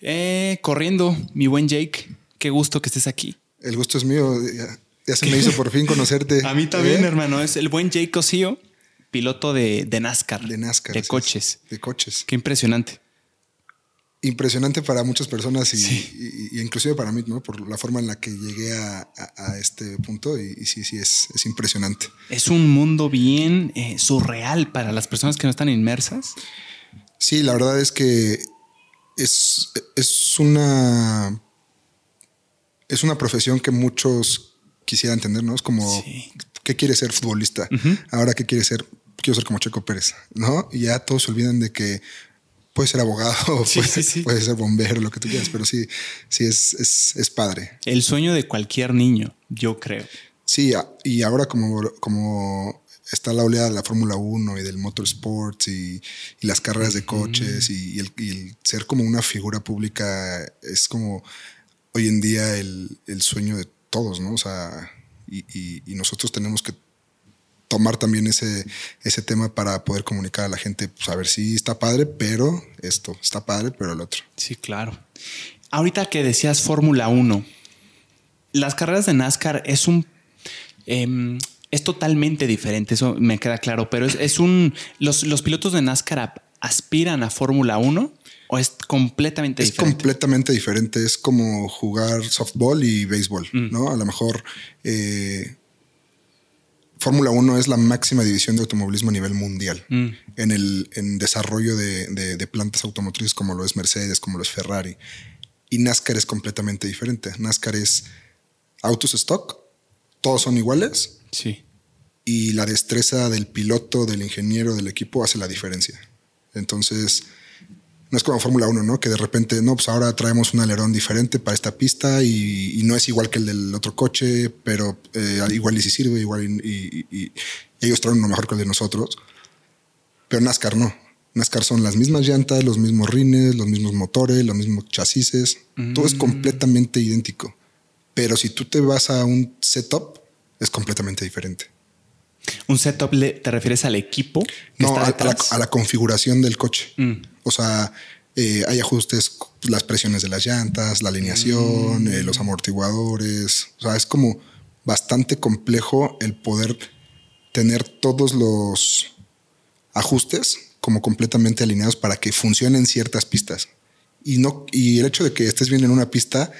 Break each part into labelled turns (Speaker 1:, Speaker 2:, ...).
Speaker 1: Eh, corriendo, mi buen Jake. Qué gusto que estés aquí.
Speaker 2: El gusto es mío. Ya, se me hizo por fin conocerte.
Speaker 1: A mí también, ¿Eh? hermano. Es el buen Jake Cosío, piloto de, de NASCAR.
Speaker 2: De NASCAR.
Speaker 1: De coches.
Speaker 2: De coches.
Speaker 1: Qué impresionante.
Speaker 2: Impresionante para muchas personas y, inclusive para mí, ¿no? Por la forma en la que llegué a, este punto y, sí, sí, es, es, impresionante.
Speaker 1: Es un mundo bien eh, surreal para las personas que no están inmersas.
Speaker 2: Sí, la verdad es que es, es una es una profesión que muchos quisieran tener, ¿no? Es como, ¿qué quiere ser futbolista? Ahora, ¿qué quiere ser? Quiero ser como Checo Pérez, ¿no? Y ya todos se olvidan de que puede ser abogado, puede, ser bombero, lo que tú quieras, pero sí, sí es, es, es, padre.
Speaker 1: El sueño de cualquier niño, yo creo.
Speaker 2: Sí, y ahora como, como está la oleada de la Fórmula 1 y del motorsports y, y las carreras de coches y, el, y, el, ser como una figura pública es como hoy en día el, sueño de todos, ¿no? O sea, y, nosotros tenemos que tomar también ese, ese tema para poder comunicar a la gente, pues a ver si está padre, pero esto, está padre, pero el otro.
Speaker 1: Sí, claro. Ahorita que decías Fórmula 1, las carreras de NASCAR es un... Em, es totalmente diferente, eso me queda claro, pero es, un... Los, los pilotos de NASCAR aspiran a Fórmula 1 ¿O es completamente
Speaker 2: diferente? Es completamente diferente. Es como jugar softball y béisbol, mm. ¿no? A lo mejor eh, Fórmula 1 es la máxima división de automovilismo a nivel mundial. Mm. En el en desarrollo de, plantas automotrices como lo es Mercedes, como lo es Ferrari. Y NASCAR es completamente diferente. NASCAR es autos stock, todos son iguales.
Speaker 1: Sí.
Speaker 2: Y la destreza del piloto, del ingeniero, del equipo hace la diferencia. Entonces no es como Fórmula 1, ¿no? Que de repente, no, pues ahora traemos un alerón diferente para esta pista y, no es igual que el del otro coche, pero eh, igual y si sirve, igual y, ellos traen uno mejor que el de nosotros. Pero NASCAR no. NASCAR son las mismas llantas, los mismos rines, los mismos motores, los mismos chasis. Todo es mm. completamente idéntico. Pero si tú te vas a un setup, es completamente diferente.
Speaker 1: ¿Un setup te refieres al equipo?
Speaker 2: no, a, la, configuración del coche. Mm. O sea, eh, hay ajustes, las presiones de las llantas, la alineación, eh, los amortiguadores. O sea, es como bastante complejo el poder tener todos los ajustes como completamente alineados para que funcionen ciertas pistas. Y, no, y el hecho de que estés bien en una pista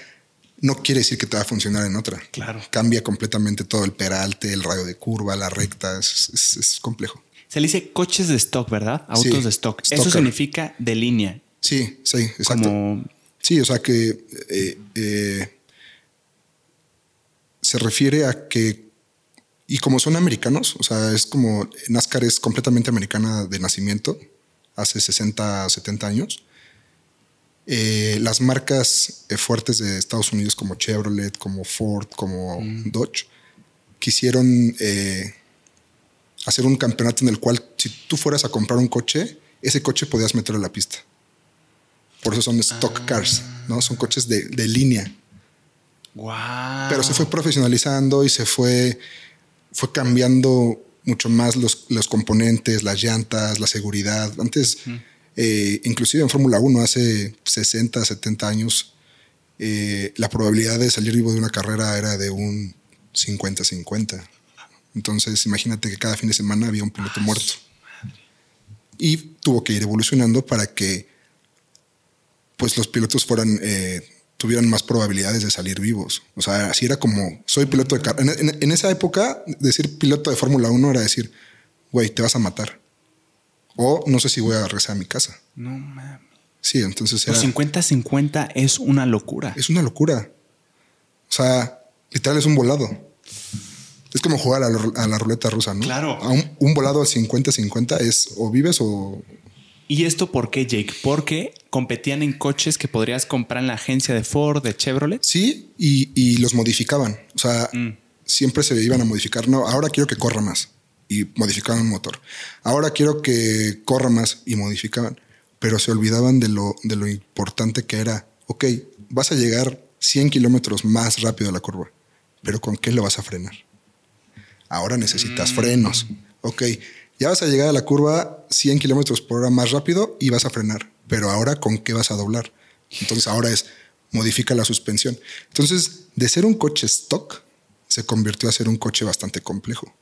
Speaker 2: no quiere decir que te va a funcionar en otra.
Speaker 1: Claro.
Speaker 2: Cambia completamente todo el peralte, el radio de curva, la recta. es complejo.
Speaker 1: Se le dice coches de stock, ¿verdad? Autos de stock. Eso significa de línea.
Speaker 2: Sí, sí, exacto. Sí, o sea que eh, eh, se refiere a que, y como son americanos, o sea, es como NASCAR es completamente americana de nacimiento, hace 60, 70 años. Eh, las marcas fuertes de Estados Unidos como Chevrolet, como Ford, como mm. Dodge, quisieron hacer un campeonato en el cual si tú fueras a comprar un coche, ese coche podías meterlo a la pista. Por eso son stock ah. cars, ¿no? Son coches de, línea.
Speaker 1: Wow.
Speaker 2: Pero se fue profesionalizando y se fue, fue cambiando mucho más los, los componentes, las llantas, la seguridad. Antes, eh, inclusive en Fórmula 1, hace 60, 70 años, eh, la probabilidad de salir vivo de una carrera era de un 50-50. Entonces, imagínate que cada fin de semana había un piloto muerto. Y tuvo que ir evolucionando para que pues los pilotos fueran eh, tuvieran más probabilidades de salir vivos. O sea, así era como soy piloto de carrera. En, esa época, decir piloto de Fórmula 1 era decir, güey, te vas a matar. O no sé si voy a regresar a mi casa.
Speaker 1: No mames.
Speaker 2: Sí, entonces
Speaker 1: era. 50-50 es una locura.
Speaker 2: Es una locura. O sea, literal es un volado. Es como jugar a la, ruleta rusa, ¿no?
Speaker 1: Claro.
Speaker 2: un, volado a 50-50 es o vives o...
Speaker 1: ¿Y esto por qué, Jake? Porque competían en coches que podrías comprar en la agencia de Ford, de Chevrolet.
Speaker 2: Sí, y, los modificaban. O sea, mm. siempre se iban a modificar. No, ahora quiero que corra más y modificaban el motor. Ahora quiero que corra más y modificaban. Pero se olvidaban de lo, de lo importante que era. Ok, vas a llegar 100 kilómetros más rápido a la curva, pero ¿con qué lo vas a frenar? Ahora necesitas frenos. Ok, ya vas a llegar a la curva 100 kilómetros por hora más rápido y vas a frenar. Pero ahora, ¿con qué vas a doblar? Entonces ahora es modifica la suspensión. Entonces, de ser un coche stock, se convirtió a ser un coche bastante complejo.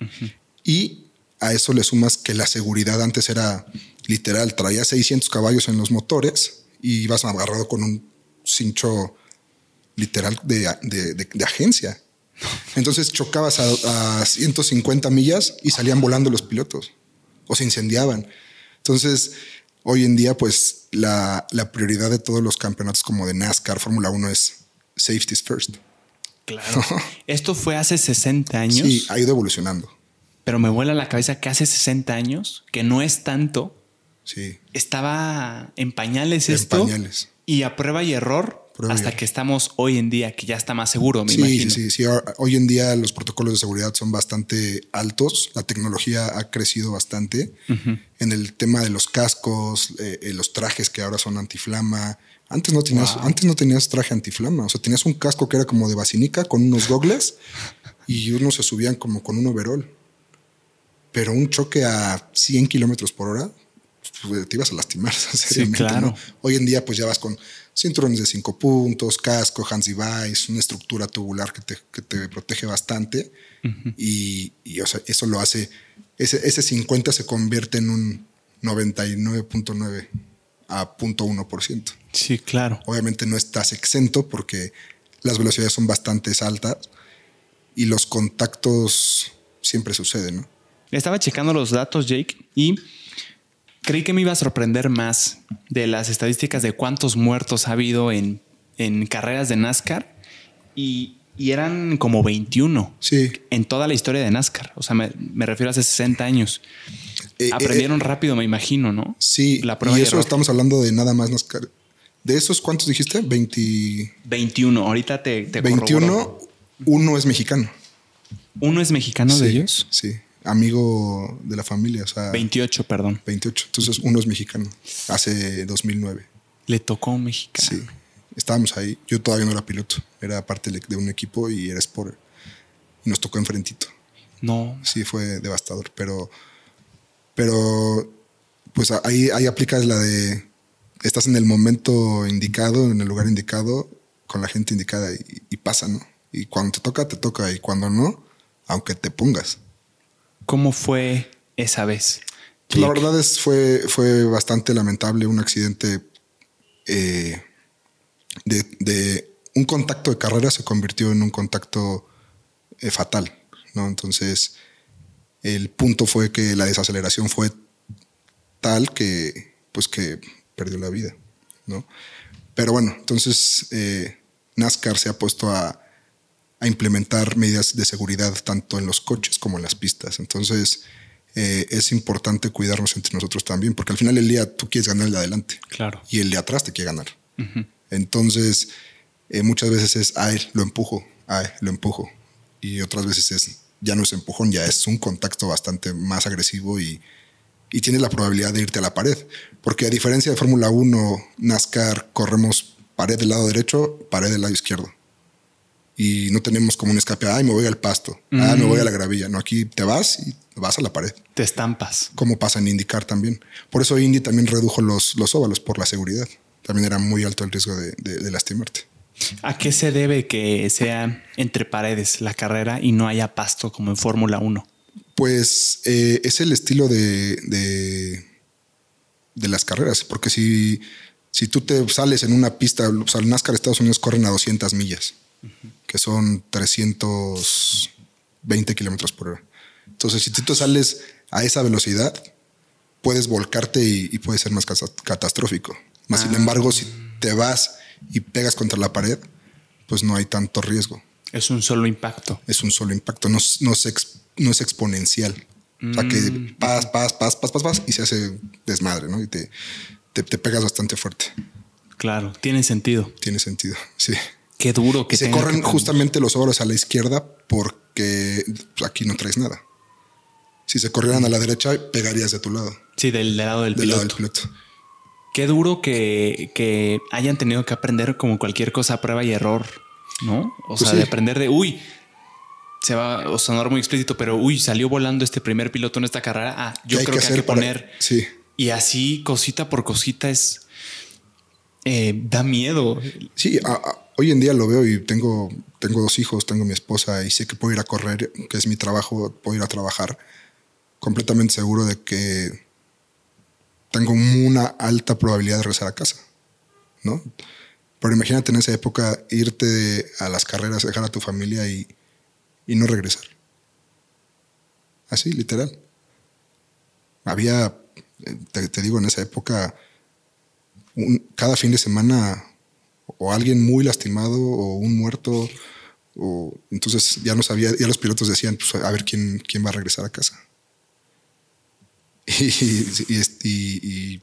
Speaker 2: Y a eso le sumas que la seguridad antes era literal, traía 600 caballos en los motores y ibas agarrado con un cincho literal de, agencia. Entonces chocabas a, a, 150 millas y salían volando los pilotos o se incendiaban. Entonces, hoy en día, pues la, la prioridad de todos los campeonatos como de NASCAR, Fórmula 1 es safety first.
Speaker 1: Claro. Esto fue hace 60 años.
Speaker 2: Sí, ha ido evolucionando.
Speaker 1: Pero me vuela la cabeza que hace 60 años, que no es tanto.
Speaker 2: Sí.
Speaker 1: Estaba en pañales esto. En pañales. Y a prueba y error hasta que estamos hoy en día, que ya está más seguro, me imagino.
Speaker 2: Sí, sí, sí. Hoy en día los protocolos de seguridad son bastante altos. La tecnología ha crecido bastante en el tema de los cascos, eh, eh, los trajes que ahora son antiflama. Antes no tenías, antes no tenías traje antiflama. O sea, tenías un casco que era como de basinica con unos gogles y unos se subían como con un overall. Pero un choque a 100 kilómetros por hora, pues, te ibas a lastimar.
Speaker 1: Sí, claro.
Speaker 2: Hoy en día, pues ya vas con cinturones de cinco puntos, casco, hands device, una estructura tubular que te, que te protege bastante. Y, eso lo hace, ese, ese 50 se convierte en un 99.9 a 0.1%.
Speaker 1: Sí, claro.
Speaker 2: Obviamente no estás exento porque las velocidades son bastante altas y los contactos siempre suceden, ¿no?
Speaker 1: Estaba checando los datos, Jake, y creí que me iba a sorprender más de las estadísticas de cuántos muertos ha habido en, en carreras de NASCAR y, eran como 21
Speaker 2: sí.
Speaker 1: en toda la historia de NASCAR. O sea, me, refiero a hace 60 años. Eh, eh, Aprendieron rápido, me imagino, ¿no?
Speaker 2: Sí, la prueba y eso estamos hablando de nada más NASCAR. ¿De esos cuántos dijiste? 20...
Speaker 1: 21. Ahorita te, te
Speaker 2: 21, uno es mexicano.
Speaker 1: ¿Uno es mexicano de ellos?
Speaker 2: Sí amigo de la familia. O sea,
Speaker 1: 28, perdón.
Speaker 2: 28. Entonces uno es mexicano. Hace 2009.
Speaker 1: Le tocó un mexicano.
Speaker 2: Sí. Estábamos ahí. Yo todavía no era piloto. Era parte de un equipo y era sport. Y nos tocó enfrentito.
Speaker 1: No.
Speaker 2: Sí, fue devastador. Pero, pero, pues ahí, ahí aplicas la de estás en el momento indicado, en el lugar indicado, con la gente indicada y, y pasa, ¿no? Y cuando te toca, te toca. Y cuando no, aunque te pongas.
Speaker 1: ¿Cómo fue esa vez?
Speaker 2: La verdad es fue, fue bastante lamentable un accidente eh, de, un contacto de carrera se convirtió en un contacto eh, fatal, ¿no? Entonces el punto fue que la desaceleración fue tal que pues que perdió la vida, ¿no? Pero bueno, entonces eh, NASCAR se ha puesto a, a implementar medidas de seguridad tanto en los coches como en las pistas. Entonces, eh, es importante cuidarnos entre nosotros también, porque al final del día tú quieres ganar el de adelante.
Speaker 1: Claro.
Speaker 2: Y el de atrás te quiere ganar. Entonces, eh, muchas veces es, ay, lo empujo, ay, lo empujo. Y otras veces es, ya no es empujón, ya es un contacto bastante más agresivo y, y tienes la probabilidad de irte a la pared. Porque a diferencia de Fórmula 1, NASCAR, corremos pared del lado derecho, pared del lado izquierdo y no tenemos como un escape. Ay, me voy al pasto. Ah, me voy a la gravilla. No, aquí te vas y vas a la pared.
Speaker 1: Te estampas.
Speaker 2: Como pasa en IndyCar también. Por eso Indy también redujo los, los óvalos por la seguridad. También era muy alto el riesgo de, lastimarte.
Speaker 1: ¿A qué se debe que sea entre paredes la carrera y no haya pasto como en Fórmula 1?
Speaker 2: Pues eh, es el estilo de, de, las carreras. Porque si, si tú te sales en una pista, o sea, el NASCAR Estados Unidos corren a 200 millas que son 320 kilómetros por hora. Entonces, si tú te sales a esa velocidad, puedes volcarte y, puede ser más catastrófico. Más sin ah. embargo, si te vas y pegas contra la pared, pues no hay tanto riesgo.
Speaker 1: Es un solo impacto.
Speaker 2: Es un solo impacto, no, no, es, no es exponencial. O sea, que mm. pas, pas, pas, pas, pas, pas, y se hace desmadre, ¿no? Y te, te, te pegas bastante fuerte.
Speaker 1: Claro, tiene sentido.
Speaker 2: Tiene sentido, sí.
Speaker 1: Qué duro que
Speaker 2: se corren justamente los óvalos a la izquierda porque aquí no traes nada. Si se corrieran a la derecha, pegarías de tu lado.
Speaker 1: Sí, del, lado del,
Speaker 2: del Lado del piloto.
Speaker 1: Qué duro que, que, hayan tenido que aprender como cualquier cosa, prueba y error, ¿no? O pues sea, de aprender de, uy, se va a sonar muy explícito, pero uy, salió volando este primer piloto en esta carrera. Ah, yo creo que, hay que poner.
Speaker 2: Sí.
Speaker 1: Y así, cosita por cosita, es eh, da miedo.
Speaker 2: Sí, hoy en día lo veo y tengo, tengo dos hijos, tengo mi esposa y sé que puedo ir a correr, que es mi trabajo, puedo ir a trabajar completamente seguro de que tengo una alta probabilidad de regresar a casa, ¿no? Pero imagínate en esa época irte a las carreras, dejar a tu familia y, no regresar. Así, literal. Había, eh, te, digo, en esa época, cada fin de semana o alguien muy lastimado o un muerto. O, entonces ya no sabía, ya los pilotos decían, pues a ver quién, quién va a regresar a casa. y,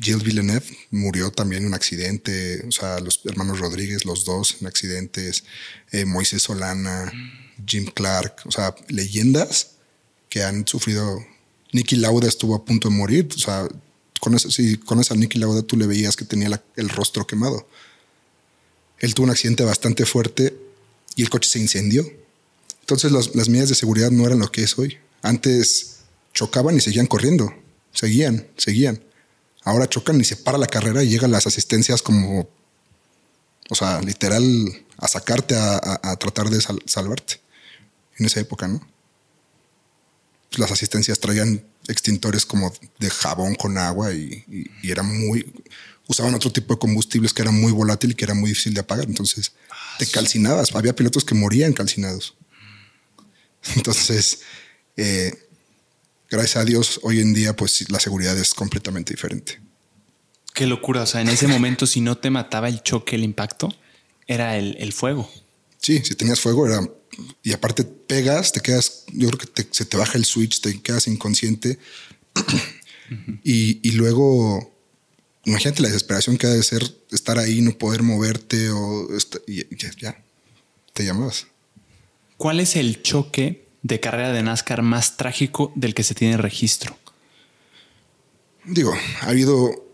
Speaker 2: Gilles Villeneuve murió también en un accidente, o sea, los hermanos Rodríguez, los dos en accidentes, eh, Moisés Solana, Jim Clark, o sea, leyendas que han sufrido. Nicky Lauda estuvo a punto de morir, o sea, con esa, si con esa Nicky Lauda tú le veías que tenía el rostro quemado. Él tuvo un accidente bastante fuerte y el coche se incendió. Entonces las medidas de seguridad no eran lo que es hoy. Antes chocaban y seguían corriendo, seguían, seguían. Ahora chocan y se para la carrera y llegan las asistencias como, o sea, literal a sacarte, a, tratar de salvarte. En esa época, ¿no? Pues las asistencias traían extintores como de jabón con agua y, y, era muy... Usaban otro tipo de combustibles que era muy volátil y que era muy difícil de apagar. Entonces te calcinabas. Había pilotos que morían calcinados. Entonces, eh, gracias a Dios, hoy en día, pues la seguridad es completamente diferente.
Speaker 1: Qué locura. O sea, en ese momento, si no te mataba el choque, el impacto, era el, fuego.
Speaker 2: Sí, si tenías fuego, era. Y aparte, pegas, te quedas. Yo creo que se te baja el switch, te quedas inconsciente. y, luego, imagínate la desesperación que ha de ser estar ahí, no poder moverte o. Y ya, te llamabas.
Speaker 1: ¿Cuál es el choque de carrera de NASCAR más trágico del que se tiene registro?
Speaker 2: Digo, ha habido.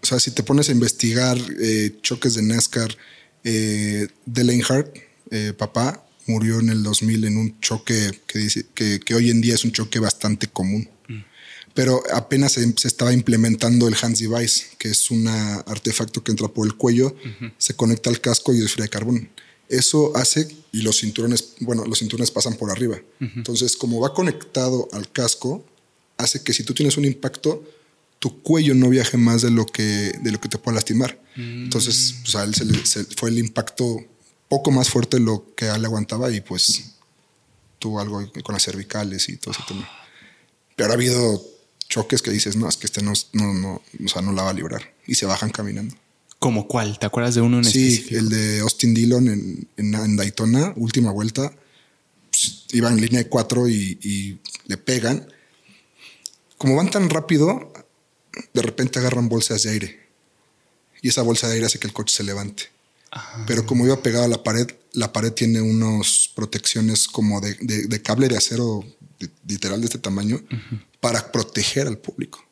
Speaker 2: O sea, si te pones a investigar eh, choques de NASCAR, eh, Hart, eh, papá, murió en el 2000 en un choque que, dice, que, hoy en día es un choque bastante común. Mm. Pero apenas se, estaba implementando el Hands Device, que es un artefacto que entra por el cuello, se conecta al casco y es fría de carbón. Eso hace, y los cinturones, bueno, los cinturones pasan por arriba. Entonces, como va conectado al casco, hace que si tú tienes un impacto, tu cuello no viaje más de lo que, de lo que te pueda lastimar. Mm. Entonces, pues a él se fue el impacto poco más fuerte lo que él aguantaba y pues tuvo algo con las cervicales y todo ese tema. Pero ha habido choques que dices, no, es que este no, no, no, o sea, no la va a librar y se bajan caminando.
Speaker 1: ¿Como cuál? ¿Te acuerdas de uno en
Speaker 2: sí, el de Austin Dillon en, en, Daytona, última vuelta. Pues, iba en línea de cuatro y, le pegan. Como van tan rápido, de repente agarran bolsas de aire. Y esa bolsa de aire hace que el coche se levante. Pero como iba pegado a la pared, la pared tiene unas protecciones como de, cable de acero literal de este tamaño para proteger al público.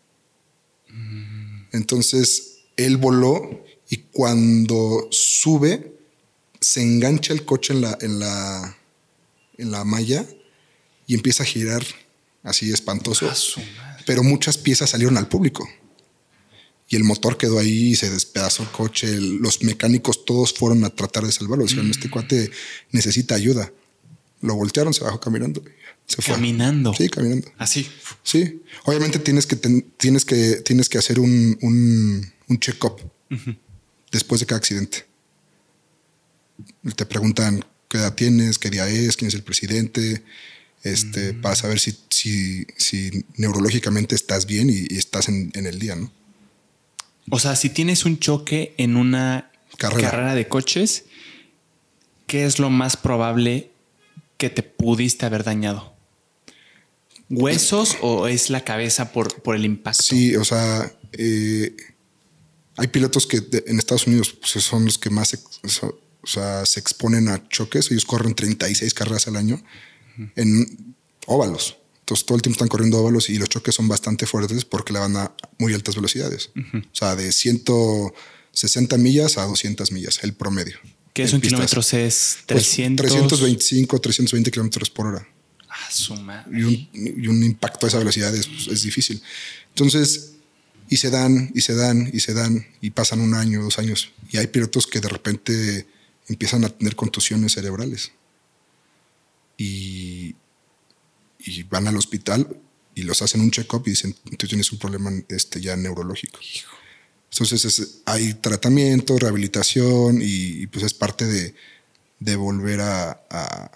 Speaker 2: Mm. Entonces él voló y cuando sube, se engancha el coche en la, en la, en la malla y empieza a girar así espantoso. Pero muchas piezas salieron al público. Y el motor quedó ahí, y se despedazó el coche. Los mecánicos todos fueron a tratar de salvarlo. Dijeron, este cuate necesita ayuda. Lo voltearon, se bajó caminando. Se
Speaker 1: fue. Caminando.
Speaker 2: Sí, caminando.
Speaker 1: Así.
Speaker 2: Sí. Obviamente tienes que, tienes que, tienes que hacer un, un, un check-up después de cada accidente. Te preguntan qué edad tienes, qué día es, quién es el presidente, este, mm. para saber si, si, neurológicamente estás bien y, estás en, el día, ¿no?
Speaker 1: O sea, si tienes un choque en una carrera. de coches, ¿qué es lo más probable que te pudiste haber dañado? ¿Huesos o es la cabeza por, por el impacto?
Speaker 2: Sí, o sea, eh, hay pilotos que en Estados Unidos pues, son los que más se exponen a choques. Ellos corren 36 carreras al año en óvalos. Entonces todo el tiempo están corriendo óvalos y los choques son bastante fuertes porque le van a muy altas velocidades. O sea, de 160 millas a 200 millas, el promedio.
Speaker 1: ¿Qué es un kilómetro? Es 300.
Speaker 2: 325, 320 kilómetros por hora.
Speaker 1: Ah, suma.
Speaker 2: Y un, impacto a esa velocidad es, es difícil. Entonces, Y se dan, y se dan, y se dan, y pasan un año, dos años. Y hay pilotos que de repente empiezan a tener contusiones cerebrales. Y, y van al hospital y los hacen un check-up y dicen, tú tienes un problema este, ya neurológico. Entonces hay tratamiento, rehabilitación y, pues es parte de, de volver a, a,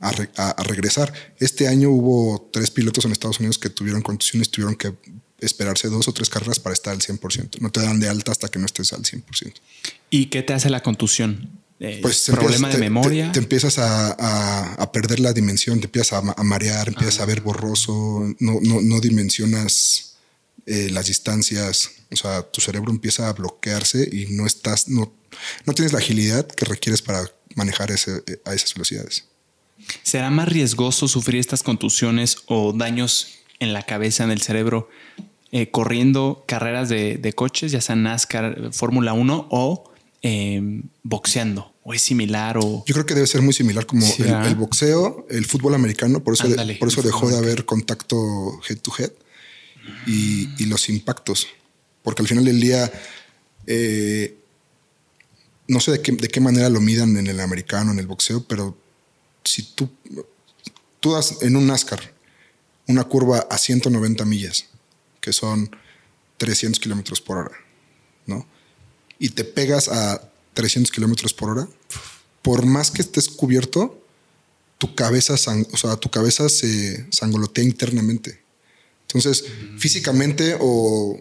Speaker 2: a, regresar. Este año hubo tres pilotos en Estados Unidos que tuvieron contusiones, tuvieron que esperarse dos o tres carreras para estar al 100%. No te dan de alta hasta que no estés al 100%.
Speaker 1: ¿Y qué te hace la contusión?
Speaker 2: Eh, pues problema de memoria. Te, empiezas a, perder la dimensión, te empiezas a, marear, empiezas a ver borroso, no, no, no dimensionas eh, las distancias, o sea, tu cerebro empieza a bloquearse y no estás, no, no tienes la agilidad que requieres para manejar ese, a esas velocidades.
Speaker 1: ¿Será más riesgoso sufrir estas contusiones o daños en la cabeza, en el cerebro, eh, corriendo carreras de, de, coches, ya sea NASCAR, Fórmula 1 o Em, boxeando? ¿O es similar? O...
Speaker 2: Yo creo que debe ser muy similar como el, boxeo, el fútbol americano, por eso, por eso dejó de haber contacto head to head y, los impactos. Porque al final del día, eh, no sé de qué, de qué manera lo midan en el americano, en el boxeo, pero si tú, tú das en un NASCAR una curva a 190 millas, que son 300 kilómetros por hora. Y te pegas a 300 kilómetros por hora, por más que estés cubierto, tu cabeza, o sea, tu cabeza se sangolotea internamente. Entonces, físicamente o,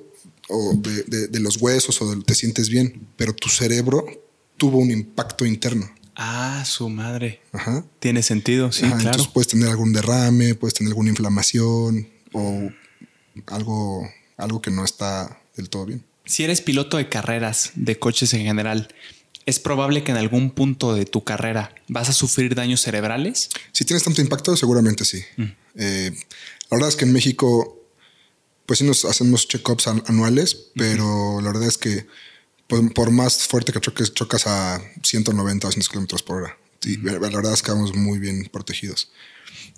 Speaker 2: de, los huesos o te sientes bien, pero tu cerebro tuvo un impacto interno.
Speaker 1: Ah, su madre. Ajá. Tiene sentido, sí, claro. Entonces
Speaker 2: puedes tener algún derrame, puedes tener alguna inflamación o algo, algo que no está del todo bien.
Speaker 1: Si eres piloto de carreras, de coches en general, ¿es probable que en algún punto de tu carrera vas a sufrir daños cerebrales?
Speaker 2: Si tienes tanto impacto, seguramente sí. Mm. Eh, la verdad es que en México, pues sí nos hacemos check-ups anuales, pero la verdad es que por, más fuerte que choques, chocas a 190 o 200 kilómetros por hora. Y la verdad es que vamos muy bien protegidos.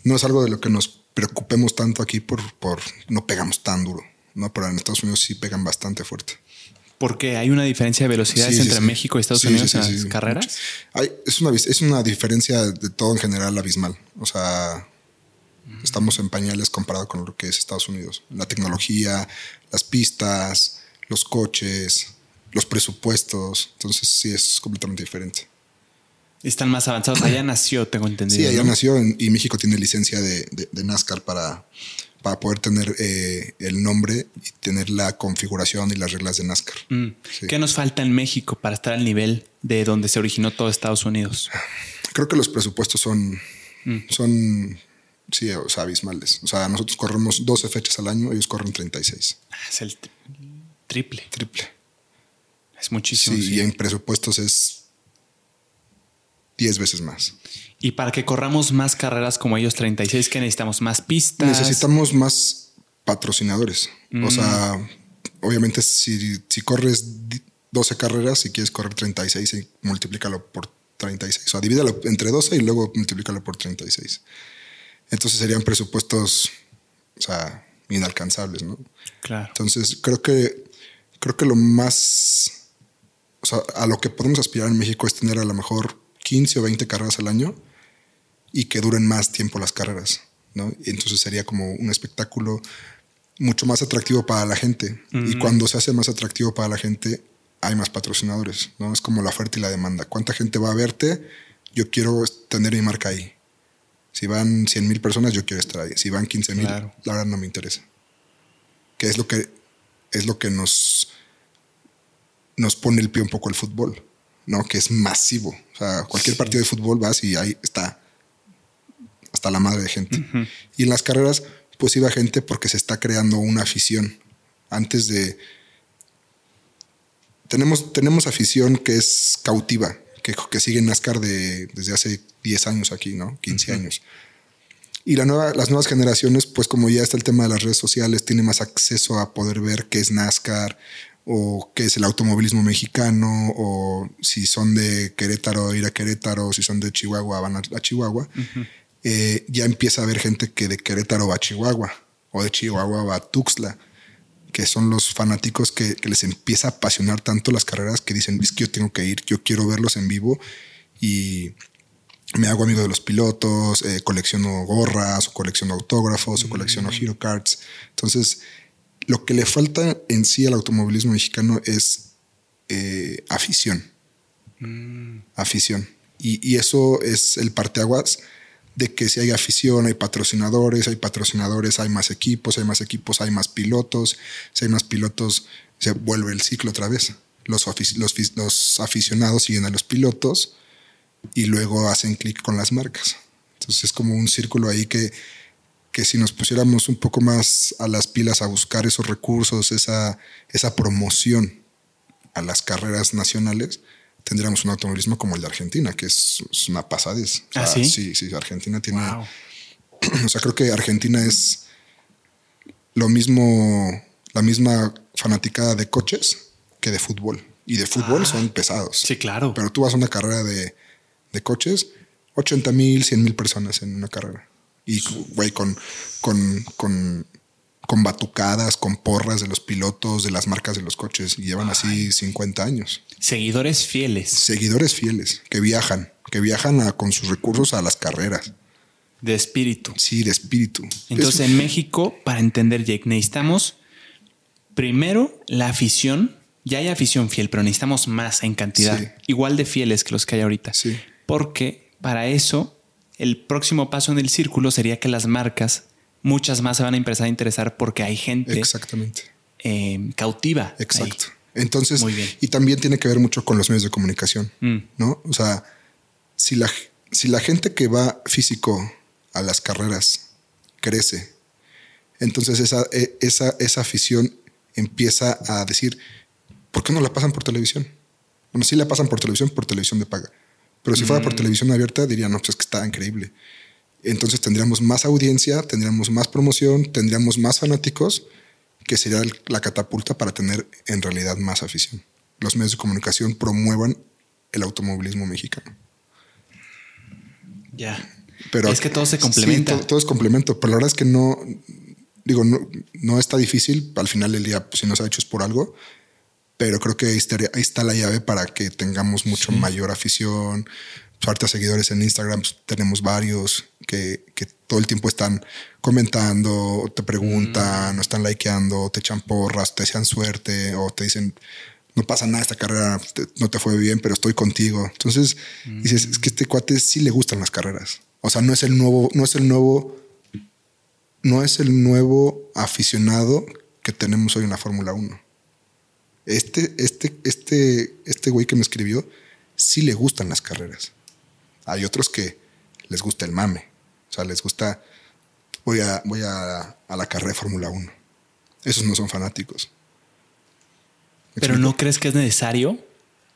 Speaker 2: No es algo de lo que nos preocupemos tanto aquí por, por no pegamos tan duro. ¿No? Pero en Estados Unidos sí pegan bastante fuerte.
Speaker 1: Porque hay una diferencia de velocidades entre México y Estados Unidos en las carreras.
Speaker 2: es, una, es una diferencia de todo en general abismal. O sea, estamos en pañales comparado con lo que es Estados Unidos. La tecnología, las pistas, los coches, los presupuestos. Entonces sí es completamente diferente.
Speaker 1: Están más avanzados. Allá nació, tengo entendido.
Speaker 2: Sí, allá nació y México tiene licencia de NASCAR para, para poder tener eh, el nombre y tener la configuración y las reglas de NASCAR. Mm.
Speaker 1: ¿Qué nos falta en México para estar al nivel de donde se originó todo Estados Unidos?
Speaker 2: Creo que los presupuestos son, mm. son sí, o sea, abismales. O sea, nosotros corremos 12 fechas al año, ellos corren 36.
Speaker 1: Ah, es el triple.
Speaker 2: Triple.
Speaker 1: Es muchísimo.
Speaker 2: sí. y en presupuestos es 10 veces más.
Speaker 1: Y para que corramos más carreras como ellos 36, que necesitamos más pistas.
Speaker 2: Necesitamos más patrocinadores. O sea, mm. obviamente si, si, corres 12 carreras y quieres correr 36, multiplícalo por 36. O sea, divídalo entre 12 y luego multiplícalo por 36. Entonces serían presupuestos, o sea, inalcanzables, ¿no?
Speaker 1: Claro.
Speaker 2: Entonces creo que, creo que lo más, o sea, a lo que podemos aspirar en México es tener a lo mejor 15 o 20 carreras al año y que duren más tiempo las carreras, ¿no? Entonces sería como un espectáculo mucho más atractivo para la gente. Y cuando se hace más atractivo para la gente, hay más patrocinadores, ¿no? Es como la oferta y la demanda. ¿Cuánta gente va a verte? Yo quiero tener mi marca ahí. Si van 100 mil personas, yo quiero estar ahí. Si van 15 mil, la verdad no me interesa. Que es lo que es lo que nos, nos pone el pie un poco el fútbol, ¿no? Que es masivo. O sea, cualquier partido de fútbol vas y ahí está hasta la madre de gente. Y en las carreras, pues iba gente porque se está creando una afición. Antes de... Tenemos, tenemos afición que es cautiva, que, que sigue NASCAR de, desde hace 10 años aquí, ¿no? 15 años. Y la nueva, las nuevas generaciones, pues como ya está el tema de las redes sociales, tienen más acceso a poder ver qué es NASCAR o qué es el automovilismo mexicano, o si son de Querétaro, ir a Querétaro, si son de Chihuahua, van a, Chihuahua. Eh, ya empieza a haber gente que de Querétaro va a Chihuahua o de Chihuahua va a Tuxtla. que son los fanáticos que, que, les empieza a apasionar tanto las carreras que dicen, es que yo tengo que ir, yo quiero verlos en vivo y me hago amigo de los pilotos, eh, colecciono gorras o colecciono autógrafos o colecciono hero cards. Entonces, lo que le falta en sí al automovilismo mexicano es eh, afición. Mm. Afición. Y, y, eso es el parteaguas de que si hay afición, hay patrocinadores, hay patrocinadores, hay más equipos, hay más equipos, hay más pilotos. Si hay más pilotos, se vuelve el ciclo otra vez. Los, los, los aficionados siguen a los pilotos y luego hacen clic con las marcas. Entonces es como un círculo ahí que, que si nos pusiéramos un poco más a las pilas a buscar esos recursos, esa, esa promoción a las carreras nacionales, tendríamos un automovilismo como el de Argentina, que es, una pasadez.
Speaker 1: ¿Ah, sí?
Speaker 2: sí, sí, Argentina tiene... O sea, creo que Argentina es lo mismo, la misma fanaticada de coches que de fútbol. Y de fútbol ah. son pesados.
Speaker 1: Sí, claro.
Speaker 2: Pero tú vas a una carrera de de coches, 80 mil, 100 mil personas en una carrera. Y, güey, con, con, con, con, batucadas, con porras de los pilotos, de las marcas de los coches. Y llevan así 50 años.
Speaker 1: Seguidores fieles.
Speaker 2: Seguidores fieles, que viajan, que viajan con sus recursos a las carreras.
Speaker 1: De espíritu.
Speaker 2: Sí, de espíritu.
Speaker 1: Entonces, en México, para entender, Jake, necesitamos primero la afición. Ya hay afición fiel, pero necesitamos más en cantidad. Igual de fieles que los que hay ahorita.
Speaker 2: Sí
Speaker 1: porque para eso el próximo paso en el círculo sería que las marcas, muchas más se van a empezar a interesar porque hay gente
Speaker 2: Exactamente.
Speaker 1: Eh, cautiva.
Speaker 2: Exacto. Entonces, y también tiene que ver mucho con los medios de comunicación, mm. ¿no? O sea, si la, si la gente que va físico a las carreras crece, entonces esa, e, esa, esa afición empieza a decir, ¿por qué no la pasan por televisión? Bueno, sí la pasan por televisión, por televisión de paga. Pero si fuera por mm. televisión abierta, dirían, no, pues es que está increíble. Entonces tendríamos más audiencia, tendríamos más promoción, tendríamos más fanáticos, que sería la catapulta para tener en realidad más afición. Los medios de comunicación promuevan el automovilismo mexicano.
Speaker 1: Ya. Pero es que todo se complementa.
Speaker 2: todo, es complemento, pero la verdad es que no, digo, no, no está difícil. Al final del día, pues, si no se ha hecho es por algo, pero creo que ahí, está la llave para que tengamos mucho mayor afición. Suerte seguidores en Instagram, pues, tenemos varios que, todo el tiempo están comentando, te preguntan, mm. o están likeando, te echan porras, te desean suerte o te dicen, no pasa nada, esta carrera no te fue bien, pero estoy contigo. Entonces mm. dices, es que este cuate sí le gustan las carreras. O sea, no es el nuevo, no es el nuevo, no es el nuevo aficionado que tenemos hoy en la Fórmula 1 este, este, este, este güey que me escribió, sí le gustan las carreras. Hay otros que les gusta el mame. O sea, les gusta, voy a, voy a, la carrera de Fórmula 1. Esos no son fanáticos.
Speaker 1: Pero ¿no crees que es necesario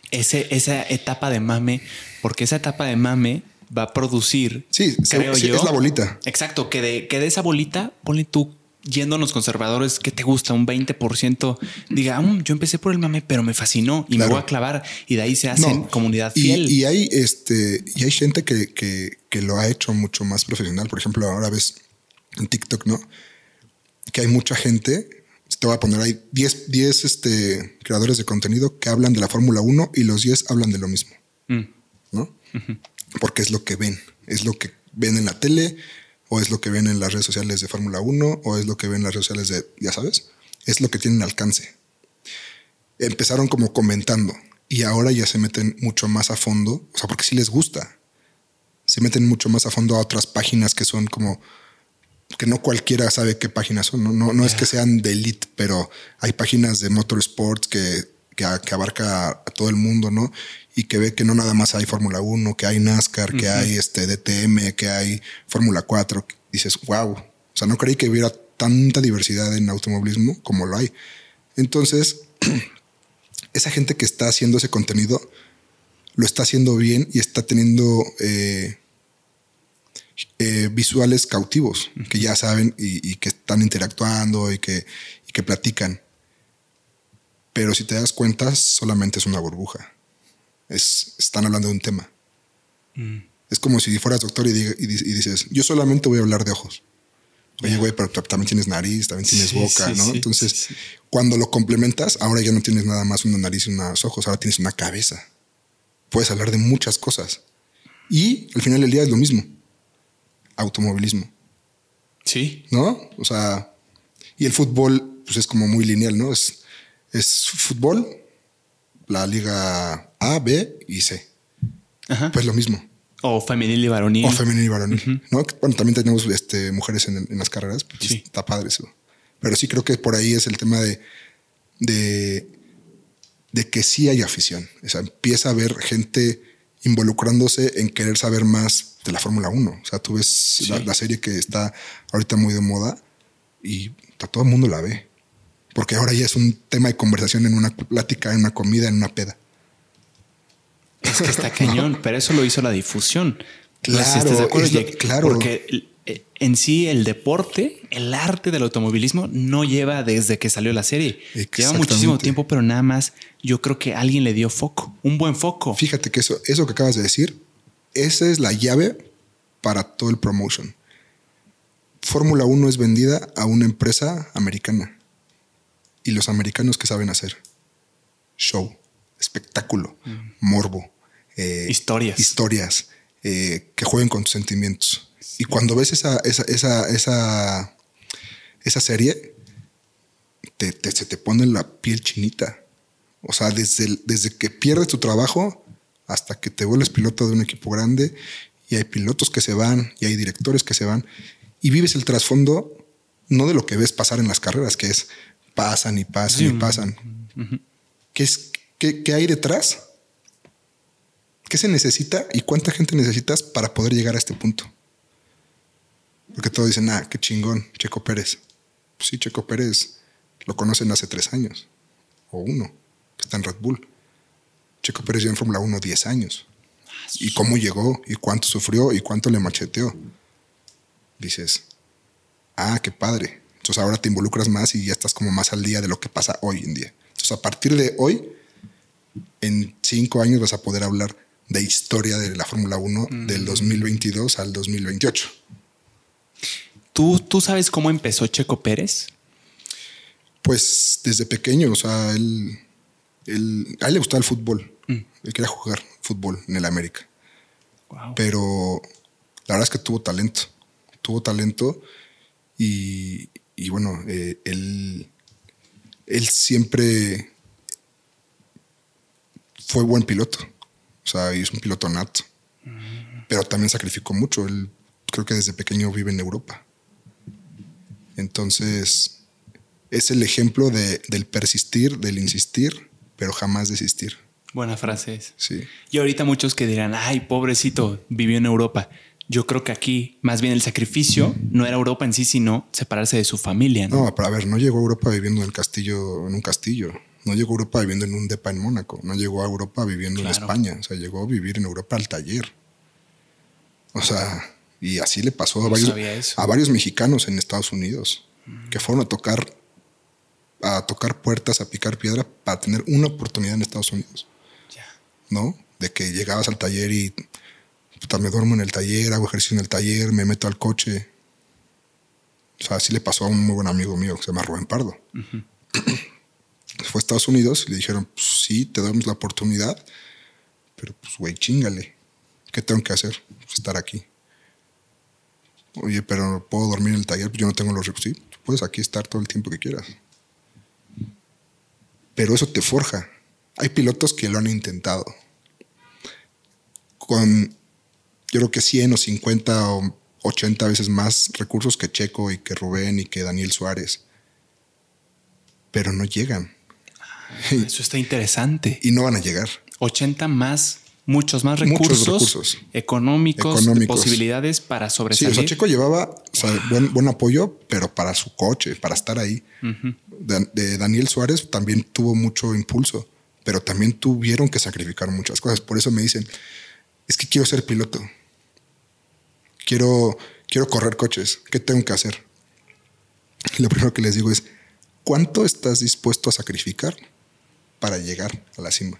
Speaker 1: ese, esa etapa de mame? Porque esa etapa de mame va a producir.
Speaker 2: Sí, creo yo, es la bolita.
Speaker 1: Exacto, que de, que de esa bolita, ponle tú yendo a los conservadores, ¿qué te gusta? Un 20% diga, mm, yo empecé por el mame, pero me fascinó y me voy a clavar. Y de ahí se hacen comunidad fiel.
Speaker 2: Y, hay este, y hay gente que, que, lo ha hecho mucho más profesional. Por ejemplo, ahora ves en TikTok, ¿no? Que hay mucha gente. Te voy a poner ahí 10, 10 este, creadores de contenido que hablan de la Fórmula 1 y los 10 hablan de lo mismo. Mm. ¿No? Porque es lo que ven, es lo que ven en la tele, o es lo que ven en las redes sociales de Fórmula 1, o es lo que ven en las redes sociales de, ya sabes, es lo que tienen alcance. Empezaron como comentando y ahora ya se meten mucho más a fondo, o sea, porque sí les gusta. Se meten mucho más a fondo a otras páginas que son como que no cualquiera sabe qué páginas son. No, no, es que sean de elite, pero hay páginas de motorsports que, que, que, abarca a todo el mundo, ¿no? Y que ve que no nada más hay Fórmula 1, que hay NASCAR, que hay este DTM, que hay Fórmula 4. Dices, wow. O sea, no creí que hubiera tanta diversidad en automovilismo como lo hay. Entonces, esa gente que está haciendo ese contenido lo está haciendo bien y está teniendo eh, eh, visuales cautivos que ya saben y, que están interactuando y que, y que platican. Pero si te das cuenta, solamente es una burbuja es, están hablando de un tema. Mm. Es como si fueras doctor y, dices, yo solamente voy a hablar de ojos. Oye, güey, pero también tienes nariz, también tienes
Speaker 1: Sí,
Speaker 2: boca,
Speaker 1: sí,
Speaker 2: ¿no?
Speaker 1: sí,
Speaker 2: Entonces, cuando lo complementas, ahora ya no tienes nada más una nariz y unos ojos, ahora tienes una cabeza. Puedes hablar de muchas cosas. Y al final del día es lo mismo. Automovilismo,
Speaker 1: Sí.
Speaker 2: ¿no? O sea, y el fútbol, pues es como muy lineal, ¿no? Es, es fútbol, la liga A, B y C.
Speaker 1: Ajá.
Speaker 2: Pues lo mismo.
Speaker 1: o femenil y varonil.
Speaker 2: O femenil y varonil, ¿no? Bueno, también tenemos este, mujeres en, en las carreras. pues,
Speaker 1: Sí.
Speaker 2: Está padre eso. Pero sí creo que por ahí es el tema de, de, de que sí hay afición. O sea, empieza a haber gente involucrándose en querer saber más de la Fórmula 1. O sea, tú ves la, la serie que está ahorita muy de moda y todo el mundo la ve. Porque ahora ya es un tema de conversación en una plática, en una comida, en una peda.
Speaker 1: Es que está cañón, pero eso lo hizo la difusión. No sé si
Speaker 2: Claro,
Speaker 1: estás de acuerdo,
Speaker 2: es lo-
Speaker 1: Jake,
Speaker 2: claro.
Speaker 1: Porque eh, en sí el deporte, el arte del automovilismo no lleva desde que salió la serie. Lleva muchísimo tiempo, pero nada más yo creo que alguien le dio foco, un buen foco.
Speaker 2: Fíjate que eso, eso que acabas de decir, esa es la llave para todo el promotion. Fórmula 1 es vendida a una empresa americana. Y los americanos que saben hacer show, espectáculo, morbo, eh,
Speaker 1: Historias.
Speaker 2: historias, eh, que jueguen con tus sentimientos. Y cuando ves esa, esa, esa, esa, esa serie, te, te- se te pone la piel chinita. O sea, desde, el- desde que pierdes tu trabajo hasta que te vuelves piloto de un equipo grande y hay pilotos que se van y hay directores que se van y vives el trasfondo no de lo que ves pasar en las carreras, que es pasan y pasan
Speaker 1: Sí.
Speaker 2: y pasan. ¿Qué, es, qué, qué hay detrás? ¿Qué se necesita y cuánta gente necesitas para poder llegar a este punto? Porque todos dicen, ah, qué chingón, Checo Pérez. Pues sí, Checo Pérez lo conocen hace tres años o uno, que está en Red Bull. Checo Pérez ya en Fórmula 1 10 años. ¿Y cómo llegó? ¿Y cuánto sufrió? ¿Y cuánto le macheteó? Dices, ah, qué padre. Entonces ahora te involucras más y ya estás como más al día de lo que pasa hoy en día. Entonces a partir de hoy, en cinco años vas a poder hablar de historia de la Fórmula 1 del 2022 al 2028.
Speaker 1: ¿Tú, ¿Tú sabes cómo empezó Checo Pérez?
Speaker 2: Pues desde pequeño, o sea, él, él- a él le gustaba el fútbol. Él quería jugar fútbol en el América.
Speaker 1: Wow.
Speaker 2: Pero la verdad es que tuvo talento. Tuvo talento y, y bueno, eh, él, él siempre fue buen piloto. O sea, y es un piloto nato. Pero también sacrificó mucho. Él creo que desde pequeño vive en Europa. Entonces, es el ejemplo de- del persistir, del insistir, pero jamás desistir.
Speaker 1: Buena frase es.
Speaker 2: Sí.
Speaker 1: Y ahorita muchos que dirán, ay, pobrecito, vivió en Europa. Yo creo que aquí más bien el sacrificio no era Europa en sí, sino separarse de su familia. ¿no?
Speaker 2: No, pero a ver, no llegó a Europa viviendo en el castillo, en un castillo. No llegó a Europa viviendo en un depa en Mónaco. No llegó a Europa viviendo en. España. O sea, llegó a vivir en Europa al taller. O sea, y así le pasó a
Speaker 1: No
Speaker 2: varios, a varios mexicanos en Estados Unidos que fueron a tocar, a tocar puertas, a picar piedra para tener una oportunidad en Estados Unidos.
Speaker 1: Ya.
Speaker 2: ¿no? De que llegabas al taller y puta, me duermo en el taller, hago ejercicio en el taller, me meto al coche. O sea, así le pasó a un muy buen amigo mío que se llama Rubén Pardo. Fue a Estados Unidos y le dijeron, pues sí, te damos la oportunidad, pero pues güey, chingale. ¿Qué tengo que hacer? Pues estar aquí. Oye, pero puedo dormir en el taller, pues yo no tengo los recursos. Sí, puedes aquí estar todo el tiempo que quieras. Pero eso te forja. Hay pilotos que lo han intentado. Con, yo creo que 100 o 50 o 80 veces más recursos que Checo y que Rubén y que Daniel Suárez. Pero no llegan.
Speaker 1: Eso está interesante.
Speaker 2: Y no van a llegar.
Speaker 1: 80 más, muchos más
Speaker 2: Muchos
Speaker 1: recursos,
Speaker 2: recursos.
Speaker 1: Económicos,
Speaker 2: Económicos.
Speaker 1: posibilidades para
Speaker 2: Sí,
Speaker 1: sobresalir.
Speaker 2: o sea, Checo llevaba o sea, buen, buen apoyo, pero para su coche, para estar ahí. de, de Daniel Suárez también tuvo mucho impulso, pero también tuvieron que sacrificar muchas cosas. Por eso me dicen, es que quiero ser piloto. Quiero, quiero correr coches. ¿Qué tengo que hacer? Lo primero que les digo es, ¿cuánto estás dispuesto a sacrificar para llegar a la cima?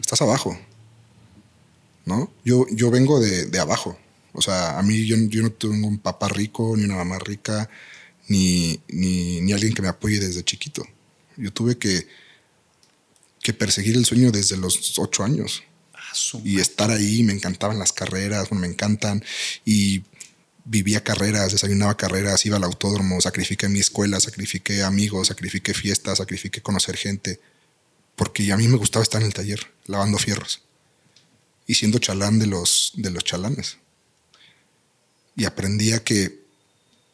Speaker 2: Estás abajo. ¿No? Yo, yo vengo de, de abajo. O sea, a mí yo, yo no tengo un papá rico, ni una mamá rica, ni, ni, ni alguien que me apoye desde chiquito. Yo tuve que, que perseguir el sueño desde los ocho años. Y estar ahí, me encantaban las carreras, bueno, me encantan. Y vivía carreras, desayunaba carreras, iba al autódromo, sacrifiqué mi escuela, sacrifiqué amigos, sacrifiqué fiestas, sacrifiqué conocer gente. Porque a mí me gustaba estar en el taller, lavando fierros. Y siendo chalán de los, de los chalanes. Y aprendía que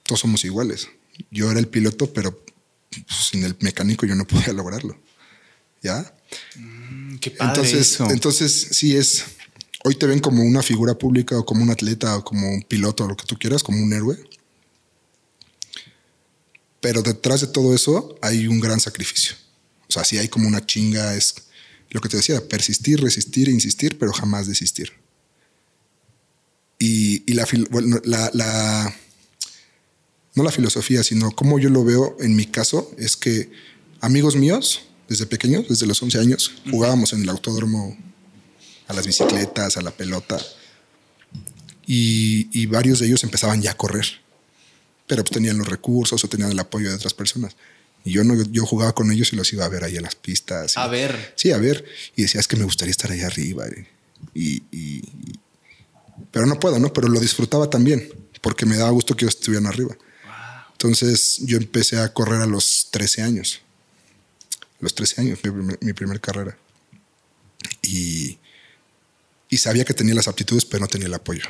Speaker 2: todos somos iguales. Yo era el piloto, pero pues, sin el mecánico yo no podía lograrlo. ¿Ya?
Speaker 1: Mm, Qué padre
Speaker 2: Entonces,
Speaker 1: eso.
Speaker 2: entonces sí es. Hoy te ven como una figura pública o como un atleta o como un piloto o lo que tú quieras, como un héroe. Pero detrás de todo eso hay un gran sacrificio. O sea, sí hay como una chinga, es lo que te decía, persistir, resistir, insistir, pero jamás desistir. Y, y la, bueno, la, la- no la filosofía, sino como yo lo veo en mi caso, es que amigos míos, desde pequeños, desde los 11 años, jugábamos en el autódromo a las bicicletas, a la pelota, y, y varios de ellos empezaban ya a correr, pero pues tenían los recursos o tenían el apoyo de otras personas. Y yo, no, yo jugaba con ellos y los iba a ver ahí en las pistas. y-
Speaker 1: A ver.
Speaker 2: Sí, a ver. Y decía, es que me gustaría estar allá arriba. Y, y- y- pero no puedo, ¿no? Pero lo disfrutaba también, porque me daba gusto que ellos estuvieran arriba. Entonces yo empecé a correr a los 13 años. Los 13 años, mi, primer- mi primer carrera. Y, y sabía que tenía las aptitudes, pero no tenía el apoyo.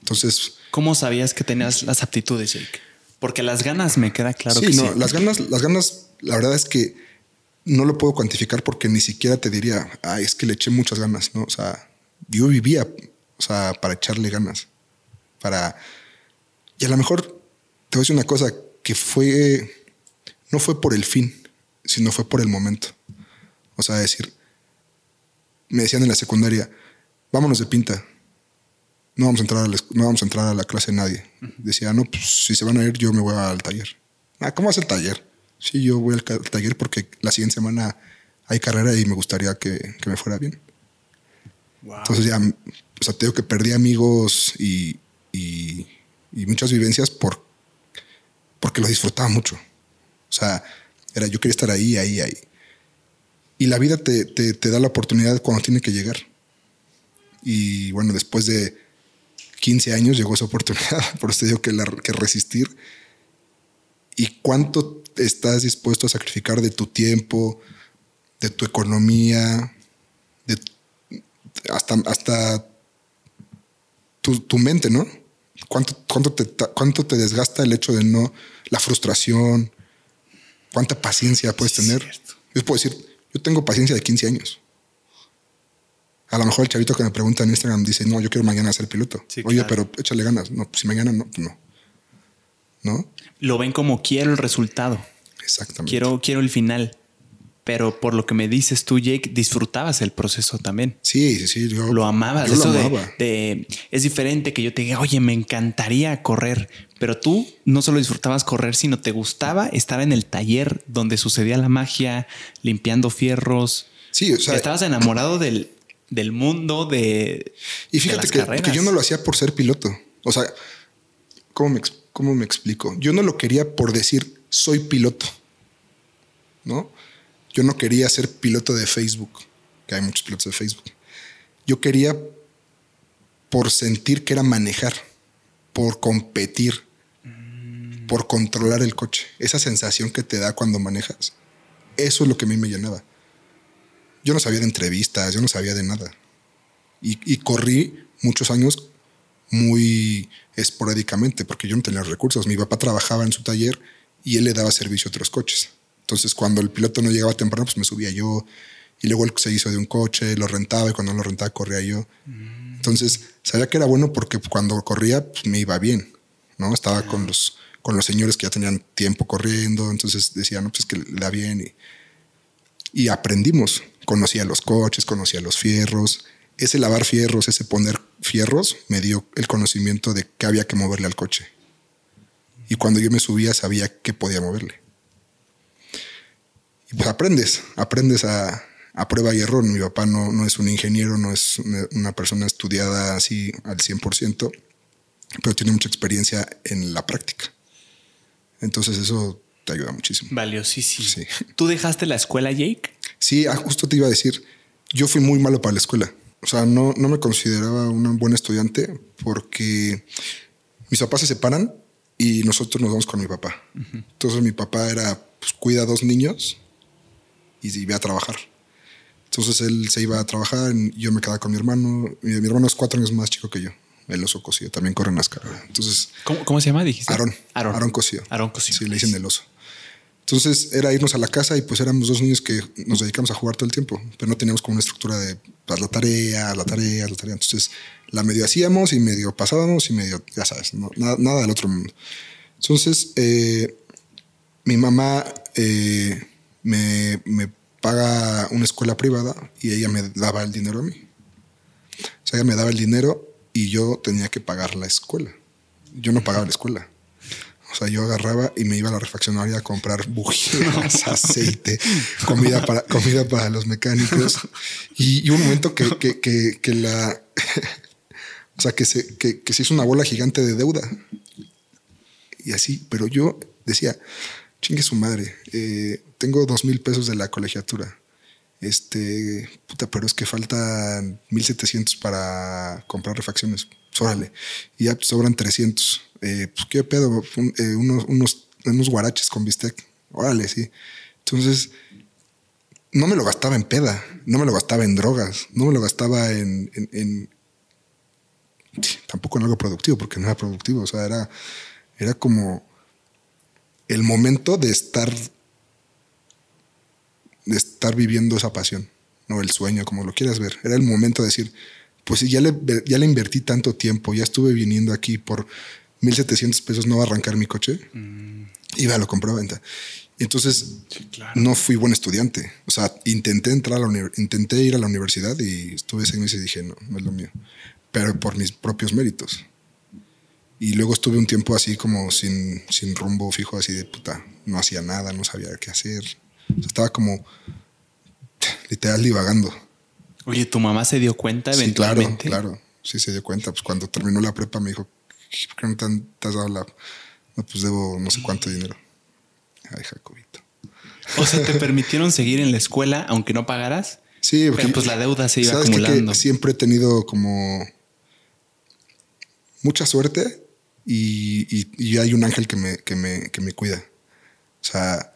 Speaker 2: Entonces,
Speaker 1: ¿Cómo sabías que tenías las aptitudes, Jake? Porque las ganas me queda claro
Speaker 2: sí,
Speaker 1: que
Speaker 2: no,
Speaker 1: sí.
Speaker 2: las ganas, las ganas, la verdad es que no lo puedo cuantificar porque ni siquiera te diría, ay, es que le eché muchas ganas, ¿no? O sea, yo vivía, o sea, para echarle ganas, para... Y a lo mejor te voy a decir una cosa, que fue, no fue por el fin, sino fue por el momento. O sea, decir, me decían en la secundaria, vámonos de pinta. No vamos a entrar a la, no vamos a entrar a la clase nadie. Decía, no, pues si se van a ir, yo me voy al taller. Ah, ¿cómo hace el taller? Sí, yo voy al taller porque la siguiente semana hay carrera y me gustaría que, que me fuera bien.
Speaker 1: Wow.
Speaker 2: Entonces ya, o sea, te digo que perdí amigos y, y, y muchas vivencias por, porque lo disfrutaba mucho. O sea, yo quería estar ahí, ahí, ahí. Y la vida te, te, da la oportunidad cuando tiene que llegar. Y bueno, después de 15 años llegó esa oportunidad, por eso te que, que resistir. ¿Y cuánto estás dispuesto a sacrificar de tu tiempo, de tu economía, de hasta, hasta tu, tu mente, ¿no? ¿Cuánto, cuánto, ¿Cuánto te desgasta el hecho de no, la frustración? ¿Cuánta paciencia puedes
Speaker 1: Sí,
Speaker 2: tener?
Speaker 1: cierto.
Speaker 2: Yo puedo decir, yo tengo paciencia de 15 años. A lo mejor el chavito que me pregunta en Instagram dice, no, yo quiero mañana ser piloto.
Speaker 1: Sí,
Speaker 2: Oye,
Speaker 1: claro.
Speaker 2: pero échale ganas. No, pues si mañana no, pues no. ¿No?
Speaker 1: Lo ven como quiero el resultado,
Speaker 2: Exactamente.
Speaker 1: quiero, quiero el final. Pero por lo que me dices tú, Jake, disfrutabas el proceso también.
Speaker 2: Sí, sí, sí. Yo,
Speaker 1: Lo amabas.
Speaker 2: Yo
Speaker 1: Eso
Speaker 2: lo amaba.
Speaker 1: de, es diferente que yo te diga, oye, me encantaría correr, pero tú no solo disfrutabas correr, sino te gustaba estar en el taller donde sucedía la magia, limpiando fierros.
Speaker 2: Sí, o sea,
Speaker 1: Estabas enamorado del, del mundo de.
Speaker 2: Y
Speaker 1: de
Speaker 2: fíjate
Speaker 1: las
Speaker 2: que,
Speaker 1: carreras.
Speaker 2: que yo no lo hacía por ser piloto. O sea, ¿cómo me, cómo me explico? Yo no lo quería por decir soy piloto. ¿No? Yo no quería ser piloto de Facebook, que hay muchos pilotos de Facebook. Yo quería por sentir que era manejar, por competir, por controlar el coche. Esa sensación que te da cuando manejas. Eso es lo que a mí me llenaba. Yo no sabía de entrevistas, yo no sabía de nada. Y, y corrí muchos años muy esporádicamente porque yo no tenía recursos. Mi papá trabajaba en su taller y él le daba servicio a otros coches. Entonces, cuando el piloto no llegaba temprano, pues me subía yo. Y luego él se hizo de un coche, lo rentaba y cuando no lo rentaba corría yo. Entonces, sabía que era bueno porque cuando corría pues, me iba bien. ¿no? Estaba con, los, con los señores que ya tenían tiempo corriendo. Entonces decía, no, pues es que le da bien. Y, y aprendimos. Conocía los coches, conocía los fierros. Ese lavar fierros, ese poner fierros, me dio el conocimiento de que había que moverle al coche. Y cuando yo me subía, sabía que podía moverle. Y pues aprendes, aprendes a, a prueba y error. Mi papá no, no es un ingeniero, no es una, persona estudiada así al 100%, pero tiene mucha experiencia en la práctica. Entonces eso te ayuda muchísimo.
Speaker 1: Valiosísimo.
Speaker 2: Sí.
Speaker 1: ¿Tú dejaste la escuela, Jake?
Speaker 2: Sí, ah, justo te iba a decir, yo fui muy malo para la escuela. O sea, no, no me consideraba un buen estudiante porque mis papás se separan y nosotros nos vamos con mi papá. Entonces mi papá era, pues cuida a dos niños y iba a trabajar. Entonces él se iba a trabajar, y yo me quedaba con mi hermano. Mi, mi hermano es cuatro años más chico que yo. El oso cocido, también corre en NASCAR. Entonces,
Speaker 1: ¿Cómo, cómo se llama? Dijiste.
Speaker 2: Aarón.
Speaker 1: Aarón.
Speaker 2: Aarón Cosío.
Speaker 1: Aarón Cosío.
Speaker 2: Sí, le dicen el oso. Entonces era irnos a la casa y pues éramos dos niños que nos dedicamos a jugar todo el tiempo, pero no teníamos como una estructura de pues, la tarea, la tarea, la tarea. Entonces la medio hacíamos y medio pasábamos y medio, ya sabes, no- nada, nada del otro mundo. Entonces eh, mi mamá eh, me, me paga una escuela privada y ella me daba el dinero a mí. O sea, ella me daba el dinero y yo tenía que pagar la escuela. Yo no pagaba la escuela. O sea, yo agarraba y me iba a la refaccionaria a comprar bujías, aceite, comida para, comida para los mecánicos. Y, un momento que, que, que, que la. o sea, que se, que, que se hizo una bola gigante de deuda. Y así, pero yo decía, chingue su madre, eh, tengo dos mil pesos de la colegiatura. Este, puta, pero es que faltan 1700 para comprar refacciones. Órale. Y ya sobran 300. Eh, pues qué pedo, eh, unos, unos, unos guaraches con bistec. Órale, sí. Entonces, no me lo gastaba en peda, no me lo gastaba en drogas, no me lo gastaba en- en- tampoco en algo productivo, porque no era productivo. O sea, era, era como el momento de estar de estar viviendo esa pasión, no el sueño, como lo quieras ver. Era el momento de decir, pues ya le, ya le invertí tanto tiempo, ya estuve viniendo aquí por 1700 pesos, no va a arrancar mi coche. Iba, lo compró a venta. Entonces
Speaker 1: claro.
Speaker 2: no fui buen estudiante. O sea, intenté entrar a la intenté ir a la universidad y estuve seis meses y dije, no, no es lo mío. Pero por mis propios méritos. Y luego estuve un tiempo así como sin, sin rumbo fijo, así de puta, no hacía nada, no sabía qué hacer. O sea, estaba como literal divagando.
Speaker 1: Oye, ¿tu mamá se dio cuenta
Speaker 2: Sí, claro,
Speaker 1: eventualmente?
Speaker 2: claro. Sí se dio cuenta. Pues cuando terminó la prepa me dijo, ¿por qué no te, han- te has dado la...? No, pues debo no sé cuánto dinero. Ay, Jacobito.
Speaker 1: O sea, ¿te permitieron seguir en la escuela aunque no pagaras?
Speaker 2: Sí,
Speaker 1: Pero pues la deuda se iba
Speaker 2: ¿sabes qué? Que
Speaker 1: acumulando.
Speaker 2: siempre he tenido como mucha suerte y, y- y hay un ángel que me, que, me, que me cuida. O sea,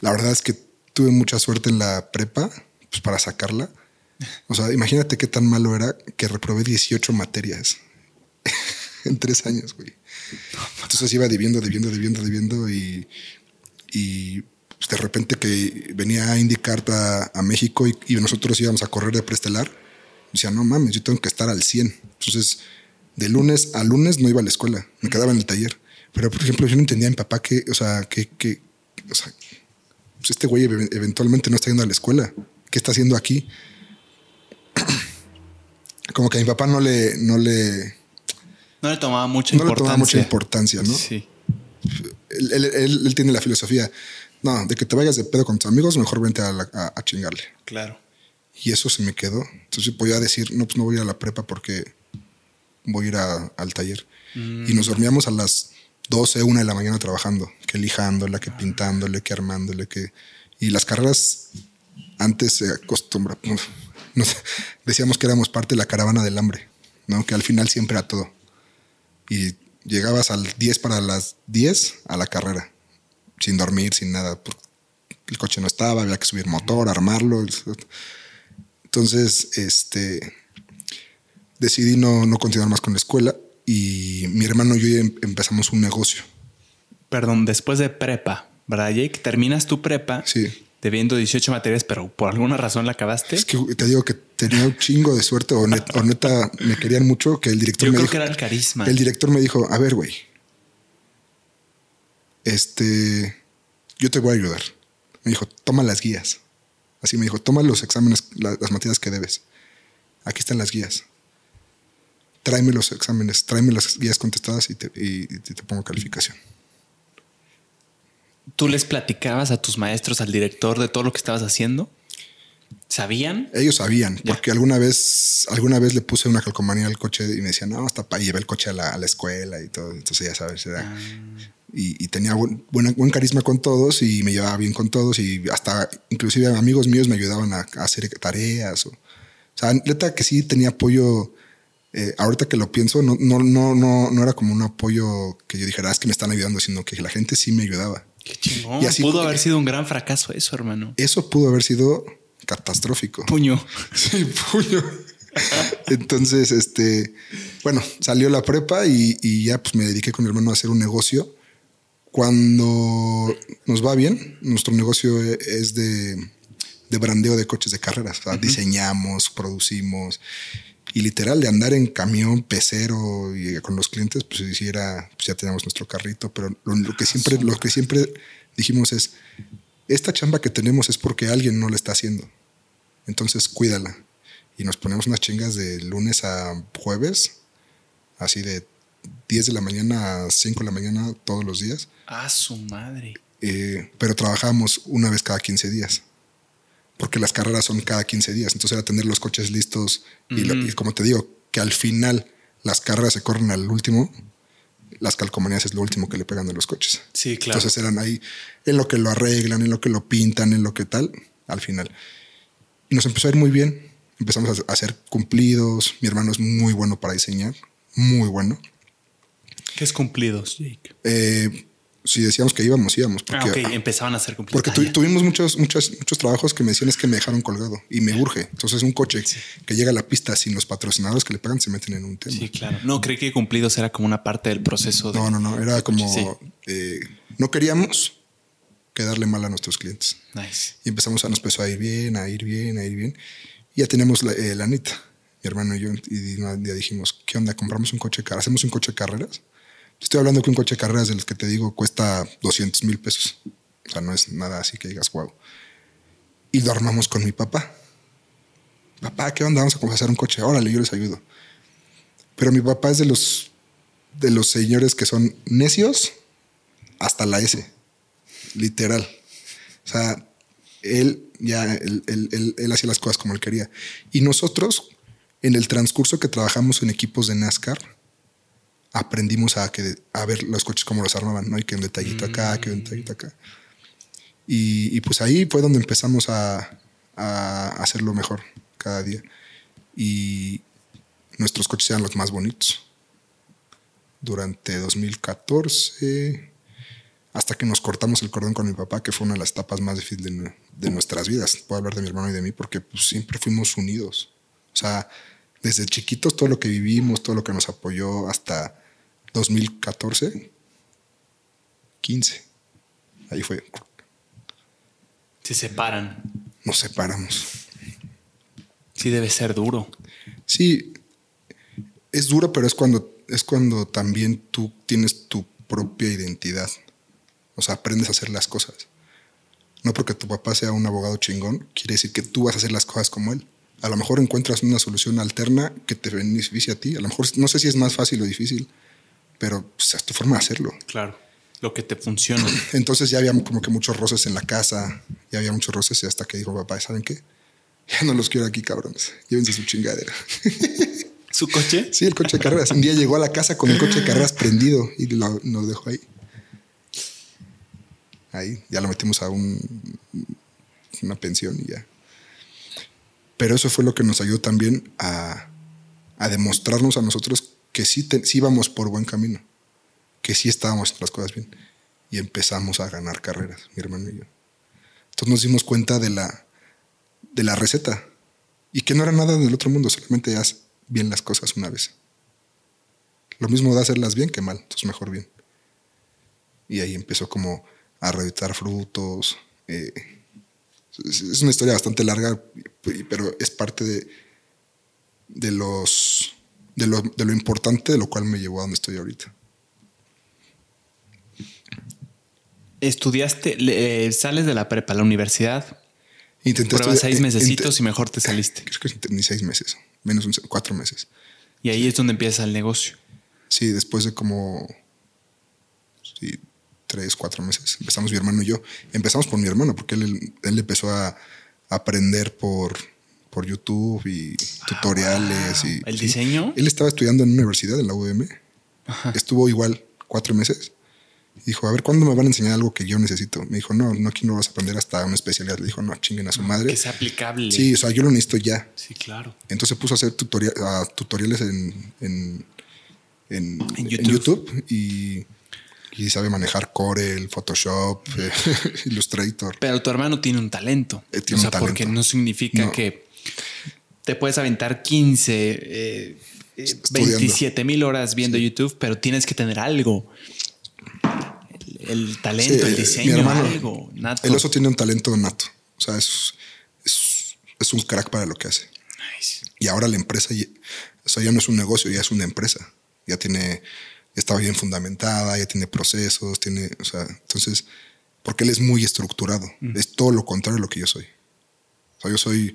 Speaker 2: la verdad es que tuve mucha suerte en la prepa pues, para sacarla. O sea, imagínate qué tan malo era que reprobé 18 materias en tres años, güey. Entonces iba debiendo, debiendo, debiendo, debiendo y, y pues, de repente que venía a indicar a, a México y, nosotros íbamos a correr de preestelar, decía, no mames, yo tengo que estar al 100. Entonces, de lunes a lunes no iba a la escuela, me quedaba en el taller. Pero, por ejemplo, yo no entendía a mi papá que, o sea, que, que o sea, pues este güey ev- eventualmente no está yendo a la escuela. ¿Qué está haciendo aquí? Como que a mi papá no le, no le,
Speaker 1: No le tomaba mucha
Speaker 2: no le
Speaker 1: importancia.
Speaker 2: tomaba mucha importancia, ¿no?
Speaker 1: Sí.
Speaker 2: Él, él- él- él tiene la filosofía, no, de que te vayas de pedo con tus amigos, mejor vente a, la- a- a chingarle.
Speaker 1: Claro.
Speaker 2: Y eso se me quedó. Entonces podía decir, no, pues no voy a la prepa porque voy a ir a- al taller. Y nos dormíamos a las 12, 1 de la mañana trabajando, que lijándola, que pintándole, que armándole, que... Y las carreras antes se acostumbra... nos- decíamos que éramos parte de la caravana del hambre, ¿no? Que al final siempre era todo. Y llegabas al 10 para las 10 a la carrera, sin dormir, sin nada. porque El coche no estaba, había que subir motor, armarlo. Entonces, este, decidí no, no continuar más con la escuela y mi hermano y yo em- empezamos un negocio.
Speaker 1: Perdón, después de prepa, ¿verdad, Jake? Terminas tu prepa
Speaker 2: Sí.
Speaker 1: debiendo 18 materias, pero por alguna razón la acabaste.
Speaker 2: Es que te digo que tenía un chingo de suerte o, net- o neta me querían mucho que el director
Speaker 1: Yo
Speaker 2: me
Speaker 1: creo
Speaker 2: dijo,
Speaker 1: que era el carisma.
Speaker 2: el director me dijo, a ver, güey, este, yo te voy a ayudar. Me dijo, toma las guías. Así me dijo, toma los exámenes, la- las materias que debes. Aquí están las guías. Tráeme los exámenes, tráeme las guías contestadas y te, y- y te pongo calificación.
Speaker 1: ¿Tú les platicabas a tus maestros, al director de todo lo que estabas haciendo? ¿Sabían?
Speaker 2: Ellos sabían, porque alguna vez, alguna vez le puse una calcomanía al coche y me decían, no, hasta para llevar el coche a la, a la, escuela y todo. Entonces ya sabes, era, ah. y, y, tenía buen, buen, carisma con todos y me llevaba bien con todos y hasta inclusive amigos míos me ayudaban a, a hacer tareas. O, o sea, neta que sí tenía apoyo. Eh, ahorita que lo pienso, no, no, no, no, no era como un apoyo que yo dijera, ah, es que me están ayudando, sino que la gente sí me ayudaba.
Speaker 1: Qué chingón. Y así pudo haber sido un gran fracaso eso, hermano.
Speaker 2: Eso pudo haber sido catastrófico.
Speaker 1: Puño.
Speaker 2: Sí, puño. Entonces, este, bueno, salió la prepa y, ya pues me dediqué con mi hermano a hacer un negocio. Cuando nos va bien, nuestro negocio es de, de brandeo de coches de carreras. Diseñamos, producimos y literal de andar en camión, pecero y con los clientes, pues hiciera, pues ya tenemos nuestro carrito, pero lo, que siempre, lo que siempre dijimos es, esta chamba que tenemos es porque alguien no la está haciendo. Entonces cuídala. Y nos ponemos unas chingas de lunes a jueves, así de 10 de la mañana a 5 de la mañana todos los días.
Speaker 1: Ah, su madre.
Speaker 2: Eh, pero trabajamos una vez cada 15 días. Porque las carreras son cada 15 días. Entonces era tener los coches listos. y, como te digo, que al final las carreras se corren al último las calcomanías es lo último que le pegan a los coches.
Speaker 1: Sí, claro.
Speaker 2: Entonces eran ahí en lo que lo arreglan, en lo que lo pintan, en lo que tal, al final. Y nos empezó a ir muy bien. Empezamos a hacer cumplidos. Mi hermano es muy bueno para diseñar, muy bueno.
Speaker 1: ¿Qué es cumplidos, Jake?
Speaker 2: Eh, si decíamos que íbamos, íbamos.
Speaker 1: Ah, porque, ah, empezaban a hacer cumplidos.
Speaker 2: Porque tuvimos muchos, muchos, muchos trabajos que me decían es que me dejaron colgado y me urge. Entonces, un coche que llega a la pista sin los patrocinadores que le pagan se meten en un tema.
Speaker 1: Sí, claro. No, creí que cumplidos era como una parte del proceso.
Speaker 2: No, no, no. Era como eh, no queríamos quedarle mal a nuestros clientes.
Speaker 1: Nice.
Speaker 2: Y empezamos a nos empezó a ir bien, a ir bien, a ir bien. Y ya tenemos la, eh, la neta, mi hermano y yo, y un día dijimos, ¿qué onda? ¿Compramos un coche de ¿Hacemos un coche de carreras? Estoy hablando que un coche de carreras de los que te digo cuesta 200 mil pesos. O sea, no es nada así que digas, wow. Y lo armamos con mi papá. Papá, ¿qué onda? Vamos a hacer un coche. Órale, yo les ayudo. Pero mi papá es de los, de los señores que son necios hasta la S. Literal. O sea, él ya, él, él, él hacía las cosas como él quería. Y nosotros, en el transcurso que trabajamos en equipos de NASCAR, aprendimos a, que, a ver los coches como los armaban, ¿no? Y que un detallito acá, que un detallito acá. Y, pues ahí fue donde empezamos a, a, hacerlo mejor cada día. Y nuestros coches eran los más bonitos. Durante 2014, hasta que nos cortamos el cordón con mi papá, que fue una de las etapas más difíciles de, nuestras vidas. Puedo hablar de mi hermano y de mí porque pues, siempre fuimos unidos. O sea, desde chiquitos todo lo que vivimos, todo lo que nos apoyó hasta 2014, 15. Ahí fue.
Speaker 1: Se separan.
Speaker 2: Nos separamos.
Speaker 1: Sí, debe ser duro.
Speaker 2: Sí, es duro, pero es cuando, es cuando también tú tienes tu propia identidad. O sea, aprendes a hacer las cosas. No porque tu papá sea un abogado chingón, quiere decir que tú vas a hacer las cosas como él. A lo mejor encuentras una solución alterna que te beneficie a ti. A lo mejor no sé si es más fácil o difícil, pero pues, es tu forma de hacerlo.
Speaker 1: Claro, lo que te funciona.
Speaker 2: Entonces ya había como que muchos roces en la casa, ya había muchos roces y hasta que dijo papá, ¿saben qué? Ya no los quiero aquí, cabrones. Llévense su chingadera.
Speaker 1: ¿Su coche?
Speaker 2: Sí, el coche de carreras. Un día llegó a la casa con el coche de carreras prendido y lo, nos dejó ahí. Ahí, ya lo metimos a un, una pensión y ya. Pero eso fue lo que nos ayudó también a, a demostrarnos a nosotros que sí, íbamos por buen camino, que sí estábamos haciendo las cosas bien. Y empezamos a ganar carreras, mi hermano y yo. Entonces nos dimos cuenta de la, de la receta y que no era nada del otro mundo, solamente haz bien las cosas una vez. Lo mismo da hacerlas bien que mal, entonces mejor bien. Y ahí empezó como a reeditar frutos. Eh, es una historia bastante larga, pero es parte de, de los de lo, de lo importante de lo cual me llevó a donde estoy ahorita.
Speaker 1: Estudiaste, eh, sales de la prepa a la universidad.
Speaker 2: Intenté
Speaker 1: Pruebas seis meses y mejor te saliste.
Speaker 2: Creo que ni seis meses, menos cuatro meses.
Speaker 1: Y ahí es donde empieza el negocio.
Speaker 2: Sí, después de como sí, tres, cuatro meses. Empezamos mi hermano y yo. Empezamos por mi hermano, porque él, él empezó a, aprender por, por YouTube y tutoriales. y,
Speaker 1: ¿El diseño?
Speaker 2: Él estaba estudiando en una universidad, en la UVM. Estuvo igual cuatro meses. Dijo, a ver, ¿cuándo me van a enseñar algo que yo necesito? Me dijo, no, no, aquí no vas a aprender hasta una especialidad. Le dijo, no, chinguen a su madre.
Speaker 1: Que sea aplicable.
Speaker 2: Sí, o sea, yo lo necesito ya.
Speaker 1: Sí, claro.
Speaker 2: Entonces puso a hacer tutorial, tutoriales en, en, en, YouTube. y, y, sabe manejar Corel, Photoshop, eh, Illustrator.
Speaker 1: Pero tu hermano tiene un talento.
Speaker 2: Eh, tiene o sea, un talento.
Speaker 1: porque no significa que te puedes aventar 15, eh, 27 mil horas viendo YouTube, pero tienes que tener algo el talento, el diseño, algo nato.
Speaker 2: El oso tiene un talento nato. O sea, es, es, un crack para lo que hace. Y ahora la empresa, o sea, ya no es un negocio, ya es una empresa. Ya tiene, ya está bien fundamentada, ya tiene procesos, tiene, o sea, entonces, porque él es muy estructurado. Mm. Es todo lo contrario de lo que yo soy. O sea, yo soy,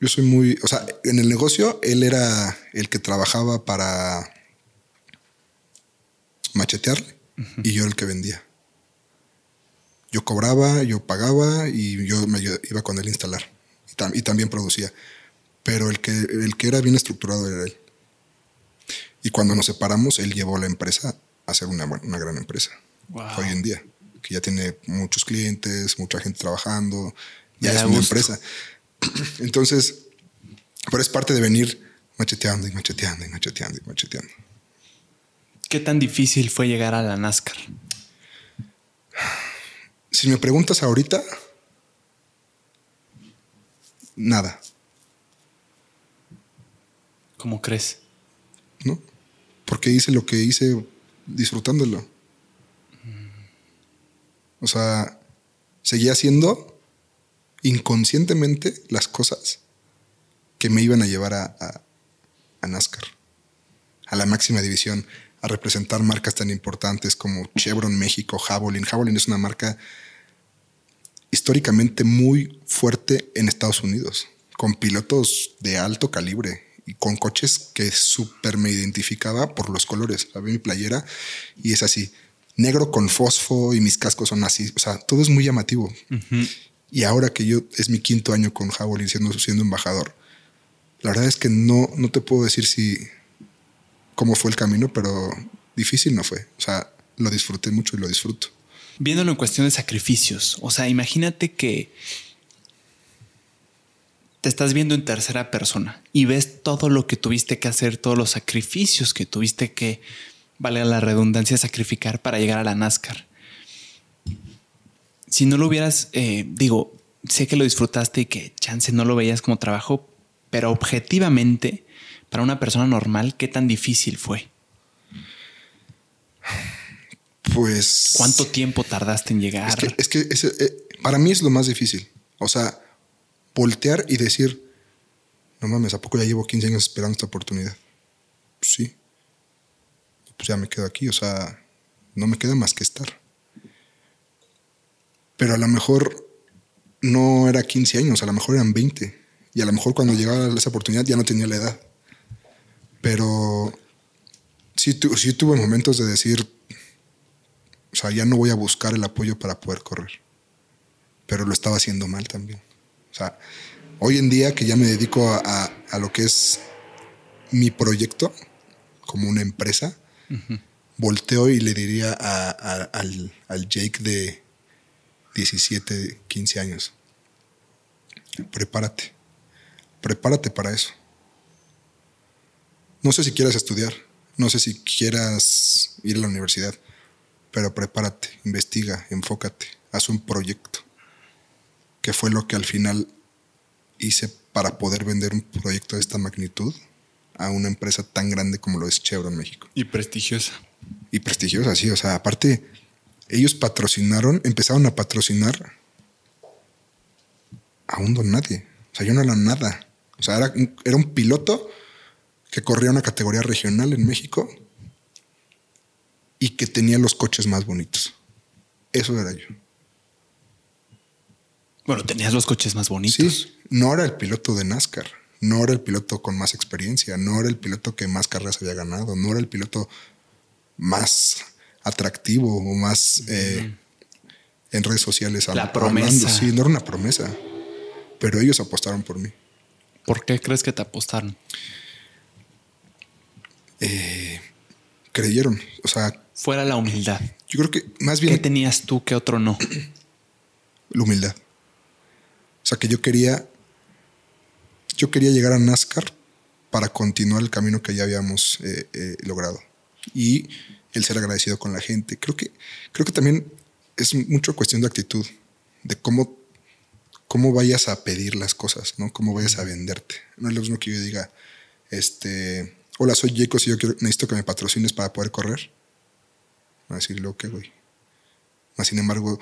Speaker 2: yo soy muy, o sea, en el negocio él era el que trabajaba para machetearle y yo el que vendía. Yo cobraba, yo pagaba y yo me iba con él a instalar y, también producía. Pero el que, el que era bien estructurado era él. Y cuando nos separamos, él llevó la empresa a ser una, una gran empresa. Hoy en día, que ya tiene muchos clientes, mucha gente trabajando, ya es una empresa. Entonces, pero es parte de venir macheteando y macheteando y macheteando y macheteando.
Speaker 1: ¿Qué tan difícil fue llegar a la NASCAR?
Speaker 2: Si me preguntas ahorita, nada.
Speaker 1: ¿Cómo crees?
Speaker 2: ¿No? Porque hice lo que hice disfrutándolo. O sea, seguía haciendo inconscientemente las cosas que me iban a llevar a, a, a NASCAR, a la máxima división a representar marcas tan importantes como Chevron México, Javelin. Javelin es una marca históricamente muy fuerte en Estados Unidos, con pilotos de alto calibre y con coches que súper me identificaba por los colores. Había mi playera y es así, negro con fosfo y mis cascos son así. O sea, todo es muy llamativo. Y ahora que yo es mi quinto año con Javelin siendo, siendo embajador, la verdad es que no, no te puedo decir si, cómo fue el camino, pero difícil no fue. O sea, lo disfruté mucho y lo disfruto.
Speaker 1: Viéndolo en cuestión de sacrificios, o sea, imagínate que te estás viendo en tercera persona y ves todo lo que tuviste que hacer, todos los sacrificios que tuviste que, vale la redundancia, sacrificar para llegar a la NASCAR. Si no lo hubieras, eh, digo, sé que lo disfrutaste y que chance no lo veías como trabajo, pero objetivamente, para una persona normal, ¿qué tan difícil fue?
Speaker 2: Pues.
Speaker 1: ¿Cuánto tiempo tardaste en llegar?
Speaker 2: Es que, eh, para mí es lo más difícil. O sea, voltear y decir, no mames, ¿a poco ya llevo 15 años esperando esta oportunidad? Pues sí. Pues ya me quedo aquí. O sea, no me queda más que estar. Pero a lo mejor no era 15 años, a lo mejor eran 20. Y a lo mejor cuando llegaba esa oportunidad ya no tenía la edad. Pero sí, tuve momentos de decir, o sea, ya no voy a buscar el apoyo para poder correr. Pero lo estaba haciendo mal también. O sea, hoy en día que ya me dedico a, lo que es mi proyecto como una empresa, volteo y le diría al, al Jake de 17, 15 años, prepárate, prepárate para eso. No sé si quieras estudiar, no sé si quieras ir a la universidad, pero prepárate, investiga, enfócate, haz un proyecto, que fue lo que al final hice para poder vender un proyecto de esta magnitud a una empresa tan grande como lo es Chevron México.
Speaker 1: Y prestigiosa.
Speaker 2: Y prestigiosa, sí. O sea, aparte, ellos patrocinaron, empezaron a patrocinar a un don nadie. O sea, yo no era nada. O sea, era, era un piloto que corría una categoría regional en México y que tenía los coches más bonitos. Eso era yo.
Speaker 1: Bueno, tenías los coches más bonitos.
Speaker 2: Sí, no era el piloto de NASCAR, no era el piloto con más experiencia, no era el piloto que más carreras había ganado, no era el piloto más atractivo o más eh, en redes sociales.
Speaker 1: La promesa.
Speaker 2: Sí, no era una promesa. Pero ellos apostaron por mí.
Speaker 1: ¿Por qué crees que te apostaron?
Speaker 2: Eh, creyeron. O sea.
Speaker 1: Fuera la humildad.
Speaker 2: Yo creo que más bien.
Speaker 1: ¿Qué tenías tú que otro no?
Speaker 2: La humildad. O sea, que yo quería. Yo quería llegar a NASCAR para continuar el camino que ya habíamos eh, eh, logrado. Y el ser agradecido con la gente. Creo que, creo que también es mucho cuestión de actitud, de cómo, cómo vayas a pedir las cosas, ¿no? Cómo vayas a venderte. No es lo mismo que yo diga, este, hola, soy Jacob y yo necesito que me patrocines para poder correr. A decirle, ok, güey. Sin embargo,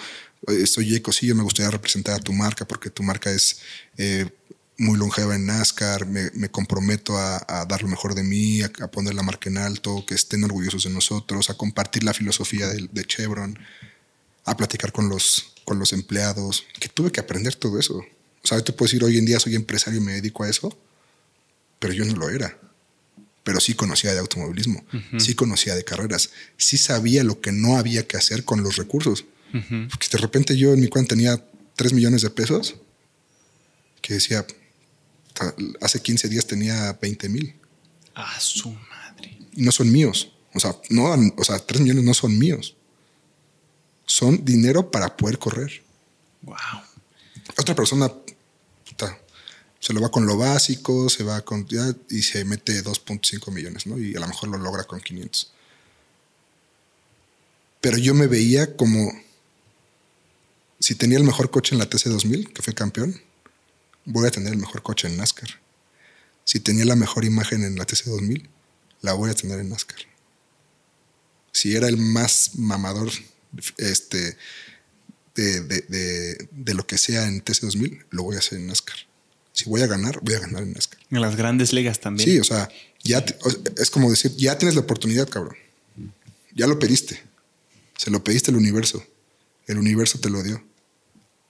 Speaker 2: soy Jacob y yo me gustaría representar a tu marca porque tu marca es eh, muy longeva en NASCAR, me, comprometo a, dar lo mejor de mí, a, poner la marca en alto, que estén orgullosos de nosotros, a compartir la filosofía de, Chevron, a platicar con los, con los empleados, que tuve que aprender todo eso. O sea, tú puedes decir, hoy en día soy empresario y me dedico a eso, pero yo no lo era. Pero sí conocía de automovilismo, sí conocía de carreras, sí sabía lo que no había que hacer con los recursos. Porque de repente yo en mi cuenta tenía 3 millones de pesos, que decía, hace 15 días tenía 20 mil.
Speaker 1: A su madre.
Speaker 2: Y no son míos. O sea, no, o sea, 3 millones no son míos. Son dinero para poder correr.
Speaker 1: Wow.
Speaker 2: Otra persona se lo va con lo básico, se va con y se mete 2.5 millones, ¿no? Y a lo mejor lo logra con 500. Pero yo me veía como si tenía el mejor coche en la TC2000, que fue campeón, voy a tener el mejor coche en NASCAR. Si tenía la mejor imagen en la TC2000, la voy a tener en NASCAR. Si era el más mamador este, de, lo que sea en TC2000, lo voy a hacer en NASCAR. Si voy a ganar, voy a ganar en NASCAR.
Speaker 1: En las grandes ligas también.
Speaker 2: Sí, o sea, ya es como decir, ya tienes la oportunidad, cabrón. Ya lo pediste. Se lo pediste al universo. El universo te lo dio.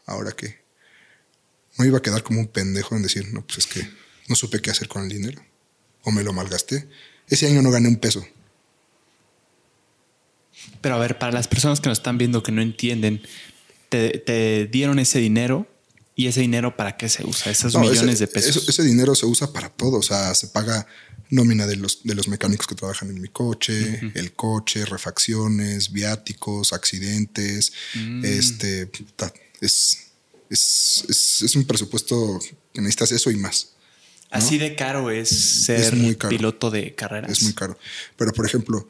Speaker 2: ¿Ahora qué? No iba a quedar como un pendejo en decir, no, pues es que no supe qué hacer con el dinero. O me lo malgasté. Ese año no gané un peso.
Speaker 1: Pero a ver, para las personas que nos están viendo que no entienden, te, dieron ese dinero y ese dinero para qué se usa, esos millones de pesos.
Speaker 2: Ese, dinero se usa para todo, o sea, se paga nómina de los, de los mecánicos que trabajan en mi coche, el coche, refacciones, viáticos, accidentes, mm. este, es es, un presupuesto que necesitas eso y más.
Speaker 1: Así de caro es ser piloto de carreras.
Speaker 2: Es muy caro. Pero, por ejemplo,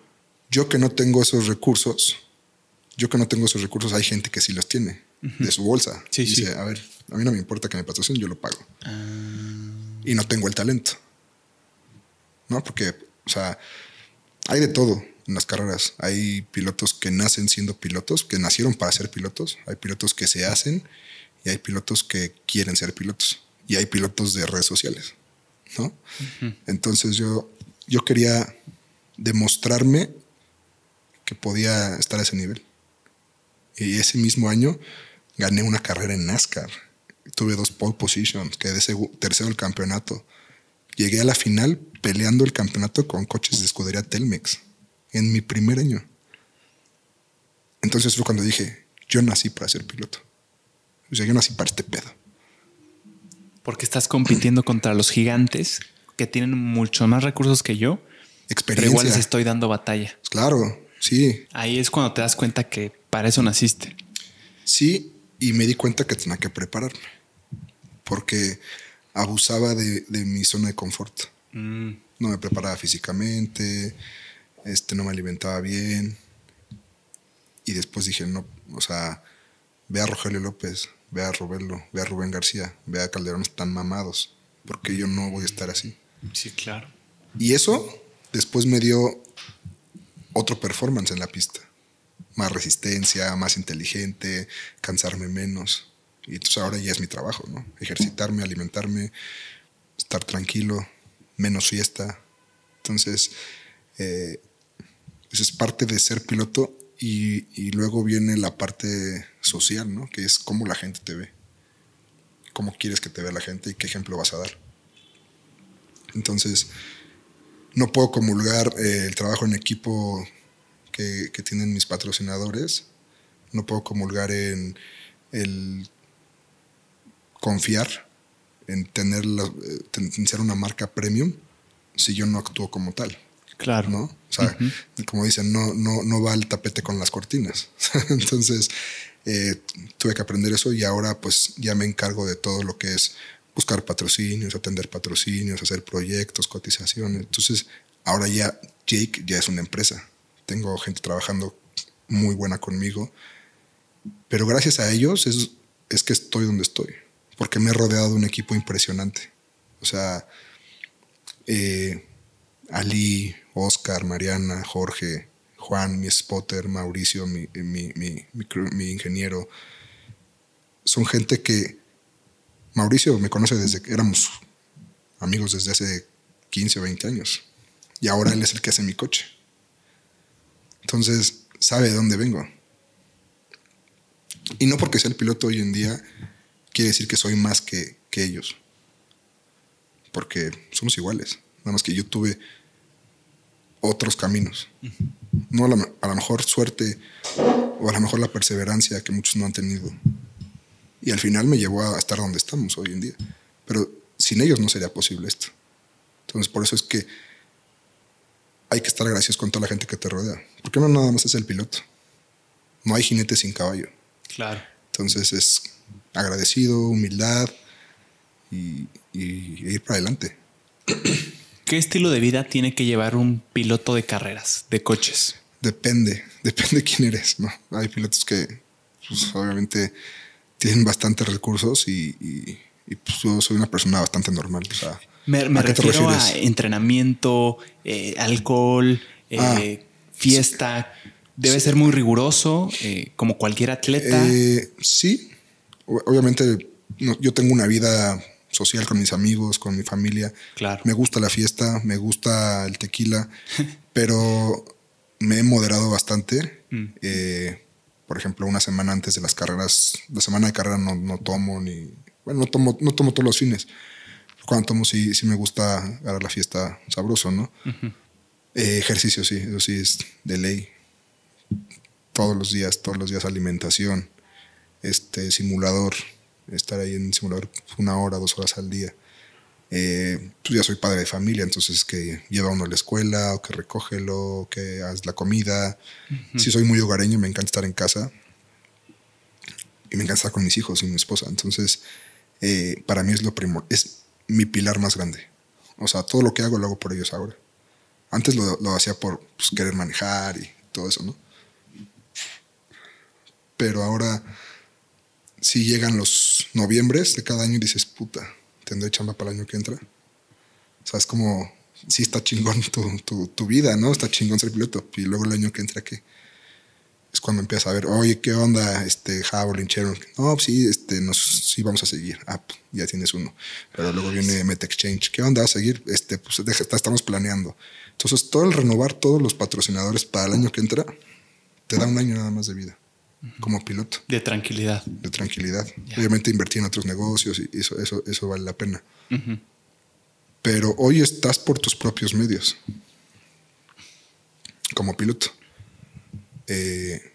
Speaker 2: yo que no tengo esos recursos, yo que no tengo esos recursos, hay gente que sí los tiene de su bolsa.
Speaker 1: Sí,
Speaker 2: Dice, a ver, a mí no me importa que me patrocinen, yo lo pago. Y no tengo el talento. ¿No? Porque, o sea, hay de todo en las carreras. Hay pilotos que nacen siendo pilotos, que nacieron para ser pilotos. Hay pilotos que se hacen y hay pilotos que quieren ser pilotos y hay pilotos de redes sociales, ¿no? Entonces yo, yo quería demostrarme que podía estar a ese nivel. Y ese mismo año gané una carrera en NASCAR. Tuve dos pole positions, quedé tercero el campeonato. Llegué a la final peleando el campeonato con coches de escudería Telmex en mi primer año. Entonces fue cuando dije, yo nací para ser piloto. O sea, yo nací para este pedo.
Speaker 1: Porque estás compitiendo contra los gigantes que tienen mucho más recursos que yo. Experiencia. Pero igual les estoy dando batalla.
Speaker 2: Claro, sí.
Speaker 1: Ahí es cuando te das cuenta que para eso naciste.
Speaker 2: Sí, y me di cuenta que tenía que prepararme. Porque abusaba de, mi zona de confort. Mm. No me preparaba físicamente, este, no me alimentaba bien. Y después dije, no, o sea, ve a Rogelio López, ve a Robelo, ve a Rubén García, ve a Calderón, están mamados, porque yo no voy a estar así.
Speaker 1: Sí, claro.
Speaker 2: Y eso después me dio otro performance en la pista. Más resistencia, más inteligente, cansarme menos. Y entonces ahora ya es mi trabajo, ¿no? Ejercitarme, alimentarme, estar tranquilo, menos fiesta. Entonces, eh, eso es parte de ser piloto y, luego viene la parte social, ¿no? Que es cómo la gente te ve. Cómo quieres que te vea la gente y qué ejemplo vas a dar. Entonces, no puedo comulgar eh, el trabajo en equipo que, tienen mis patrocinadores no puedo comulgar en el confiar en tener la, eh, en ser una marca premium si yo no actúo como tal.
Speaker 1: Claro.
Speaker 2: ¿no? O sea, como dicen, no, no, no va el tapete con las cortinas. Entonces, eh, tuve que aprender eso y ahora pues ya me encargo de todo lo que es buscar patrocinios, atender patrocinios, hacer proyectos, cotizaciones. Entonces, ahora ya Jake ya es una empresa. Tengo gente trabajando muy buena conmigo, pero gracias a ellos es, es que estoy donde estoy, porque me he rodeado de un equipo impresionante. O sea, eh, Ali, Oscar, Mariana, Jorge, Juan, mi spotter, Mauricio, mi, mi, mi, ingeniero. Son gente que Mauricio me conoce desde que éramos amigos desde hace 15 o 20 años. Y ahora él es el que hace mi coche. Entonces, sabe de dónde vengo. Y no porque sea el piloto hoy en día, quiere decir que soy más que, que ellos. Porque somos iguales. Nada más que yo tuve otros caminos. No a la, mejor suerte o a lo mejor la perseverancia que muchos no han tenido. Y al final me llevó a estar donde estamos hoy en día. Pero sin ellos no sería posible esto. Entonces por eso es que hay que estar agradecidos con toda la gente que te rodea. Porque no nada más es el piloto. No hay jinete sin caballo.
Speaker 1: Claro.
Speaker 2: Entonces es agradecido, humildad y, y ir para adelante.
Speaker 1: ¿Qué estilo de vida tiene que llevar un piloto de carreras, de coches?
Speaker 2: Depende, depende de quién eres, ¿no? Hay pilotos que, pues, obviamente, tienen bastantes recursos y, pues, yo soy una persona bastante normal. O sea,
Speaker 1: me, refiero a entrenamiento, eh, alcohol, eh, ah, fiesta. Debe ser muy riguroso, eh, como cualquier atleta.
Speaker 2: sí, obviamente yo tengo una vida social con mis amigos, con mi familia.
Speaker 1: Claro.
Speaker 2: Me gusta la fiesta, me gusta el tequila, pero me he moderado bastante. Mm. Eh, por ejemplo, una semana antes de las carreras, la semana de carrera no, no tomo ni, bueno, no tomo, no tomo todos los fines. Cuando tomo sí, sí me gusta agarrar la fiesta sabroso, ¿no? Eh, ejercicio sí, eso sí es de ley. Todos los días, todos los días alimentación, este simulador, estar ahí en el simulador una hora, dos horas al día. Eh, pues ya soy padre de familia, entonces que lleva uno a la escuela, o que recógelo, o que haz la comida. Si soy muy hogareño, me encanta estar en casa. Y me encanta estar con mis hijos y mi esposa. Entonces, eh, para mí es lo primor es mi pilar más grande. O sea, todo lo que hago lo hago por ellos ahora. Antes lo, lo hacía por pues, querer manejar y todo eso, ¿no? Pero ahora si llegan los noviembres de cada año y dices, puta, tendré chamba para el año que entra. O sea, es como, sí está chingón tu, tu, vida, ¿no? Está chingón ser piloto. Y luego el año que entra, ¿qué? Es cuando empiezas a ver, oye, ¿qué onda? Este, Javelin, Sharon. No, pues sí, este, nos, sí vamos a seguir. Ah, pues, ya tienes uno. Pero luego viene Met Exchange. ¿Qué onda? A seguir, este, pues estamos planeando. Entonces, todo el renovar todos los patrocinadores para el año que entra, te da un año nada más de vida como piloto.
Speaker 1: De tranquilidad.
Speaker 2: De tranquilidad. Obviamente invertir en otros negocios y eso, eso, eso vale la pena. Pero hoy estás por tus propios medios como piloto. Eh,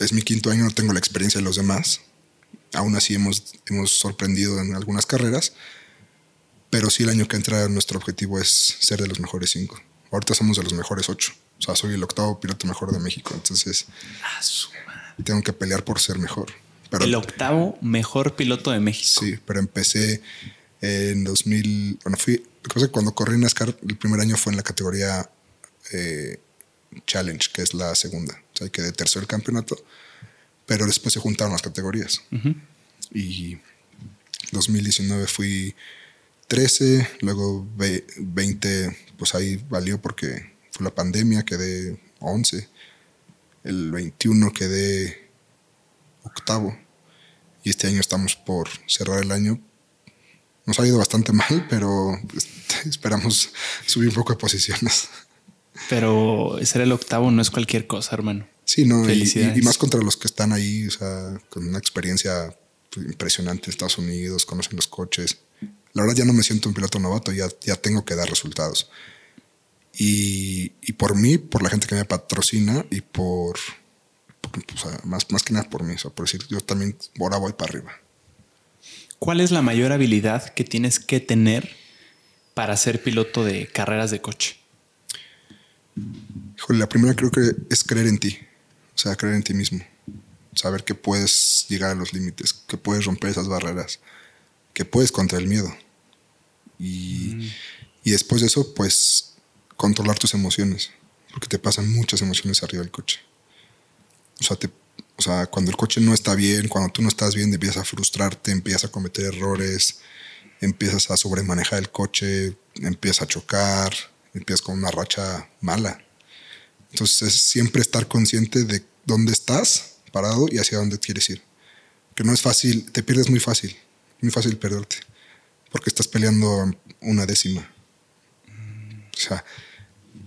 Speaker 2: es mi quinto año, no tengo la experiencia de los demás. Aún así hemos, hemos sorprendido en algunas carreras. Pero sí el año que entra nuestro objetivo es ser de los mejores cinco. Ahorita somos de los mejores ocho. O sea, soy el octavo piloto mejor de México. Entonces...
Speaker 1: Ah,
Speaker 2: tengo que pelear por ser mejor.
Speaker 1: el octavo mejor piloto de México.
Speaker 2: Sí, pero empecé en 2000. Bueno, fui. Lo que cuando corrí en NASCAR, el primer año fue en la categoría eh, Challenge, que es la segunda. O sea, quedé tercero el campeonato, pero después se juntaron las categorías. Y 2019 fui 13, luego 20, pues ahí valió porque fue la pandemia, quedé 11 el 21 quedé octavo y este año estamos por cerrar el año. Nos ha ido bastante mal, pero este, esperamos subir un poco de posiciones.
Speaker 1: Pero ser el octavo no es cualquier cosa, hermano.
Speaker 2: Sí, no, y, más contra los que están ahí, o sea, con una experiencia pues, impresionante en Estados Unidos, conocen los coches. La verdad ya no me siento un piloto novato, ya, ya tengo que dar resultados. Y, por mí, por la gente que me patrocina y por, o sea, más, más que nada por mí, o sea, por decir, yo también ahora voy para arriba.
Speaker 1: ¿Cuál es la mayor habilidad que tienes que tener para ser piloto de carreras de coche?
Speaker 2: Híjole, la primera creo que es creer en ti, o sea, creer en ti mismo, saber que puedes llegar a los límites, que puedes romper esas barreras, que puedes contra el miedo. Y, y después de eso, pues, controlar tus emociones, porque te pasan muchas emociones arriba del coche. O sea, te, o sea, cuando el coche no está bien, cuando tú no estás bien, empiezas a frustrarte, empiezas a cometer errores, empiezas a sobremanejar el coche, empiezas a chocar, empiezas con una racha mala. Entonces es siempre estar consciente de dónde estás parado y hacia dónde quieres ir. Que no es fácil, te pierdes muy fácil, muy fácil perderte, porque estás peleando una décima. O sea,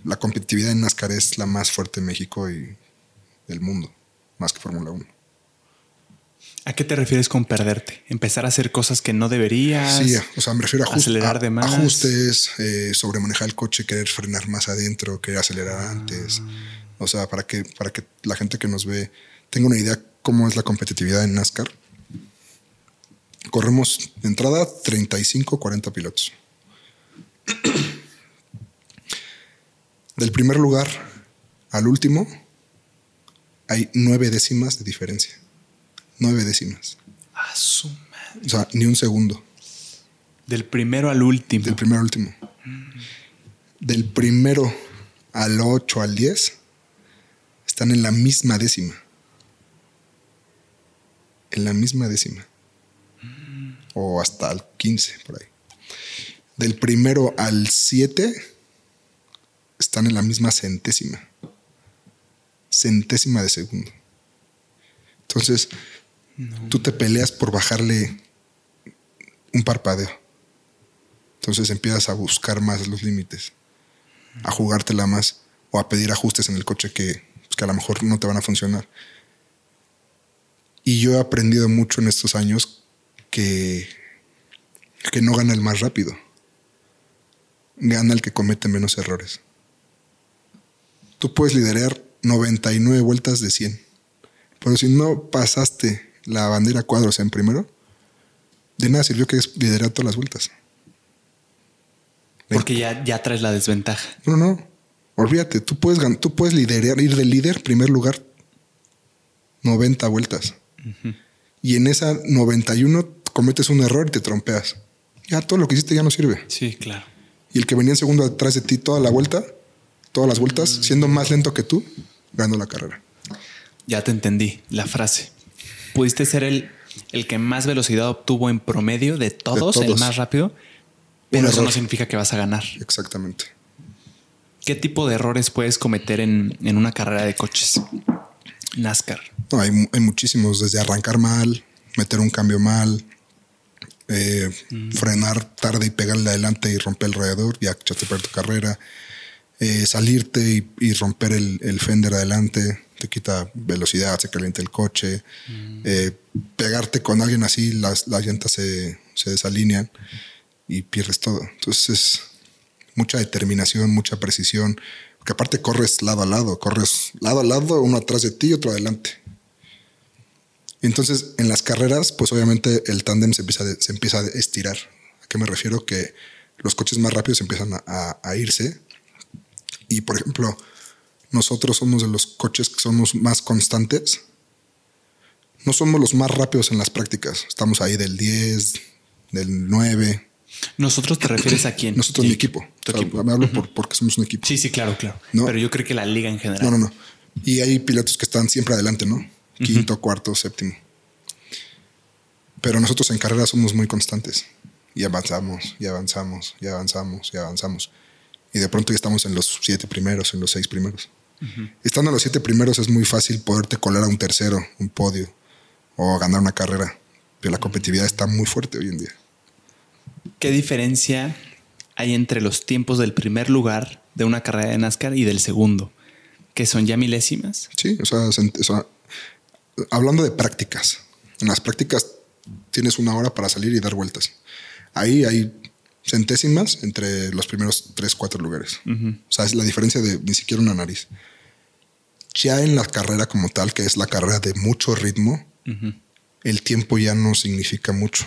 Speaker 2: la competitividad en NASCAR es la más fuerte en México y del mundo, más que Fórmula 1.
Speaker 1: ¿A qué te refieres con perderte? ¿Empezar a hacer cosas que no deberías?
Speaker 2: Sí, o sea, me refiero a,
Speaker 1: acelerar de más.
Speaker 2: ajustes, eh, sobremanejar el coche, querer frenar más adentro, querer acelerar antes. O sea, para que, para que la gente que nos ve tenga una idea cómo es la competitividad en NASCAR. Corremos de entrada 35, 40 pilotos. Del primer lugar al último hay nueve décimas de diferencia. Nueve décimas.
Speaker 1: A su madre.
Speaker 2: O sea, ni un segundo.
Speaker 1: Del primero al último.
Speaker 2: Del primero al último. Del primero al 8 al 10 están en la misma décima. En la misma décima. O hasta el 15, por ahí. Del primero al 7 están en la misma centésima. Centésima de segundo. Entonces, tú te peleas por bajarle un parpadeo. Entonces empiezas a buscar más los límites, a jugártela más o a pedir ajustes en el coche que, pues, que a lo mejor no te van a funcionar. Y yo he aprendido mucho en estos años que, que no gana el más rápido, gana el que comete menos errores. Tú puedes liderar 99 vueltas de 100, pero si no pasaste la bandera cuadros en primero, de nada sirvió que liderar todas las vueltas.
Speaker 1: Porque ya, ya traes la desventaja.
Speaker 2: No, no, olvídate, tú puedes, tú puedes liderar, ir de líder, primer lugar, 90 vueltas. Y en esa 91 cometes un error y te trompeas. Ya todo lo que hiciste ya no sirve.
Speaker 1: Sí, claro.
Speaker 2: Y el que venía en segundo atrás de ti toda la vuelta, todas las vueltas, siendo más lento que tú, ganó la carrera.
Speaker 1: Ya te entendí la frase. Pudiste ser el, el que más velocidad obtuvo en promedio de todos, el
Speaker 2: todos.
Speaker 1: más rápido, pero eso no significa que vas a ganar.
Speaker 2: Exactamente.
Speaker 1: ¿Qué tipo de errores puedes cometer en, en una carrera de coches? NASCAR.
Speaker 2: No, hay, hay muchísimos, desde arrancar mal, meter un cambio mal, eh, frenar tarde y pegarle adelante y romper el radiador, ya echaste a perder tu carrera, eh, salirte y, y romper el, el fender adelante, te quita velocidad, se calienta el coche, eh, pegarte con alguien así, las, las llantas se, se desalinean y pierdes todo. Entonces es mucha determinación, mucha precisión, porque aparte corres lado a lado, corres lado a lado, uno atrás de ti y otro adelante. Entonces, en las carreras, pues obviamente el tándem se empieza, a- se empieza a estirar. ¿A qué me refiero? Que los coches más rápidos empiezan a, a- a irse. Y, por ejemplo, nosotros somos de los coches que somos más constantes. No somos los más rápidos en las prácticas. Estamos ahí del 10, del 9.
Speaker 1: ¿Nosotros te refieres a quién?
Speaker 2: Nosotros,
Speaker 1: Sí,
Speaker 2: mi equipo.
Speaker 1: Tu
Speaker 2: O sea,
Speaker 1: equipo.
Speaker 2: Me hablo por- porque somos un equipo.
Speaker 1: Sí, sí, claro, claro.
Speaker 2: No.
Speaker 1: Pero yo creo que la liga en general.
Speaker 2: No, no, no. Y hay pilotos que están siempre adelante, ¿no? Quinto, cuarto, séptimo. Pero nosotros en carrera somos muy constantes. Y avanzamos, y avanzamos, y avanzamos, y avanzamos. Y de pronto ya estamos en los siete primeros, en los seis primeros. Estando en los siete primeros es muy fácil poderte colar a un tercero, un podio, o ganar una carrera. Pero la competitividad está muy fuerte hoy en día.
Speaker 1: ¿Qué diferencia hay entre los tiempos del primer lugar de una carrera de NASCAR y del segundo? Que son ya milésimas.
Speaker 2: Sí, o sea, se- o sea, hablando de prácticas, en las prácticas tienes una hora para salir y dar vueltas. Ahí hay centésimas entre los primeros tres, cuatro lugares. O sea, es la diferencia de ni siquiera una nariz. Ya en la carrera como tal, que es la carrera de mucho ritmo, el tiempo ya no significa mucho.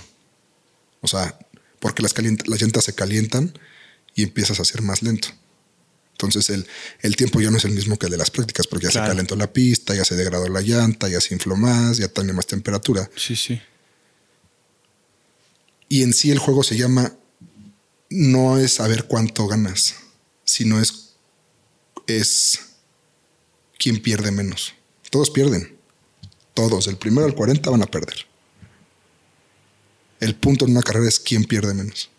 Speaker 2: O sea, porque las, las llantas se calientan y empiezas a ser más lento. Entonces el, el, tiempo ya no es el mismo que el de las prácticas, porque ya se calentó la pista, ya se degradó la llanta, ya se infló más, ya tiene más temperatura.
Speaker 1: Sí, sí.
Speaker 2: Y en sí el juego se llama, no es saber cuánto ganas, sino es, es quién pierde menos. Todos pierden. Todos, del primero al 40 van a perder. El punto en una carrera es quién pierde menos.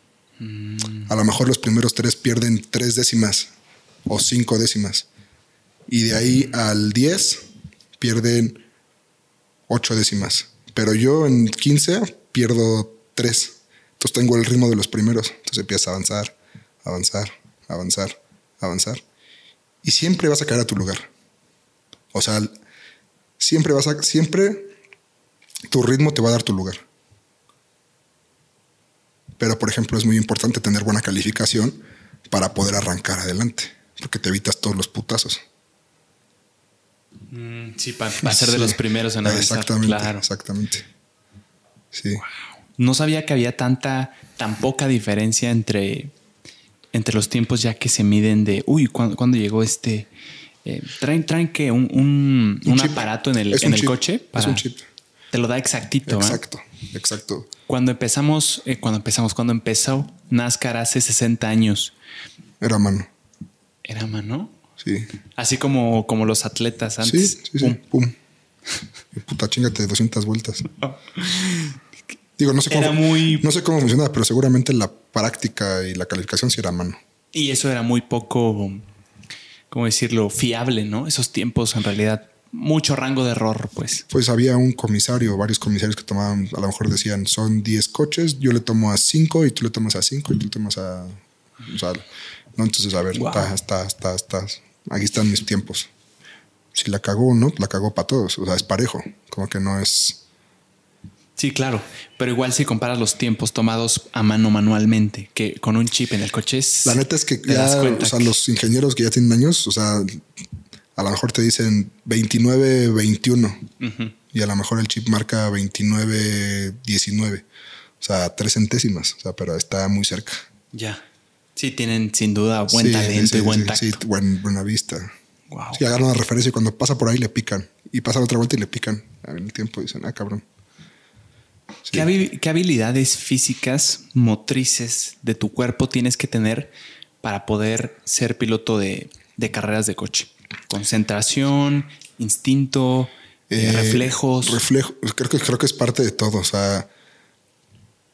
Speaker 2: A lo mejor los primeros tres pierden tres décimas o cinco décimas. Y de ahí al 10 pierden ocho décimas. Pero yo en 15 pierdo tres. Entonces tengo el ritmo de los primeros. Entonces empieza a avanzar, avanzar, avanzar, avanzar. Y siempre vas a caer a tu lugar. O sea, siempre vas a, siempre tu ritmo te va a dar tu lugar. Pero, por ejemplo, es muy importante tener buena calificación para poder arrancar adelante, porque te evitas todos los putazos.
Speaker 1: Mm, sí, para ser de los primeros en
Speaker 2: avanzar. Exactamente, exactamente. Sí.
Speaker 1: No sabía que había tanta, tan poca diferencia entre, entre los tiempos ya que se miden de, uy, ¿cuándo, llegó este? Eh, traen, traen que un, un, aparato en el, en el coche.
Speaker 2: es un chip.
Speaker 1: Te lo da exactito.
Speaker 2: Exacto, exacto.
Speaker 1: Cuando empezamos, eh, cuando empezamos, cuando empezó NASCAR hace 60 años.
Speaker 2: Era mano.
Speaker 1: Era mano.
Speaker 2: Sí.
Speaker 1: Así como, como los atletas antes.
Speaker 2: Sí, sí, pum. pum. Puta chingate 200 vueltas. Digo, no sé cómo, muy... no sé cómo funciona, pero seguramente la práctica y la calificación sí era mano.
Speaker 1: Y eso era muy poco, ¿cómo decirlo? Fiable, ¿no? Esos tiempos en realidad mucho rango de error, pues.
Speaker 2: Pues había un comisario, varios comisarios que tomaban, a lo mejor decían, son 10 coches, yo le tomo a 5 y tú le tomas a 5 y tú le tomas a... O sea, ¿no? Entonces, a ver, está, está, está, está, aquí están mis tiempos. Si la cagó no, la cagó para todos, o sea, es parejo, como que no es...
Speaker 1: Sí, claro, pero igual si comparas los tiempos tomados a mano manualmente, que con un chip en el coche es...
Speaker 2: La neta es que ya, o sea, los ingenieros que ya tienen años, o sea, a lo mejor te dicen 29, 21 y a lo mejor el chip marca 29, 19. O sea, tres centésimas, o sea, pero está muy cerca.
Speaker 1: Ya. Sí, tienen sin duda buen talento y buen tacto. Sí,
Speaker 2: buena vista. Wow. Sí, agarran la referencia y cuando pasa por ahí le pican. Y pasa otra vuelta y le pican. En el tiempo dicen, ah, cabrón.
Speaker 1: ¿Qué, ¿Qué, habilidades físicas, motrices de tu cuerpo tienes que tener para poder ser piloto de, de carreras de coche? Concentración, instinto, eh, eh, reflejos.
Speaker 2: Reflejo, creo que, creo que es parte de todo. O sea,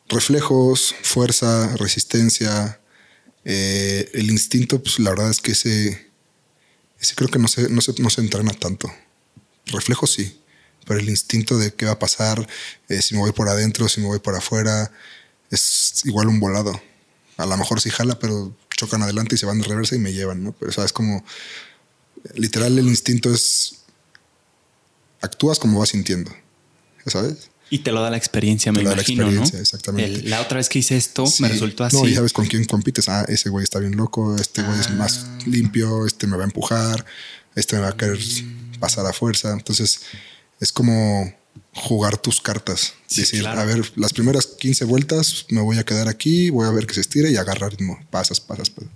Speaker 2: reflejos, fuerza, resistencia. Eh, el instinto, pues la verdad es que ese, ese creo que no se, no, se, no se entrena tanto. Reflejos sí, pero el instinto de qué va a pasar, si me voy por adentro, si me voy por afuera, es igual un volado. A lo mejor sí jala, pero chocan adelante y se van de reversa y me llevan, ¿no? Pero o es como literal el instinto es actúas como vas sintiendo, ¿sabes?
Speaker 1: Y te lo da la experiencia, me imagino, la experiencia,
Speaker 2: Exactamente.
Speaker 1: la otra vez que hice esto me resultó así. No,
Speaker 2: y sabes con quién compites. Ah, ese güey está bien loco, este güey es más ah. limpio, este me va a empujar, este me va a querer pasar a fuerza. Entonces, es como jugar tus cartas. decir, a ver, las primeras 15 vueltas me voy a quedar aquí, voy a ver que se estire y agarrar ritmo. Pasas, pasas, pasas.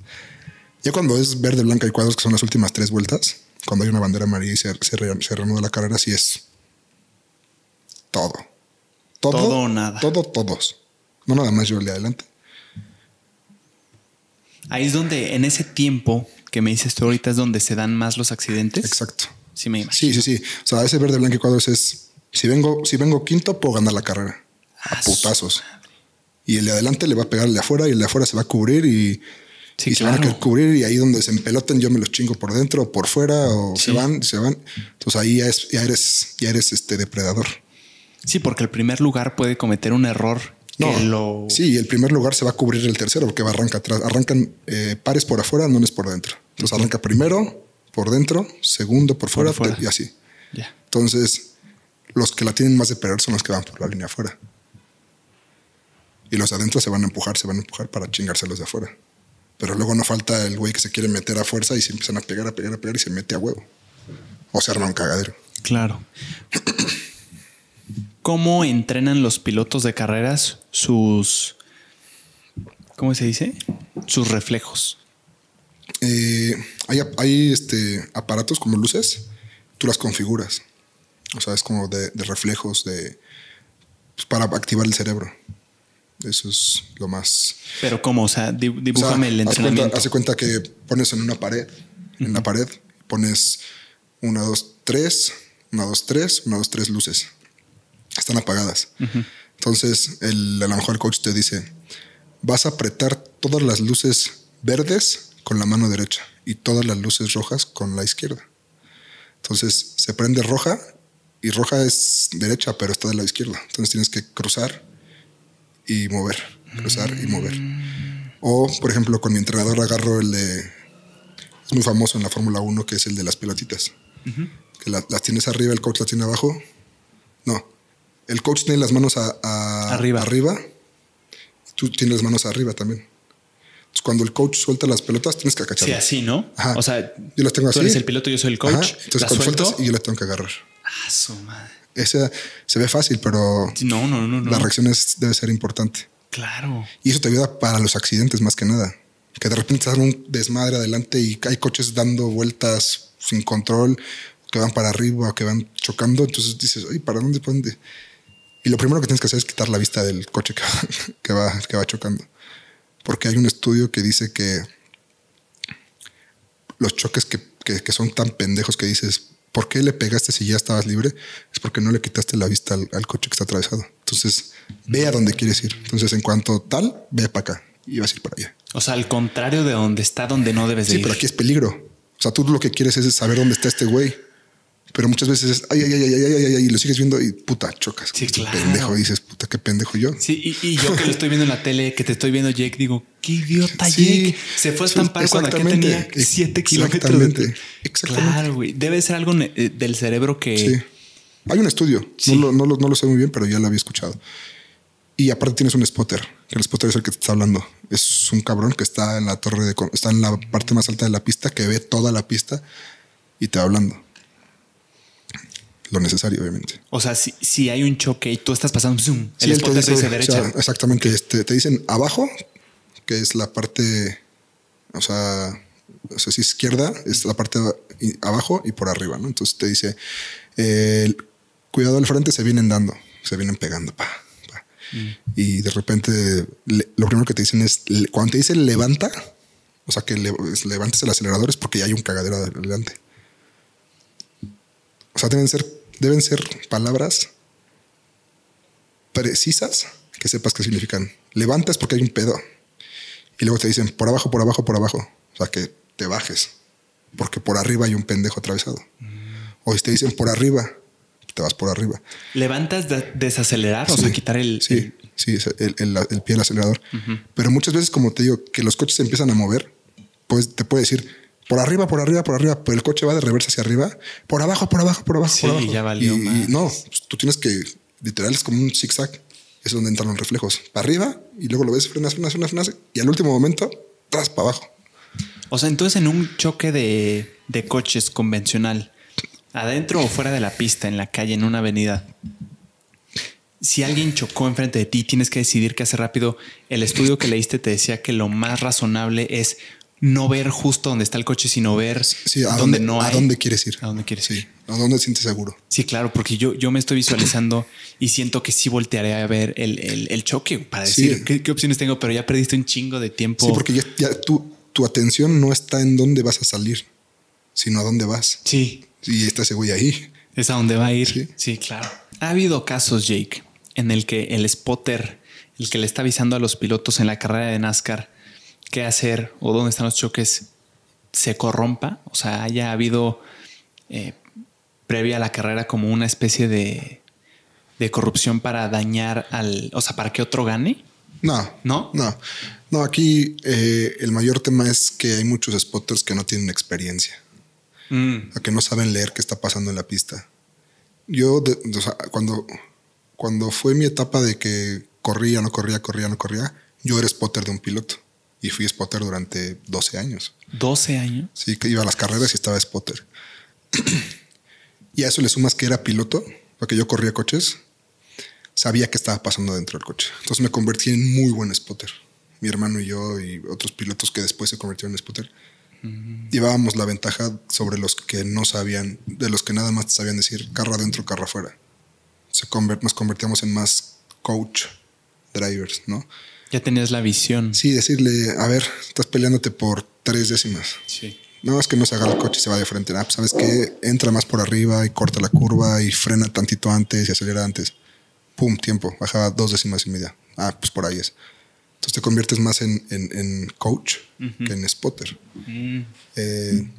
Speaker 2: Ya cuando es verde, blanca y cuadros, que son las últimas tres vueltas, cuando hay una bandera amarilla y se, se, reanuda la carrera, sí es todo.
Speaker 1: Todo, todo nada.
Speaker 2: Todo, todos. No nada más yo el de adelante.
Speaker 1: Ahí es donde, en ese tiempo que me dices tú ahorita, es donde se dan más los accidentes.
Speaker 2: Exacto.
Speaker 1: Sí, me imagino.
Speaker 2: Sí, sí, sí. O sea, ese verde, blanco y cuadros es. Si vengo, si vengo quinto, puedo ganar la carrera. a ah, putazos. Y el de adelante le va a pegar el de afuera y el de afuera se va a cubrir y y se van a cubrir y ahí donde se empeloten yo me los chingo por dentro o por fuera o se van, se van. Entonces ahí ya, ya eres, ya eres este depredador.
Speaker 1: Sí, porque el primer lugar puede cometer un error.
Speaker 2: No,
Speaker 1: lo...
Speaker 2: sí, el primer lugar se va a cubrir el tercero porque va a arrancar atrás. Arrancan eh, pares por afuera, no es por dentro. Entonces arranca primero por dentro, segundo por fuera, y así. Entonces, los que la tienen más de perder son los que van por la línea afuera. Y los de adentro se van a empujar, se van a empujar para chingarse los de afuera. Pero luego no falta el güey que se quiere meter a fuerza y se empiezan a pegar, a pegar, a pegar y se mete a huevo. o se arma un cagadero.
Speaker 1: Claro. ¿Cómo entrenan los pilotos de carreras sus, ¿cómo se dice? Sus reflejos.
Speaker 2: Eh, hay, hay este, aparatos como luces, tú las configuras. O sea, es como de, de reflejos de, pues, para activar el cerebro. Eso es lo más.
Speaker 1: Pero ¿cómo? O sea, di- dibújame el
Speaker 2: haz
Speaker 1: entrenamiento.
Speaker 2: cuenta, hace cuenta que pones en una pared, en la pared, pones una, dos, tres, una, dos, tres, una, dos, tres luces. Están apagadas. Entonces, el, a lo mejor el coach te dice: vas a apretar todas las luces verdes con la mano derecha y todas las luces rojas con la izquierda. Entonces, se prende roja y roja es derecha, pero está de la izquierda. Entonces, tienes que cruzar y mover, cruzar y mover. O, por ejemplo, con mi entrenador agarro el de. Es muy famoso en la Fórmula 1, que es el de las pelotitas. Que la- las tienes arriba, el coach las tiene abajo. No. El coach tiene las manos a- a-
Speaker 1: Arriba.
Speaker 2: arriba. Tú tienes las manos arriba también. Entonces, cuando el coach suelta las pelotas, tienes que
Speaker 1: Sí,
Speaker 2: acacharlas.
Speaker 1: así, ¿no?
Speaker 2: Ajá.
Speaker 1: O sea,
Speaker 2: Yo las tengo
Speaker 1: tú
Speaker 2: así.
Speaker 1: eres el piloto, yo soy el coach.
Speaker 2: Ajá. Entonces,
Speaker 1: ¿La
Speaker 2: cuando
Speaker 1: suelto?
Speaker 2: sueltas y yo las tengo que agarrar.
Speaker 1: Ah, su madre.
Speaker 2: Esa se ve fácil, pero
Speaker 1: No, no, no, no.
Speaker 2: la reacción es- debe ser importante.
Speaker 1: Claro.
Speaker 2: Y eso te ayuda para los accidentes más que nada. Que de repente estás un desmadre adelante y hay coches dando vueltas sin control, que van para arriba o que van chocando. Entonces dices, oye, ¿para dónde? ¿Para dónde? Y lo primero que tienes que hacer es quitar la vista del coche que va, que va, que va chocando. Porque hay un estudio que dice que los choques que, que- que son tan pendejos que dices, ¿por qué le pegaste si ya estabas libre? Es porque no le quitaste la vista al, al coche que está atravesado. Entonces, ve a dónde quieres ir. Entonces, en cuanto tal, ve para acá y vas a ir para allá.
Speaker 1: O sea, al contrario de donde está, donde no debes de
Speaker 2: Sí,
Speaker 1: ir.
Speaker 2: pero aquí es peligro. O sea, tú lo que quieres es saber dónde está este güey. Pero muchas veces es, ay, ay, ay, ay, ay, ay, ay, y lo sigues viendo y puta, chocas.
Speaker 1: Sí, claro.
Speaker 2: Pendejo, dices, puta, qué pendejo yo.
Speaker 1: Sí, y, y yo que lo estoy viendo en la tele, que te estoy viendo, Jake, digo, qué idiota
Speaker 2: Sí,
Speaker 1: Jake. Se fue a estampar cuando
Speaker 2: exactamente.
Speaker 1: tenía 7 kilómetros.
Speaker 2: Exactamente. Exactamente.
Speaker 1: Claro, güey. Debe ser algo eh, del cerebro que.
Speaker 2: Sí. Hay un estudio,
Speaker 1: Sí.
Speaker 2: no, lo, no, lo, no lo sé muy bien, pero ya lo había escuchado. Y aparte tienes un spotter, que el spotter es el que te está hablando. Es un cabrón que está en la torre de, está en la parte más alta de la pista, que ve toda la pista y te va hablando. Lo necesario, obviamente.
Speaker 1: O sea, si, si hay un choque y tú estás pasando, zoom,
Speaker 2: Sí,
Speaker 1: el spotter te
Speaker 2: dice, o
Speaker 1: derecha.
Speaker 2: sea, exactamente. Este, te dicen abajo, que es la parte, o sea, o sea, si izquierda es la parte abajo y por arriba, ¿no? Entonces te dice, eh, cuidado al frente, se vienen dando, se vienen pegando, pa, pa. Y de repente le- lo primero que te dicen es, le- cuando te dicen levanta, o sea, que le- es- levantes el acelerador es porque ya hay un cagadero adelante. O sea, deben ser, deben ser palabras precisas que sepas qué significan. Levantas porque hay un pedo. Y luego te dicen por abajo, por abajo, por abajo. O sea, que te bajes. Porque por arriba hay un pendejo atravesado. O si te dicen por arriba, te vas por arriba.
Speaker 1: Levantas, de- desacelerar, o sea, quitar el.
Speaker 2: Sí, sí, es el, el- el pie del acelerador. Pero muchas veces, como te digo, que los coches se empiezan a mover, pues te puede decir por arriba, por arriba, por arriba, pero el coche va de reversa hacia arriba, por abajo, por abajo, por abajo,
Speaker 1: Sí,
Speaker 2: por abajo.
Speaker 1: ya valió
Speaker 2: y no, pues, tú tienes que, literal, es como un zigzag. Es donde entran los reflejos. Para arriba y luego lo ves, frenas, frenas, frenas, frenas. Y al último momento, tras para abajo.
Speaker 1: O sea, entonces en un choque de, de coches convencional, adentro o fuera de la pista, en la calle, en una avenida, si alguien chocó enfrente de ti, tienes que decidir qué hacer rápido. El estudio que leíste te decía que lo más razonable es no ver justo donde está el coche, sino ver
Speaker 2: Sí, ¿a dónde,
Speaker 1: no
Speaker 2: ¿a
Speaker 1: hay.
Speaker 2: dónde quieres ir?
Speaker 1: ¿A dónde quieres
Speaker 2: sí,
Speaker 1: ir?
Speaker 2: ¿A dónde te sientes seguro?
Speaker 1: Sí, claro, porque yo, yo me estoy visualizando y siento que sí voltearé a ver el, el- el choque para
Speaker 2: Sí.
Speaker 1: decir ¿qué, qué opciones tengo, pero ya perdiste un chingo de tiempo.
Speaker 2: Sí, porque ya, ya tu, tu atención no está en dónde vas a salir, sino a dónde vas.
Speaker 1: Sí,
Speaker 2: Y está ese güey ahí.
Speaker 1: Es a donde va a ir.
Speaker 2: Sí.
Speaker 1: Sí. claro. Ha habido casos, Jake, en el que el spotter, el que le está avisando a los pilotos en la carrera de NASCAR qué hacer o dónde están los choques, se corrompa. O sea, haya habido eh, previa a la carrera como una especie de, de corrupción para dañar al. O sea, para que otro gane.
Speaker 2: No,
Speaker 1: ¿No?
Speaker 2: no, no. Aquí eh, el mayor tema es que hay muchos spotters que no tienen experiencia,
Speaker 1: Mm,
Speaker 2: a que no saben leer qué está pasando en la pista. Yo, de- o sea, cuando, cuando fue mi etapa de que corría, no corría, corría, no corría, yo era spotter de un piloto y fui spotter durante 12 años.
Speaker 1: 12 años.
Speaker 2: Sí, que iba a las carreras y estaba spotter. Y a eso le sumas que era piloto, porque yo corría coches, sabía qué estaba pasando dentro del coche. Entonces me convertí en muy buen spotter. Mi hermano y yo y otros pilotos que después se convirtieron en spotter. Llevábamos la ventaja sobre los que no sabían, de los que nada más sabían decir carro adentro, carro afuera. Se nos convertíamos en más coach drivers, ¿no?
Speaker 1: Ya tenías la visión.
Speaker 2: Sí, decirle, a ver, estás peleándote por tres décimas.
Speaker 1: Sí.
Speaker 2: No es que no se haga el coche y se va de frente. Ah, pues, sabes que entra más por arriba y corta la curva y frena tantito antes y acelera antes. Pum, tiempo, bajaba dos décimas y media. Ah, pues por ahí es. Entonces te conviertes más en, coach que en spotter. Mm. Eh,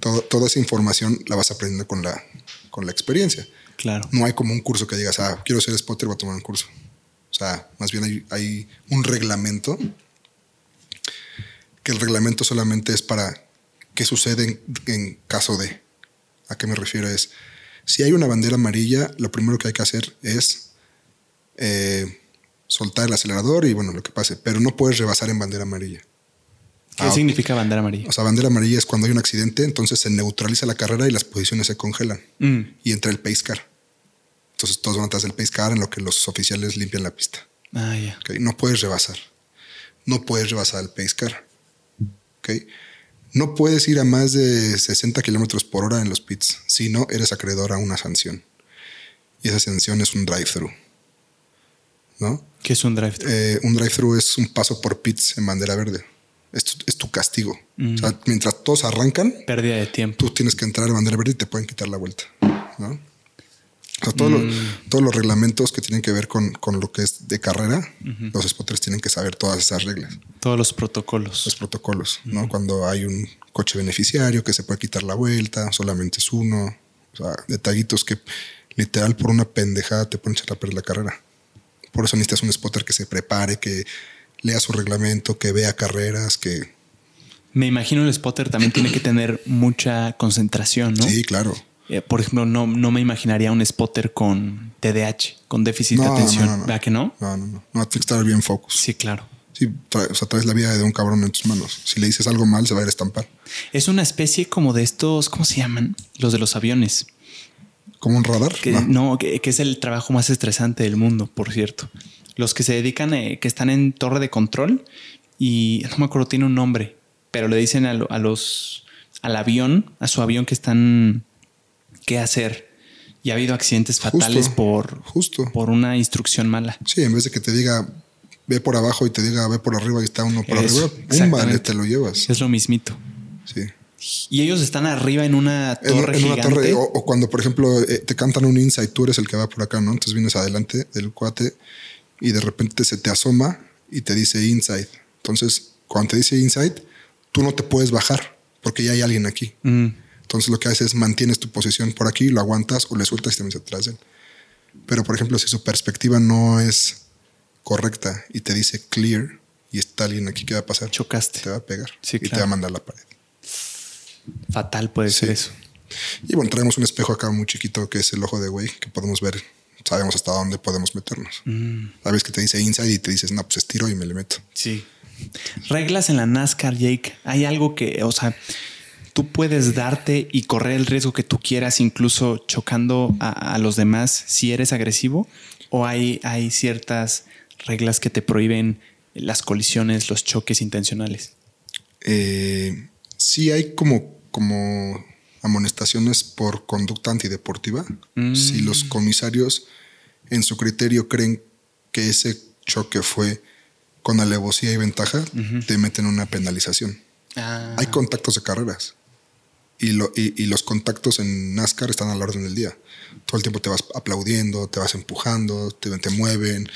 Speaker 2: toda esa información la vas aprendiendo con la, con la experiencia.
Speaker 1: Claro.
Speaker 2: No hay como un curso que digas, ah, quiero ser spotter, voy a tomar un curso. O sea, más bien hay, hay un reglamento que el reglamento solamente es para qué sucede en, caso de. ¿A qué me refiero? Es, si hay una bandera amarilla, lo primero que hay que hacer es eh, soltar el acelerador y bueno, lo que pase, pero no puedes rebasar en bandera amarilla.
Speaker 1: ¿Qué ah, significa bandera amarilla?
Speaker 2: O sea, bandera amarilla es cuando hay un accidente, entonces se neutraliza la carrera y las posiciones se congelan mm. y entra el pace car. Entonces todos van atrás del pace car en lo que los oficiales limpian la pista.
Speaker 1: Ah, ya.
Speaker 2: No puedes rebasar. No puedes rebasar el pace car. Okay. No puedes ir a más de 60 kilómetros por hora en los pits. Si no, eres acreedor a una sanción. Y esa sanción es un drive-thru. ¿no?
Speaker 1: ¿Qué es un drive-thru?
Speaker 2: Eh, un drive-thru es un paso por pits en bandera verde. Esto es tu castigo. O sea, mientras todos arrancan,
Speaker 1: pérdida de tiempo.
Speaker 2: Tú tienes que entrar en bandera verde y te pueden quitar la vuelta, ¿no? O sea, mm. todos los reglamentos que tienen que ver con, lo que es de carrera, los spotters tienen que saber todas esas reglas.
Speaker 1: Todos los protocolos.
Speaker 2: Los protocolos, ¿no? Cuando hay un coche beneficiario que se puede quitar la vuelta, solamente es uno. O sea, detallitos que literal por una pendejada te pueden echar a perder la carrera. Por eso necesitas un spotter que se prepare, que lea su reglamento, que vea carreras, que...
Speaker 1: Me imagino el spotter también tiene que tener mucha concentración, ¿no?
Speaker 2: Sí, claro.
Speaker 1: Eh, por ejemplo, no, no me imaginaría un spotter con TDAH, con déficit de atención. ¿Verdad que no?
Speaker 2: No, no, no. No, tiene que estar bien focus.
Speaker 1: Sí, claro.
Speaker 2: Sí, o sea, traes la vida de un cabrón en tus manos. Si le dices algo mal, se va a ir a estampar.
Speaker 1: Es una especie como de estos, ¿cómo se llaman? Los de los aviones.
Speaker 2: ¿Como un radar?
Speaker 1: no, que, es el trabajo más estresante del mundo, por cierto. Los que se dedican, eh, que están en torre de control y no me acuerdo, tiene un nombre, pero le dicen a, los, al avión, a su avión que están qué hacer. Y ha habido accidentes fatales por,
Speaker 2: justo.
Speaker 1: por una instrucción mala.
Speaker 2: Sí, en vez de que te diga ve por abajo y te diga ve por arriba y está uno por arriba, ¡pum! Vale, te lo llevas.
Speaker 1: Es lo mismito.
Speaker 2: Sí.
Speaker 1: Y ellos están arriba en una torre. En, una torre,
Speaker 2: o, cuando, por ejemplo, eh, te cantan un inside, tú eres el que va por acá, ¿no? Entonces vienes adelante del cuate y de repente se te asoma y te dice inside. Entonces, cuando te dice inside, tú no te puedes bajar porque ya hay alguien aquí. Mm. Entonces lo que haces es mantienes tu posición por aquí, lo aguantas o le sueltas y te metes atrás de él. Pero por ejemplo, si su perspectiva no es correcta y te dice clear y está alguien aquí que va a pasar,
Speaker 1: chocaste.
Speaker 2: Te va a pegar y te va a mandar a la pared.
Speaker 1: Fatal puede ser eso.
Speaker 2: Y bueno, traemos un espejo acá muy chiquito que es el ojo de güey, que podemos ver, sabemos hasta dónde podemos meternos. Mm. Sabes que te dice inside y te dices, no, pues estiro y me le meto.
Speaker 1: Sí. Reglas en la NASCAR, Jake. Hay algo que, o sea, tú puedes darte y correr el riesgo que tú quieras, incluso chocando a, los demás si eres agresivo? ¿O hay, hay ciertas reglas que te prohíben las colisiones, los choques intencionales?
Speaker 2: Eh, sí hay como, como amonestaciones por conducta antideportiva. Mm. Si los comisarios en su criterio creen que ese choque fue con alevosía y ventaja, te meten una penalización. Ah. Hay contactos de carreras. Y, lo, y, los contactos en NASCAR están a la orden del día. Todo el tiempo te vas aplaudiendo, te vas empujando, te, te mueven,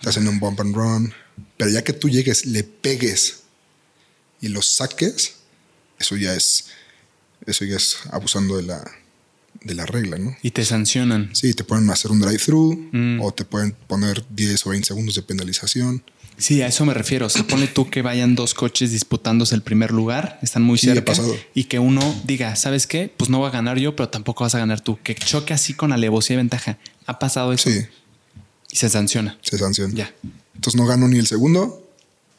Speaker 2: te hacen un bump and run. Pero ya que tú llegues, le pegues y los saques, eso ya es, eso ya es abusando de la, de la regla, ¿no?
Speaker 1: Y te sancionan.
Speaker 2: Sí, te pueden hacer un drive-thru mm. o te pueden poner 10 o 20 segundos de penalización.
Speaker 1: Sí, a eso me refiero. Se pone tú que vayan dos coches disputándose el primer lugar, están muy cerca. Y que uno diga, ¿sabes qué? Pues no voy a ganar yo, pero tampoco vas a ganar tú. Que choque así con alevosía y ventaja. ¿Ha pasado eso?
Speaker 2: Sí.
Speaker 1: Y se sanciona.
Speaker 2: Se sanciona. Ya. Entonces no gano ni el segundo,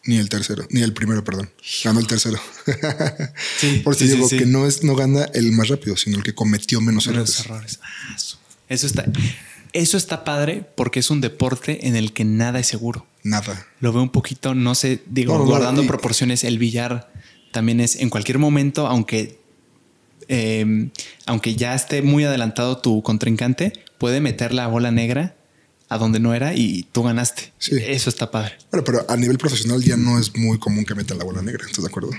Speaker 2: Ni el tercero, ni el primero, perdón. Ganó el tercero.
Speaker 1: Sí,
Speaker 2: Por eso
Speaker 1: sí, sí,
Speaker 2: digo
Speaker 1: sí.
Speaker 2: que no es, no gana el más rápido, sino el que cometió menos
Speaker 1: Menos
Speaker 2: errores.
Speaker 1: errores. Ah, Eso está, eso está padre porque es un deporte en el que nada es seguro.
Speaker 2: Nada.
Speaker 1: Lo veo un poquito, no sé, digo,
Speaker 2: No, no, no,
Speaker 1: guardando
Speaker 2: y-
Speaker 1: proporciones, el billar también es en cualquier momento, aunque, eh, aunque ya esté muy adelantado tu contrincante, puede meter la bola negra a donde no era y tú ganaste.
Speaker 2: Sí.
Speaker 1: Eso está padre.
Speaker 2: Bueno, pero a nivel profesional ya no es muy común que metan la bola negra. ¿Estás de acuerdo?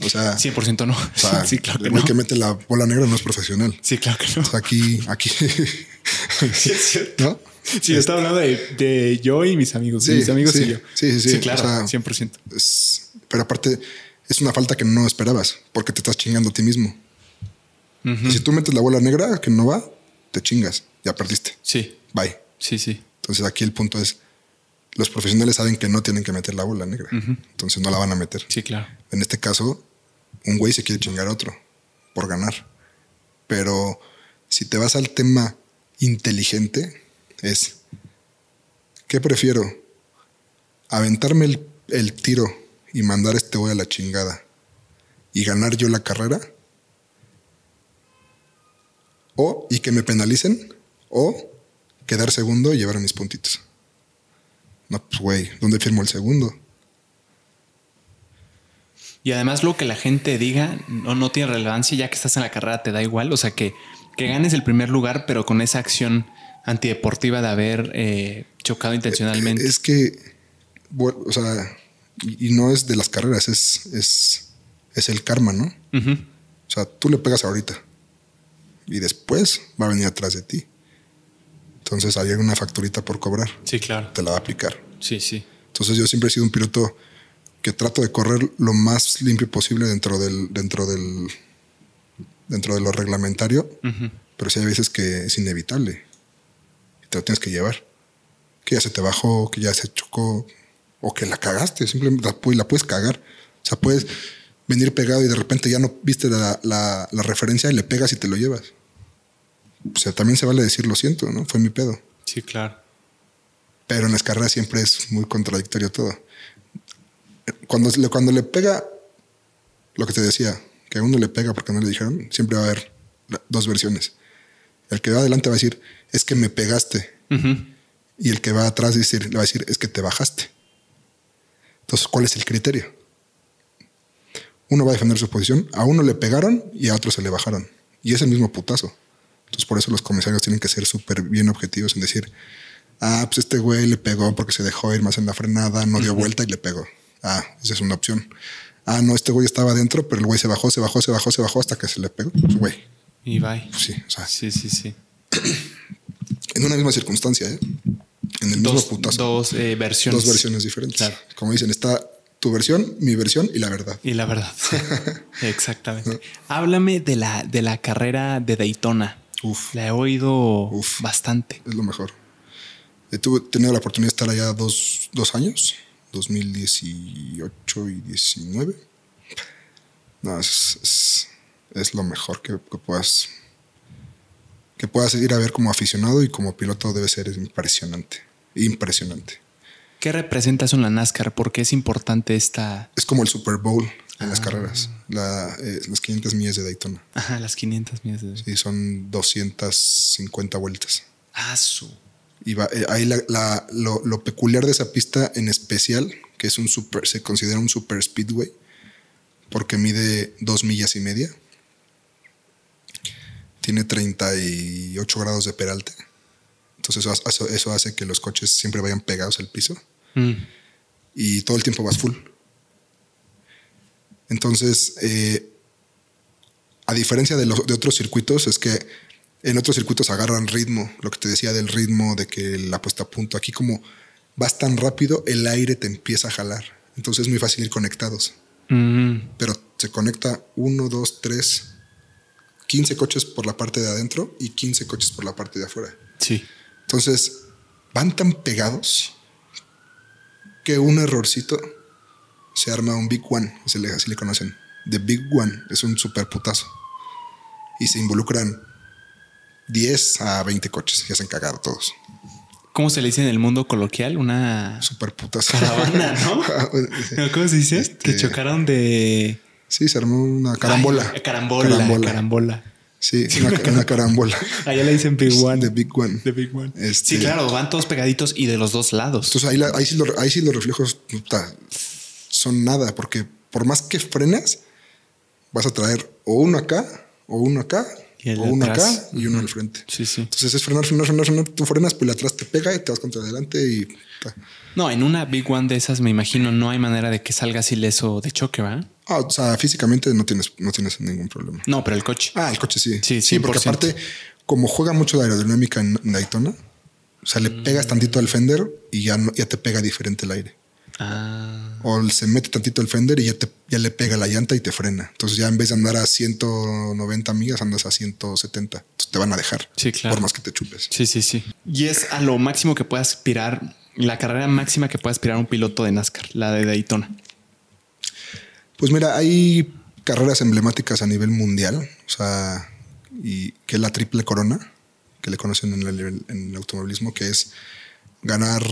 Speaker 2: O sea,
Speaker 1: 100% no.
Speaker 2: o sea,
Speaker 1: sí, claro que
Speaker 2: el
Speaker 1: no.
Speaker 2: que mete la bola negra no es profesional.
Speaker 1: Sí, claro que no.
Speaker 2: O sea, aquí, aquí,
Speaker 1: Sí, es cierto.
Speaker 2: ¿no?
Speaker 1: Sí, yo estaba hablando de, de yo y mis amigos.
Speaker 2: Sí,
Speaker 1: mis amigos
Speaker 2: sí,
Speaker 1: y yo.
Speaker 2: sí, sí, sí.
Speaker 1: claro,
Speaker 2: O sea,
Speaker 1: 100%.
Speaker 2: Es- pero aparte, es una falta que no esperabas porque te estás chingando a ti mismo. Y si tú metes la bola negra que no va, te chingas, ya perdiste.
Speaker 1: Sí,
Speaker 2: Bye.
Speaker 1: sí, sí.
Speaker 2: Entonces aquí el punto es, los profesionales saben que no tienen que meter la bola negra, entonces no la van a meter.
Speaker 1: Sí, claro.
Speaker 2: En este caso, un güey se quiere chingar a otro por ganar. Pero si te vas al tema inteligente, es, ¿qué prefiero? ¿Aventarme el, tiro y mandar a este güey a la chingada y ganar yo la carrera? ¿O y que me penalicen? ¿O quedar segundo y llevar mis puntitos? No, pues güey, ¿dónde firmo el segundo?
Speaker 1: Y además lo que la gente diga no, no tiene relevancia, ya que estás en la carrera te da igual. O sea, que, que ganes el primer lugar, pero con esa acción antideportiva de haber eh, chocado intencionalmente.
Speaker 2: Es que, bueno, o sea, y, y no es de las carreras, es, es, es el karma, ¿no? O sea, tú le pegas ahorita y después va a venir atrás de ti. Entonces hay una facturita por cobrar,
Speaker 1: Sí, claro.
Speaker 2: te la va a aplicar.
Speaker 1: Sí, sí.
Speaker 2: Entonces yo siempre he sido un piloto que trato de correr lo más limpio posible dentro del, dentro del, dentro de lo reglamentario, pero sí hay veces que es inevitable y te lo tienes que llevar. Que ya se te bajó, que ya se chocó o que la cagaste, simplemente la, la puedes cagar. O sea, puedes venir pegado y de repente ya no viste la, la- la referencia y le pegas y te lo llevas. O sea, también se vale decir lo siento, ¿no? Fue mi pedo.
Speaker 1: Sí, claro.
Speaker 2: Pero en las carreras siempre es muy contradictorio todo. Cuando le, cuando le pega, lo que te decía, que a uno le pega porque no le dijeron, siempre va a haber dos versiones. El que va adelante va a decir, es que me pegaste. Y el que va atrás dice- le va a decir, es que te bajaste. Entonces, ¿cuál es el criterio? Uno va a defender su posición, a uno le pegaron y a otro se le bajaron. Y es el mismo putazo. Entonces, por eso los comisarios tienen que ser súper bien objetivos en decir, ah, pues este güey le pegó porque se dejó ir más en la frenada, no dio vuelta y le pegó. Ah, esa es una opción. Ah, no, este güey estaba adentro, pero el güey se bajó, se bajó, se bajó, se bajó hasta que se le pegó. Pues, güey,
Speaker 1: Y bye.
Speaker 2: sí, o sea,
Speaker 1: Sí, sí, sí.
Speaker 2: en una misma circunstancia, ¿eh? En el mismo
Speaker 1: Dos,
Speaker 2: putazo.
Speaker 1: dos eh, versiones.
Speaker 2: dos versiones diferentes.
Speaker 1: Claro.
Speaker 2: Como dicen, está tu versión, mi versión y la verdad.
Speaker 1: Y la verdad. Exactamente. Háblame de la, de la carrera de Daytona.
Speaker 2: Uf,
Speaker 1: La he oído
Speaker 2: Uf.
Speaker 1: bastante.
Speaker 2: es lo mejor. He tuve- tenido la oportunidad de estar allá dos, dos años, 2018 y 19. No, es, es, es lo mejor que, que puedas que puedas ir a ver como aficionado y como piloto debe ser impresionante. Impresionante.
Speaker 1: ¿Qué representa eso en la NASCAR? ¿Por qué es importante esta...
Speaker 2: Es como el Super Bowl en
Speaker 1: Ah.
Speaker 2: las carreras, la, eh, las 500 millas de Daytona.
Speaker 1: Ajá, las 500 millas de...
Speaker 2: Sí, son 250 vueltas.
Speaker 1: Ah, su...
Speaker 2: Y va- eh, ahí la- la- lo, lo peculiar de esa pista en especial, que es un super, se considera un super speedway, porque mide dos millas y media. Tiene 38 grados de peralte. Entonces eso, hace- eso hace que los coches siempre vayan pegados al piso
Speaker 1: Mm.
Speaker 2: y todo el tiempo vas full. Entonces, eh, a diferencia de, los, de otros circuitos, es que en otros circuitos agarran ritmo, lo que te decía del ritmo, de que la puesta a punto. Aquí como vas tan rápido, el aire te empieza a jalar. Entonces es muy fácil ir conectados.
Speaker 1: Mm.
Speaker 2: Pero se conecta uno, dos, tres, 15 coches por la parte de adentro y 15 coches por la parte de afuera.
Speaker 1: Sí.
Speaker 2: Entonces, van tan pegados que un errorcito se arma un Big One, así le, así le conocen. The Big One es un super putazo. Y se involucran 10 a 20 coches y hacen cagado todos.
Speaker 1: ¿Cómo se le dice en el mundo coloquial? Una
Speaker 2: Super putas.
Speaker 1: caravana, ¿no? ¿Cómo se dice?
Speaker 2: Este-
Speaker 1: Que chocaron de.
Speaker 2: Sí, se armó una carambola.
Speaker 1: Ay, carambola,
Speaker 2: Carambola.
Speaker 1: carambola.
Speaker 2: Sí, una, una carambola.
Speaker 1: Allá le dicen Big One.
Speaker 2: The Big One.
Speaker 1: The Big One.
Speaker 2: Este-
Speaker 1: Sí, claro, van todos pegaditos y de los dos lados.
Speaker 2: Entonces ahí, la- ahí, sí, lo- ahí sí los reflejos puta, son nada, porque por más que frenes, vas a traer o uno acá, o uno acá,
Speaker 1: Y
Speaker 2: o uno
Speaker 1: atrás.
Speaker 2: acá y uno al frente.
Speaker 1: Sí, sí.
Speaker 2: Entonces es frenar, frenar, frenar, frenar. Tú frenas, pues el atrás te pega y te vas contra adelante y.
Speaker 1: No, en una Big One de esas me imagino no hay manera de que salgas ileso de choque, ¿va?
Speaker 2: Ah, o sea, físicamente no tienes, no tienes ningún problema.
Speaker 1: No, pero el coche.
Speaker 2: Ah, el coche sí.
Speaker 1: Sí,
Speaker 2: sí, porque
Speaker 1: 100%.
Speaker 2: aparte, como juega mucho la aerodinámica en Daytona, o sea, le pegas
Speaker 1: Mm.
Speaker 2: tantito al fender y ya, no, ya te pega diferente el aire.
Speaker 1: Ah,
Speaker 2: O se mete tantito el fender y ya, te, ya le pega la llanta y te frena. Entonces ya en vez de andar a 190 millas, andas a 170. Entonces te van a dejar.
Speaker 1: Sí, claro.
Speaker 2: Por más que te chupes.
Speaker 1: sí, sí, sí. Y es a lo máximo que puede aspirar, la carrera máxima que puede aspirar un piloto de NASCAR, la de Daytona.
Speaker 2: Pues mira, hay carreras emblemáticas a nivel mundial. O sea, y que es la triple corona, que le conocen en el, en el automovilismo, que es ganar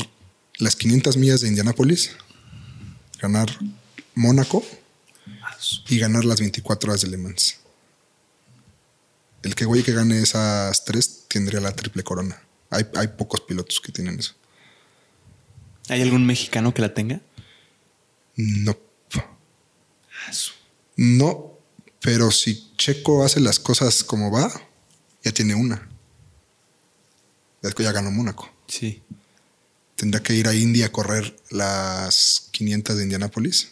Speaker 2: las 500 millas de Indianápolis, ganar Mónaco y ganar las 24 horas de Le Mans. El que güey que gane esas tres tendría la triple corona. Hay, hay pocos pilotos que tienen eso.
Speaker 1: ¿Hay algún mexicano que la tenga?
Speaker 2: No. No, pero si Checo hace las cosas como va, ya tiene una. Ya ganó Mónaco.
Speaker 1: Sí.
Speaker 2: Tendrá que ir a India a correr las 500 de Indianápolis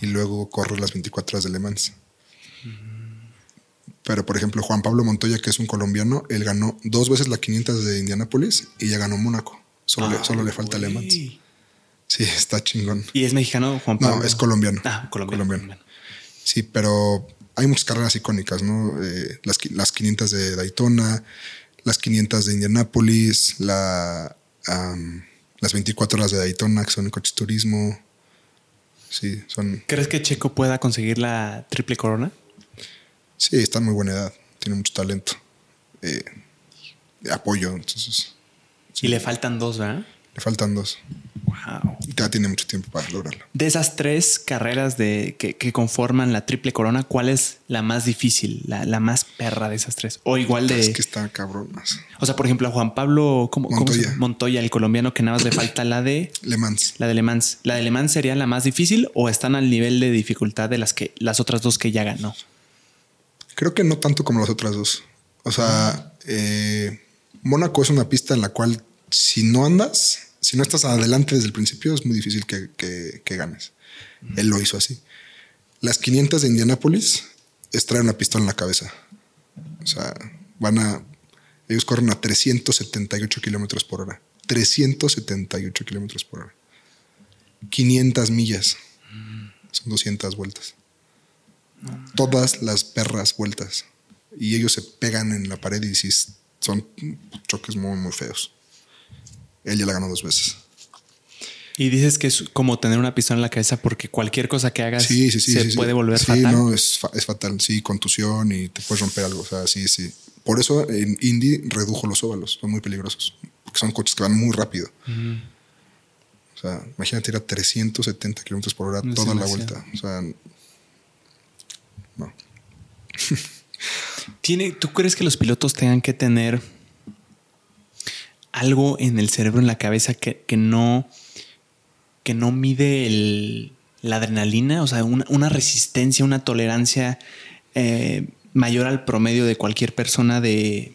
Speaker 2: y luego correr las 24 horas de Le Mans. Pero, por ejemplo, Juan Pablo Montoya, que es un colombiano, él ganó dos veces las 500 de Indianápolis y ya ganó Mónaco. Solo, le, solo le falta Le Mans. Sí, está chingón.
Speaker 1: ¿Y es mexicano, Juan Pablo?
Speaker 2: No, es colombiano.
Speaker 1: Ah, colombiano.
Speaker 2: Colombiano. Sí, pero hay muchas carreras icónicas, ¿no? Eh, las, las 500 de Daytona, las 500 de Indianápolis, la, am, las 24 horas de Daytona, que son coches turismo. Sí, son.
Speaker 1: ¿Crees que Checo pueda conseguir la triple corona?
Speaker 2: Sí, está en muy buena edad. Tiene mucho talento. Eh, apoyo, entonces.
Speaker 1: Y le faltan dos, ¿verdad?
Speaker 2: Le faltan dos.
Speaker 1: Wow.
Speaker 2: Y todavía tiene mucho tiempo para lograrlo.
Speaker 1: De esas tres carreras de, que, que conforman la triple corona, ¿cuál es la más difícil, la, la más perra de esas tres? O igual de.
Speaker 2: Es que está cabrón más.
Speaker 1: O sea, por ejemplo, a Juan Pablo ¿cómo,
Speaker 2: Montoya.
Speaker 1: Montoya, el colombiano, que nada más le falta la de
Speaker 2: Le Mans.
Speaker 1: la de Le Mans. ¿La de Le Mans sería la más difícil o están al nivel de dificultad de las que las otras dos que ya ganó?
Speaker 2: Creo que no tanto como las otras dos. O sea, eh, Mónaco es una pista en la cual si no andas, si no estás adelante desde el principio, es muy difícil que, que- que ganes. Él lo hizo así. Las 500 de Indianápolis es traer una pistola en la cabeza. O sea, van a... Ellos corren a 378 kilómetros por hora. 378 kilómetros por hora. 500 millas. Son 200 vueltas. Todas las perras vueltas. Y ellos se pegan en la pared y sí son choques muy, muy feos. Él ya la ganó dos veces.
Speaker 1: Y dices que es como tener una pistola en la cabeza porque cualquier cosa que hagas
Speaker 2: Sí, sí, sí.
Speaker 1: se
Speaker 2: sí, sí.
Speaker 1: puede volver
Speaker 2: sí,
Speaker 1: fatal.
Speaker 2: no, es, fa- es fatal. Sí, contusión y te puedes romper algo. O sea, sí, sí. Por eso en Indy redujo los óvalos. Son muy peligrosos. Porque son coches que van muy rápido. O sea, imagínate ir a 370 kilómetros por hora toda la vuelta. O sea, no.
Speaker 1: ¿Tiene, ¿Tú crees que los pilotos tengan que tener algo en el cerebro, en la cabeza, que, que no, que no mide el- la adrenalina? O sea, una, una resistencia, una tolerancia eh, mayor al promedio de cualquier persona de,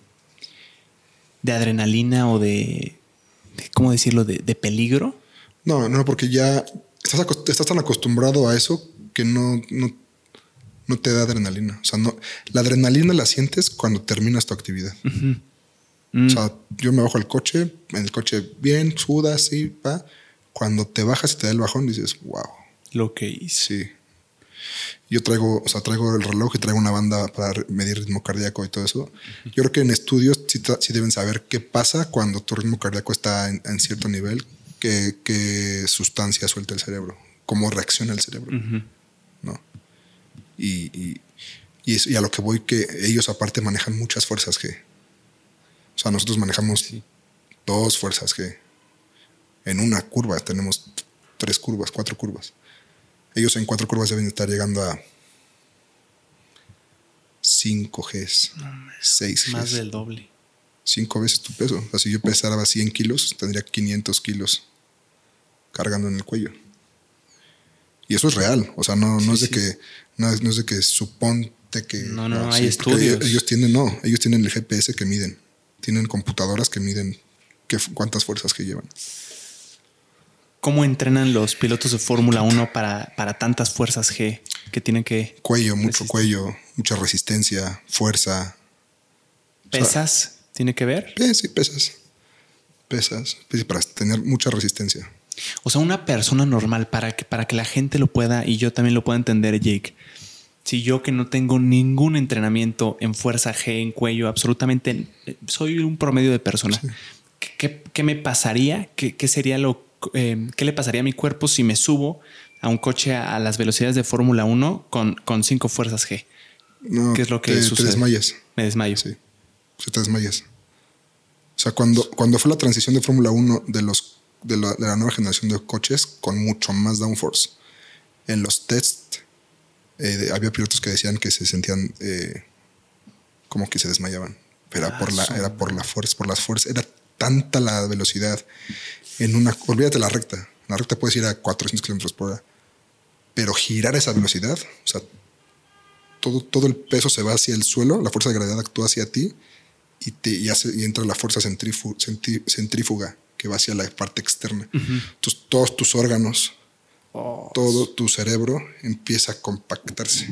Speaker 1: de adrenalina o de, de- ¿cómo decirlo?, de, de peligro.
Speaker 2: No, no, porque ya estás, estás tan acostumbrado a eso que no, no, no te da adrenalina. O sea, no, la adrenalina la sientes cuando terminas tu actividad.
Speaker 1: Mm.
Speaker 2: O sea, yo me bajo al coche, en el coche bien, sudas, sí, va. Cuando te bajas y te da el bajón, dices, wow,
Speaker 1: Lo que hice.
Speaker 2: sí. Yo traigo, o sea, traigo el reloj y traigo una banda para medir ritmo cardíaco y todo eso. Yo creo que en estudios sí, sí deben saber qué pasa cuando tu ritmo cardíaco está en, en cierto nivel, qué, qué sustancia suelta el cerebro, cómo reacciona el cerebro. ¿no? Y, y, y, es- y a lo que voy que ellos aparte manejan muchas fuerzas G. O sea, nosotros manejamos dos fuerzas G. En una curva tenemos tres curvas, cuatro curvas. Ellos en cuatro curvas deben estar llegando a 5 Gs, 6 Gs.
Speaker 1: Más del doble.
Speaker 2: Cinco veces tu peso. O sea, si yo pesara 100 kilos, tendría 500 kilos cargando en el cuello. Y eso es real. O sea, no, no es de que no es, no es de que suponte que
Speaker 1: No, no,
Speaker 2: ah,
Speaker 1: hay estudios.
Speaker 2: Ellos tienen no, ellos tienen el GPS que miden. Tienen computadoras que miden qué, cuántas fuerzas que llevan.
Speaker 1: ¿Cómo entrenan los pilotos de Fórmula 1 para, para tantas fuerzas G que tienen que
Speaker 2: Cuello, mucho cuello, mucha resistencia, fuerza.
Speaker 1: pesas? ¿Tiene que ver?
Speaker 2: Sí, pesas. Pesas. pues, para tener mucha resistencia.
Speaker 1: O sea, una persona normal, para que, para que la gente lo pueda y yo también lo pueda entender, Jake. Si yo que no tengo ningún entrenamiento en fuerza G, en cuello, absolutamente, soy un promedio de persona. ¿Qué, qué- qué me pasaría? ¿Qué, qué sería lo, eh, qué le pasaría a mi cuerpo si me subo a un coche a, a las velocidades de Fórmula 1 con, con cinco fuerzas G?
Speaker 2: No,
Speaker 1: ¿Qué es lo que
Speaker 2: te,
Speaker 1: sucede?
Speaker 2: Te desmayas.
Speaker 1: Me desmayo.
Speaker 2: Sí. Se te desmayas. O sea, cuando, cuando fue la transición de Fórmula 1 de los de la, de la nueva generación de coches con mucho más downforce, en los tests eh, había pilotos que decían que se sentían eh, como que se desmayaban. Pero era por la, era por la fuerza, por las fuerzas. Era tanta la velocidad en una. Olvídate la recta. La recta puedes ir a 400 kilómetros por hora. Pero girar a esa velocidad, o sea, todo, todo el peso se va hacia el suelo, la fuerza de gravedad actúa hacia ti y, te, y, hace, y entra la fuerza centri- centrífuga que va hacia la parte externa. Entonces, todos tus órganos,
Speaker 1: Oh,
Speaker 2: todo tu cerebro empieza a compactarse.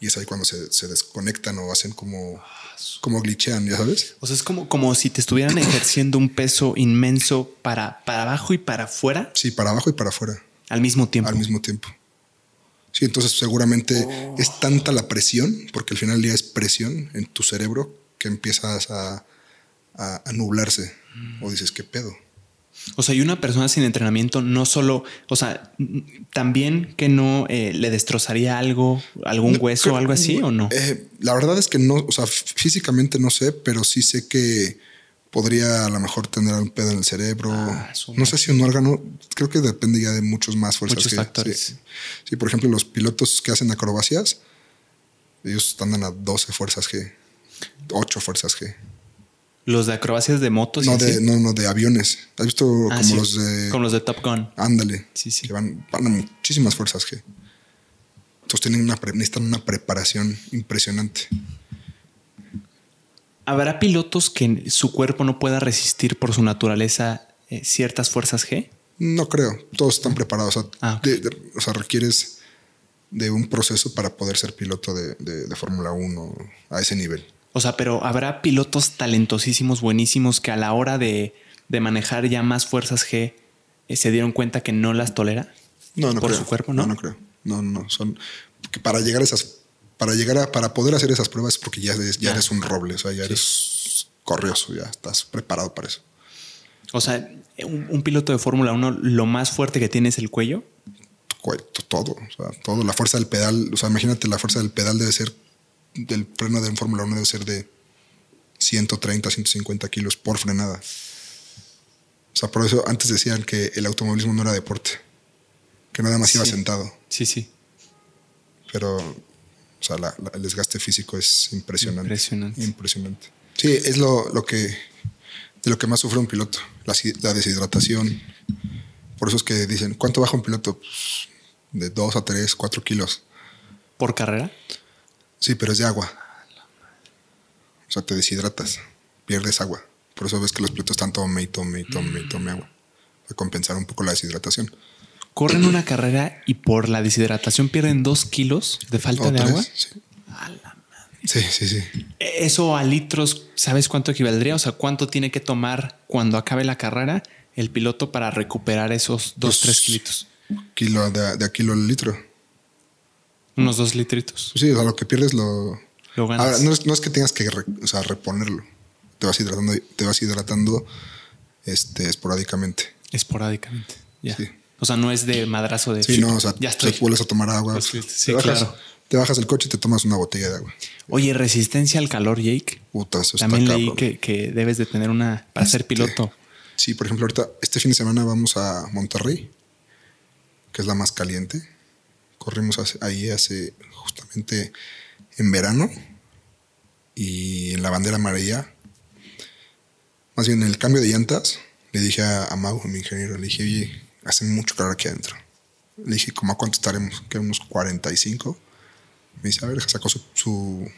Speaker 2: Y es ahí cuando se, se desconectan o hacen como, como glitchean, ¿ya sabes?
Speaker 1: O sea, es como, como si te estuvieran ejerciendo un peso inmenso para, para abajo y para afuera
Speaker 2: Sí, para abajo y para afuera
Speaker 1: al mismo tiempo.
Speaker 2: al mismo tiempo. Sí, entonces seguramente es tanta la presión, porque al final del día es presión en tu cerebro que empiezas a, a- a nublarse. O dices, ¿qué pedo?
Speaker 1: O sea, y una persona sin entrenamiento no solo, o sea, también que no eh, le destrozaría algo, algún
Speaker 2: No,
Speaker 1: hueso o algo así o no.
Speaker 2: Eh, la verdad es que no, o sea, físicamente no sé, pero sí sé que podría a lo mejor tener un pedo en el cerebro.
Speaker 1: Ah,
Speaker 2: no sé si un órgano, creo que depende ya de muchos más fuerzas.
Speaker 1: Muchos
Speaker 2: que-
Speaker 1: factores.
Speaker 2: Sí. Sí, por ejemplo, los pilotos que hacen acrobacias, ellos andan a 12 fuerzas G, 8 fuerzas G.
Speaker 1: Los de acrobacias de motos. y
Speaker 2: No de,
Speaker 1: así.
Speaker 2: no, no, de aviones. ¿Has visto
Speaker 1: Ah,
Speaker 2: como
Speaker 1: sí,
Speaker 2: los de...
Speaker 1: Como los de Top Gun.
Speaker 2: Ándale.
Speaker 1: Sí, sí.
Speaker 2: Que van, van a muchísimas fuerzas G. Entonces tienen una, pre- necesitan una preparación impresionante.
Speaker 1: ¿Habrá pilotos que su cuerpo no pueda resistir por su naturaleza eh, ciertas fuerzas G?
Speaker 2: No creo. Todos están preparados. O sea,
Speaker 1: Ah, ok.
Speaker 2: de- de- o sea, requieres de un proceso para poder ser piloto de, de- de Fórmula 1 a ese nivel.
Speaker 1: O sea, pero habrá pilotos talentosísimos, buenísimos, que a la hora de, de manejar ya más fuerzas G eh, se dieron cuenta que no las tolera.
Speaker 2: No, no
Speaker 1: Por
Speaker 2: creo.
Speaker 1: su cuerpo, ¿no?
Speaker 2: No, no creo. No, no, no. Son porque para llegar a esas, para llegar a, para poder hacer esas pruebas es porque ya eres, ya
Speaker 1: Ah.
Speaker 2: eres un roble, o sea, ya eres corrioso, ya estás preparado para eso.
Speaker 1: O sea, un, un piloto de Fórmula 1 lo más fuerte que tiene es el cuello.
Speaker 2: Cue- Todo, o sea, todo. La fuerza del pedal, o sea, imagínate, la fuerza del pedal debe ser, del freno de Fórmula 1 debe ser de 130, 150 kilos por frenada. O sea, por eso antes decían que el automovilismo no era deporte, que nada más iba
Speaker 1: Sí.
Speaker 2: sentado.
Speaker 1: Sí, sí.
Speaker 2: Pero, o sea, la- la- el desgaste físico es impresionante.
Speaker 1: Impresionante.
Speaker 2: Impresionante. Sí, es lo, lo que, de lo que más sufre un piloto, la deshidratación. Por eso es que dicen, ¿cuánto baja un piloto? Pues, de 2 a 3, 4 kilos.
Speaker 1: ¿Por carrera?
Speaker 2: Sí, pero es de agua. O sea, te deshidratas, pierdes agua. Por eso ves que los pilotos están tome y tome y tome y tome agua. Para compensar un poco la deshidratación.
Speaker 1: Corren una carrera y por la deshidratación pierden dos kilos de falta de
Speaker 2: tres,
Speaker 1: agua.
Speaker 2: Sí. sí, sí, sí.
Speaker 1: Eso a litros, ¿sabes cuánto equivaldría? O sea, ¿cuánto tiene que tomar cuando acabe la carrera el piloto para recuperar esos dos,
Speaker 2: Pues,
Speaker 1: tres kilitos?
Speaker 2: Kilo de, de a kilo el litro.
Speaker 1: Unos dos litritos.
Speaker 2: Sí, o sea, lo que pierdes lo,
Speaker 1: Lo ganas.
Speaker 2: Ahora, no es, no es que tengas que re- o sea, reponerlo. Te vas hidratando, te vas hidratando este, esporádicamente.
Speaker 1: Esporádicamente. Ya.
Speaker 2: Sí.
Speaker 1: O sea, no es de madrazo de.
Speaker 2: Sí, no, o sea,
Speaker 1: ya estoy.
Speaker 2: te vuelves a tomar agua.
Speaker 1: Pues, sí, sí,
Speaker 2: te bajas,
Speaker 1: claro.
Speaker 2: Te bajas el coche y te tomas una botella de agua.
Speaker 1: Oye, resistencia al calor, Jake.
Speaker 2: Puta, eso
Speaker 1: También
Speaker 2: está
Speaker 1: leí que, que debes de tener una para ser
Speaker 2: Este,
Speaker 1: piloto.
Speaker 2: Sí, por ejemplo, ahorita, este fin de semana vamos a Monterrey, que es la más caliente. Corrimos hace- ahí hace justamente en verano y en la bandera amarilla. Más bien en el cambio de llantas, le dije a, a Mau, mi ingeniero, le dije, oye, hace mucho calor aquí adentro. Le dije, ¿cómo a cuánto estaremos? Que unos 45. Me dice, a ver, sacó su, su-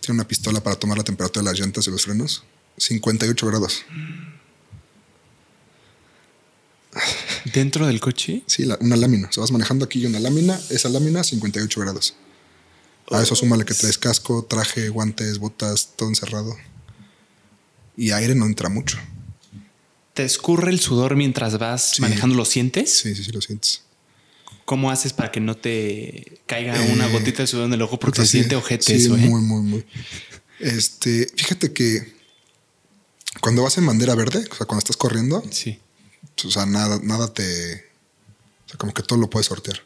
Speaker 2: Tiene una pistola para tomar la temperatura de las llantas y los frenos. 58 grados.
Speaker 1: ¿Dentro del coche?
Speaker 2: Sí, la- una lámina. O sea, vas manejando aquí y una lámina. Esa lámina, 58 grados. A eso súmale que traes casco, traje, guantes, botas, todo encerrado. Y aire no entra mucho.
Speaker 1: ¿Te escurre el sudor mientras vas
Speaker 2: Sí.
Speaker 1: manejando? ¿Lo sientes?
Speaker 2: Sí, sí, sí, lo sientes.
Speaker 1: ¿Cómo haces para que no te caiga
Speaker 2: Eh,
Speaker 1: una gotita de sudor en el ojo? Porque se
Speaker 2: sí,
Speaker 1: siente ojete
Speaker 2: sí,
Speaker 1: eso, ¿eh?
Speaker 2: Muy, muy, muy. Este, fíjate que cuando vas en bandera verde, o sea, cuando estás corriendo,
Speaker 1: Sí.
Speaker 2: O sea, nada, nada te. O sea, como que todo lo puedes sortear.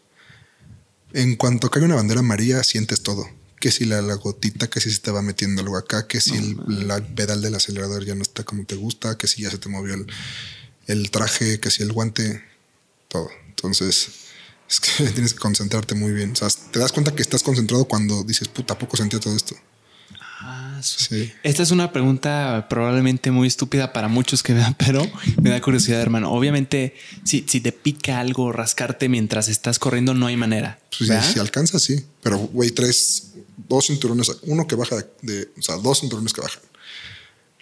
Speaker 2: En cuanto cae una bandera amarilla, sientes todo. Que si la, la gotita, que si se te va metiendo algo acá, que si el la pedal del acelerador ya no está como te gusta, que si ya se te movió el, el traje, que si el guante, todo. Entonces, es que tienes que concentrarte muy bien. O sea, te das cuenta que estás concentrado cuando dices, puta, ¿a poco sentía todo esto?
Speaker 1: Ah,
Speaker 2: Sí.
Speaker 1: Esta es una pregunta probablemente muy estúpida para muchos que vean, pero me da curiosidad, hermano. Obviamente, si, si te pica algo, rascarte mientras estás corriendo, no hay manera.
Speaker 2: Pues, si, alcanza, sí. Pero, güey, traes dos cinturones, uno que baja de, o sea, dos cinturones que bajan.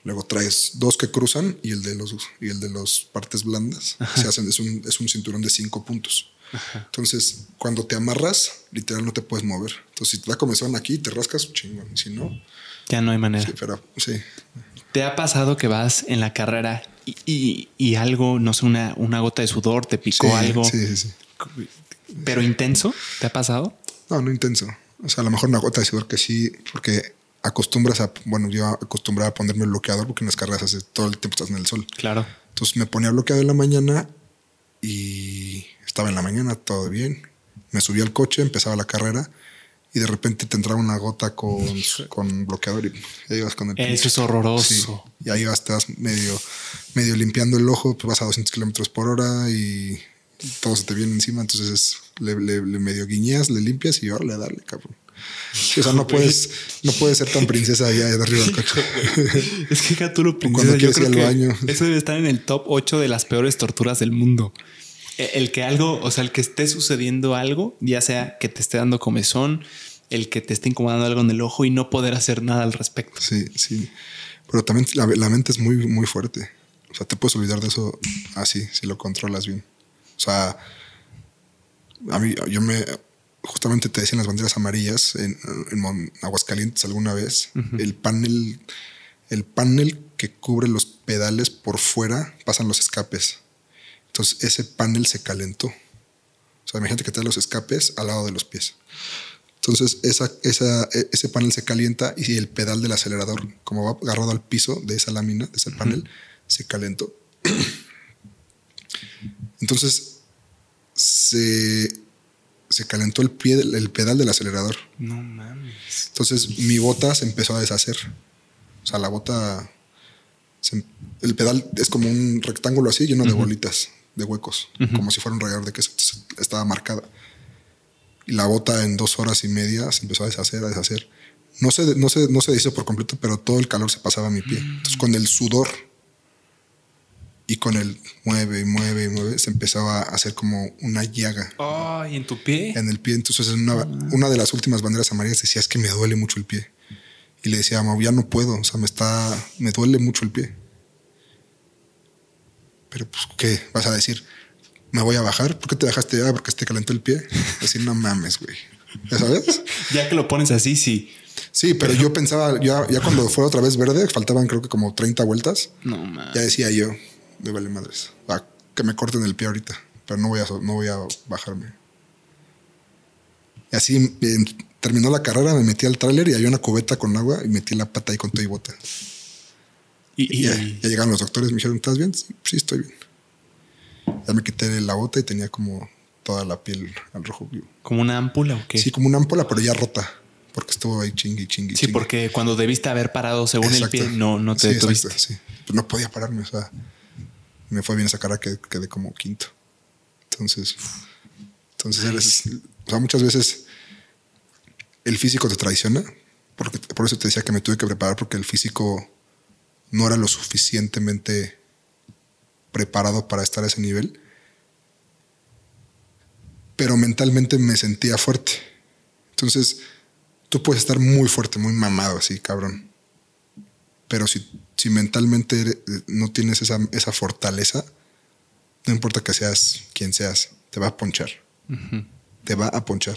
Speaker 2: Luego traes dos que cruzan y el de los y el de las partes blandas se hacen, es un, es un cinturón de cinco puntos. Entonces, cuando te amarras, literal no te puedes mover. Entonces, si te da comezón aquí, te rascas, chingón. Si no,
Speaker 1: Ya no hay manera.
Speaker 2: sí, pero sí.
Speaker 1: ¿Te ha pasado que vas en la carrera y, y- y algo, no sé, una, una gota de sudor, te picó
Speaker 2: Sí,
Speaker 1: algo,
Speaker 2: Sí, sí, sí.
Speaker 1: pero intenso? ¿Te ha pasado?
Speaker 2: No, no intenso. O sea, a lo mejor una gota de sudor que sí, porque acostumbras a, bueno, yo acostumbraba a ponerme el bloqueador porque en las carreras hace todo el tiempo estás en el sol.
Speaker 1: Claro.
Speaker 2: Entonces me ponía bloqueado en la mañana y estaba en la mañana todo bien. Me subí al coche, empezaba la carrera y de repente te entraba una gota con, con bloqueador y ya ibas con el
Speaker 1: Eso
Speaker 2: pinche-
Speaker 1: es horroroso.
Speaker 2: Sí. Y ahí vas, te vas medio, medio limpiando el ojo, pues vas a 200 kilómetros por hora y todo se te viene encima. Entonces es- le, le- le medio guiñeas, le limpias y ahora le darle, cabrón. O sea, no puedes, no puedes ser tan princesa allá de arriba del coche.
Speaker 1: Es que Gatulo
Speaker 2: cuando
Speaker 1: Princesa, yo creo que
Speaker 2: baño.
Speaker 1: eso debe estar en el top 8 de las peores torturas del mundo. E- El que algo, o sea, el que esté sucediendo algo, ya sea que te esté dando comezón, el que te esté incomodando algo en el ojo y no poder hacer nada al respecto.
Speaker 2: Sí, sí. Pero también la, la mente es muy, muy fuerte. O sea, te puedes olvidar de eso así, si lo controlas bien. O sea, a mí, yo me. Justamente te decían las banderas amarillas en, Aguascalientes alguna vez. El panel. El panel que cubre los pedales por fuera pasan los escapes. Entonces, ese panel se calentó. O sea, imagínate que trae los escapes al lado de los pies. Entonces, esa, esa, e- ese panel se calienta y el pedal del acelerador, como va agarrado al piso de esa lámina, de ese panel, se calentó. Entonces, se, se calentó el, pie, el pedal del acelerador.
Speaker 1: No mames.
Speaker 2: Entonces, mi bota se empezó a deshacer. O sea, la bota. se- el pedal es como un rectángulo así, lleno de bolitas, de huecos, como si fuera un rallador de queso. Entonces, estaba marcada. Y la bota en dos horas y media se empezó a deshacer, a deshacer. No se, no se, no se deshizo por completo, pero todo el calor se pasaba a mi pie. Entonces, con el sudor y con el mueve y mueve y mueve, se empezaba a hacer como una llaga
Speaker 1: Ay, ¿en tu pie?
Speaker 2: en el pie. Entonces, en una, una de las últimas banderas amarillas decía, es que me duele mucho el pie. Y le decía, Mau, ya no puedo, o sea, me está, me duele mucho el pie. Pero, pues, ¿qué vas a decir? ¿Me voy a bajar? ¿Por qué te bajaste ya? Porque te calentó el pie. Decir, no mames, güey. ¿Ya sabes?
Speaker 1: Ya que lo pones así, sí.
Speaker 2: Sí, pero yo pensaba, ya, ya cuando fue otra vez verde, faltaban creo que como 30 vueltas,
Speaker 1: No mames.
Speaker 2: ya decía yo, vale madres, va, que me corten el pie ahorita, pero no voy a, no voy a bajarme. Y así eh, terminó la carrera, me metí al tráiler y había una cubeta con agua y metí la pata ahí con todo y bota.
Speaker 1: Y,
Speaker 2: Y
Speaker 1: y-
Speaker 2: ya, ya llegaron los doctores, me dijeron, ¿estás bien? Sí, sí, estoy bien. Ya me quité la bota y tenía como toda la piel al rojo vivo.
Speaker 1: ¿Como una ámpula o qué?
Speaker 2: Sí, como una ámpula, pero ya rota. Porque estuvo ahí chingui, chingui.
Speaker 1: Sí, porque cuando debiste haber parado según el pie, no, no te
Speaker 2: sí,
Speaker 1: detuviste.
Speaker 2: Exacto, sí. Pues no podía pararme. O sea, me fue bien esa cara que quedé como quinto. Entonces, entonces eres, o sea, muchas veces el físico te traiciona. Porque, por eso te decía que me tuve que preparar porque el físico no era lo suficientemente preparado para estar a ese nivel. Pero mentalmente me sentía fuerte. Entonces, tú puedes estar muy fuerte, muy mamado, así, cabrón. Pero si, si mentalmente no tienes esa, esa fortaleza, no importa que seas quien seas, te va a ponchar. Te va a ponchar.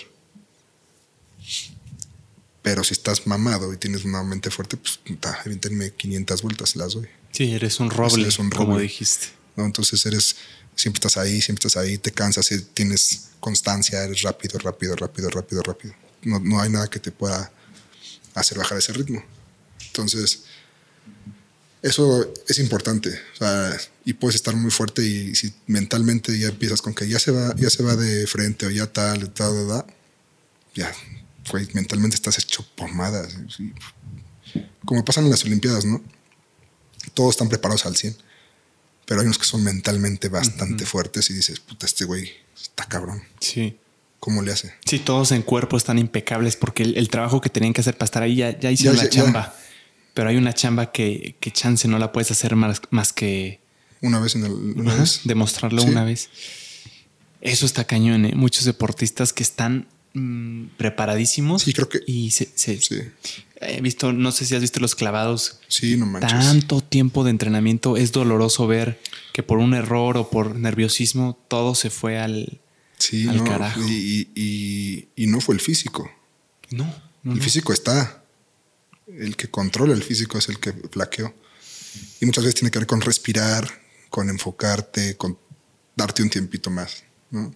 Speaker 2: Pero si estás mamado y tienes una mente fuerte, pues ta, evítenme 500 vueltas, las doy.
Speaker 1: Sí, eres un roble,
Speaker 2: Eres un
Speaker 1: como
Speaker 2: roble.
Speaker 1: dijiste.
Speaker 2: Entonces eres, siempre estás ahí, siempre estás ahí, te cansas, tienes constancia, eres rápido, rápido, rápido, rápido, rápido. No, no hay nada que te pueda hacer bajar ese ritmo. Entonces, eso es importante. O sea, y puedes estar muy fuerte y si mentalmente ya empiezas con que ya se va, ya se va de frente o ya tal, tal, ya, güey, mentalmente estás hecho pomadas. Como pasan en las Olimpiadas, ¿no? Todos están preparados al 100. Pero hay unos que son mentalmente bastante fuertes y dices, puta, este güey está cabrón.
Speaker 1: Sí.
Speaker 2: ¿Cómo le hace?
Speaker 1: Sí, todos en cuerpo están impecables porque el, el trabajo que tenían que hacer para estar ahí ya, ya hicieron
Speaker 2: Ya,
Speaker 1: la
Speaker 2: ya,
Speaker 1: chamba. Pero hay una chamba que, que chance no la puedes hacer más, más que
Speaker 2: Una vez en el. Una vez.
Speaker 1: demostrarlo
Speaker 2: Sí.
Speaker 1: una vez. Eso está cañón, ¿eh? Muchos deportistas que están mm, preparadísimos.
Speaker 2: Sí, creo que-
Speaker 1: Y se, se-
Speaker 2: Sí.
Speaker 1: he visto, no sé si has visto los clavados.
Speaker 2: Sí, no manches.
Speaker 1: Tanto tiempo de entrenamiento es doloroso ver que por un error o por nerviosismo todo se fue al.
Speaker 2: Sí,
Speaker 1: al
Speaker 2: no.
Speaker 1: carajo.
Speaker 2: Y, y- y- y no fue el físico.
Speaker 1: No, no,
Speaker 2: El
Speaker 1: no.
Speaker 2: físico está. El que controla el físico es el que flaqueó. Y muchas veces tiene que ver con respirar, con enfocarte, con darte un tiempito más. ¿no?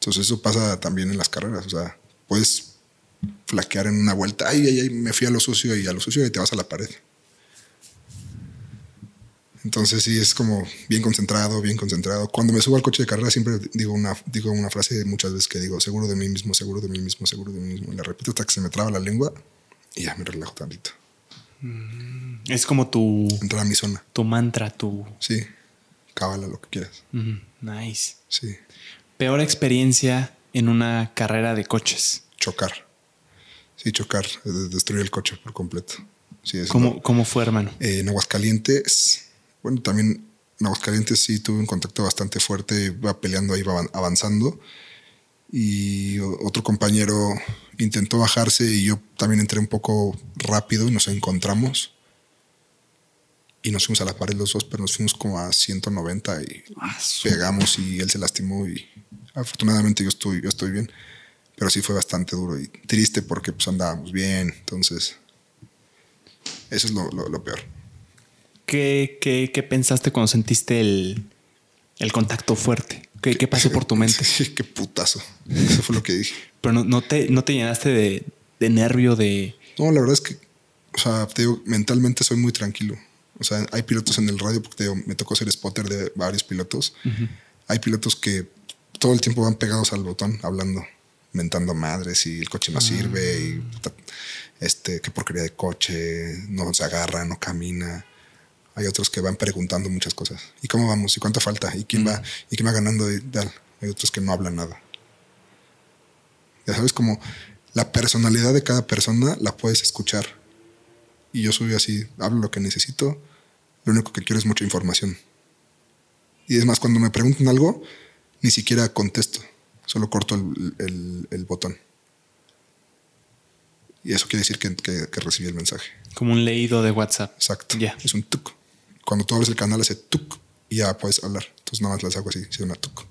Speaker 2: Entonces eso pasa también en las carreras. O sea, puedes flaquear en una vuelta. Ay, ay, ay, me fui a lo sucio y a lo sucio y te vas a la pared. Entonces sí, es como bien concentrado, bien concentrado. Cuando me subo al coche de carrera siempre digo una, digo una frase muchas veces que digo, seguro de mí mismo, seguro de mí mismo, seguro de mí mismo. Y la repito hasta que se me traba la lengua y ya me relajo tantito.
Speaker 1: Es como tu,
Speaker 2: Entrar a mi zona.
Speaker 1: tu mantra, tu.
Speaker 2: Sí, cábala lo que quieras.
Speaker 1: Nice.
Speaker 2: Sí,
Speaker 1: Peor experiencia en una carrera de coches.
Speaker 2: chocar. Sí, chocar, eh, destruir el coche por completo. Sí, eso
Speaker 1: ¿Cómo, ¿Cómo fue, hermano?
Speaker 2: Eh, en Aguascalientes, bueno, también en Aguascalientes sí tuve un contacto bastante fuerte, iba peleando, iba avan- avanzando. Y otro compañero intentó bajarse y yo también entré un poco rápido y nos encontramos. Y nos fuimos a la pared los dos, pero nos fuimos como a 190 y
Speaker 1: Ah,
Speaker 2: pegamos y él se lastimó y afortunadamente yo estoy, yo estoy bien. Pero sí fue bastante duro y triste porque pues andábamos bien. Entonces, eso es lo- lo- lo peor.
Speaker 1: ¿Qué, qué, qué pensaste cuando sentiste el, el contacto fuerte? ¿Qué, qué pasó por tu mente?
Speaker 2: Sí, qué putazo. Eso fue lo que dije.
Speaker 1: Pero no, no te, no te llenaste de, de nervio, de...
Speaker 2: No, la verdad es que, o sea, te digo, mentalmente soy muy tranquilo. O sea, hay pilotos en el radio, porque te digo, me tocó ser spotter de varios pilotos. Hay pilotos que todo el tiempo van pegados al botón, hablando, mentando madres y el coche no sirve y puta, este, qué porquería de coche, no se agarra, no camina. Hay otros que van preguntando muchas cosas. ¿Y cómo vamos? ¿Y cuánto falta? ¿Y quién va? ¿Y quién va ganando? Y tal. Hay otros que no hablan nada. Ya sabes, como la personalidad de cada persona la puedes escuchar. Y yo soy así, hablo lo que necesito. Lo único que quiero es mucha información. Y es más, cuando me preguntan algo, ni siquiera contesto. Solo corto el, el- el botón. Y eso quiere decir que, que- que recibí el mensaje.
Speaker 1: Como un leído de WhatsApp.
Speaker 2: Exacto. Es un tuk. Cuando tú abres el canal hace tuk y ya puedes hablar. Entonces nada más las hago así, si una tuk.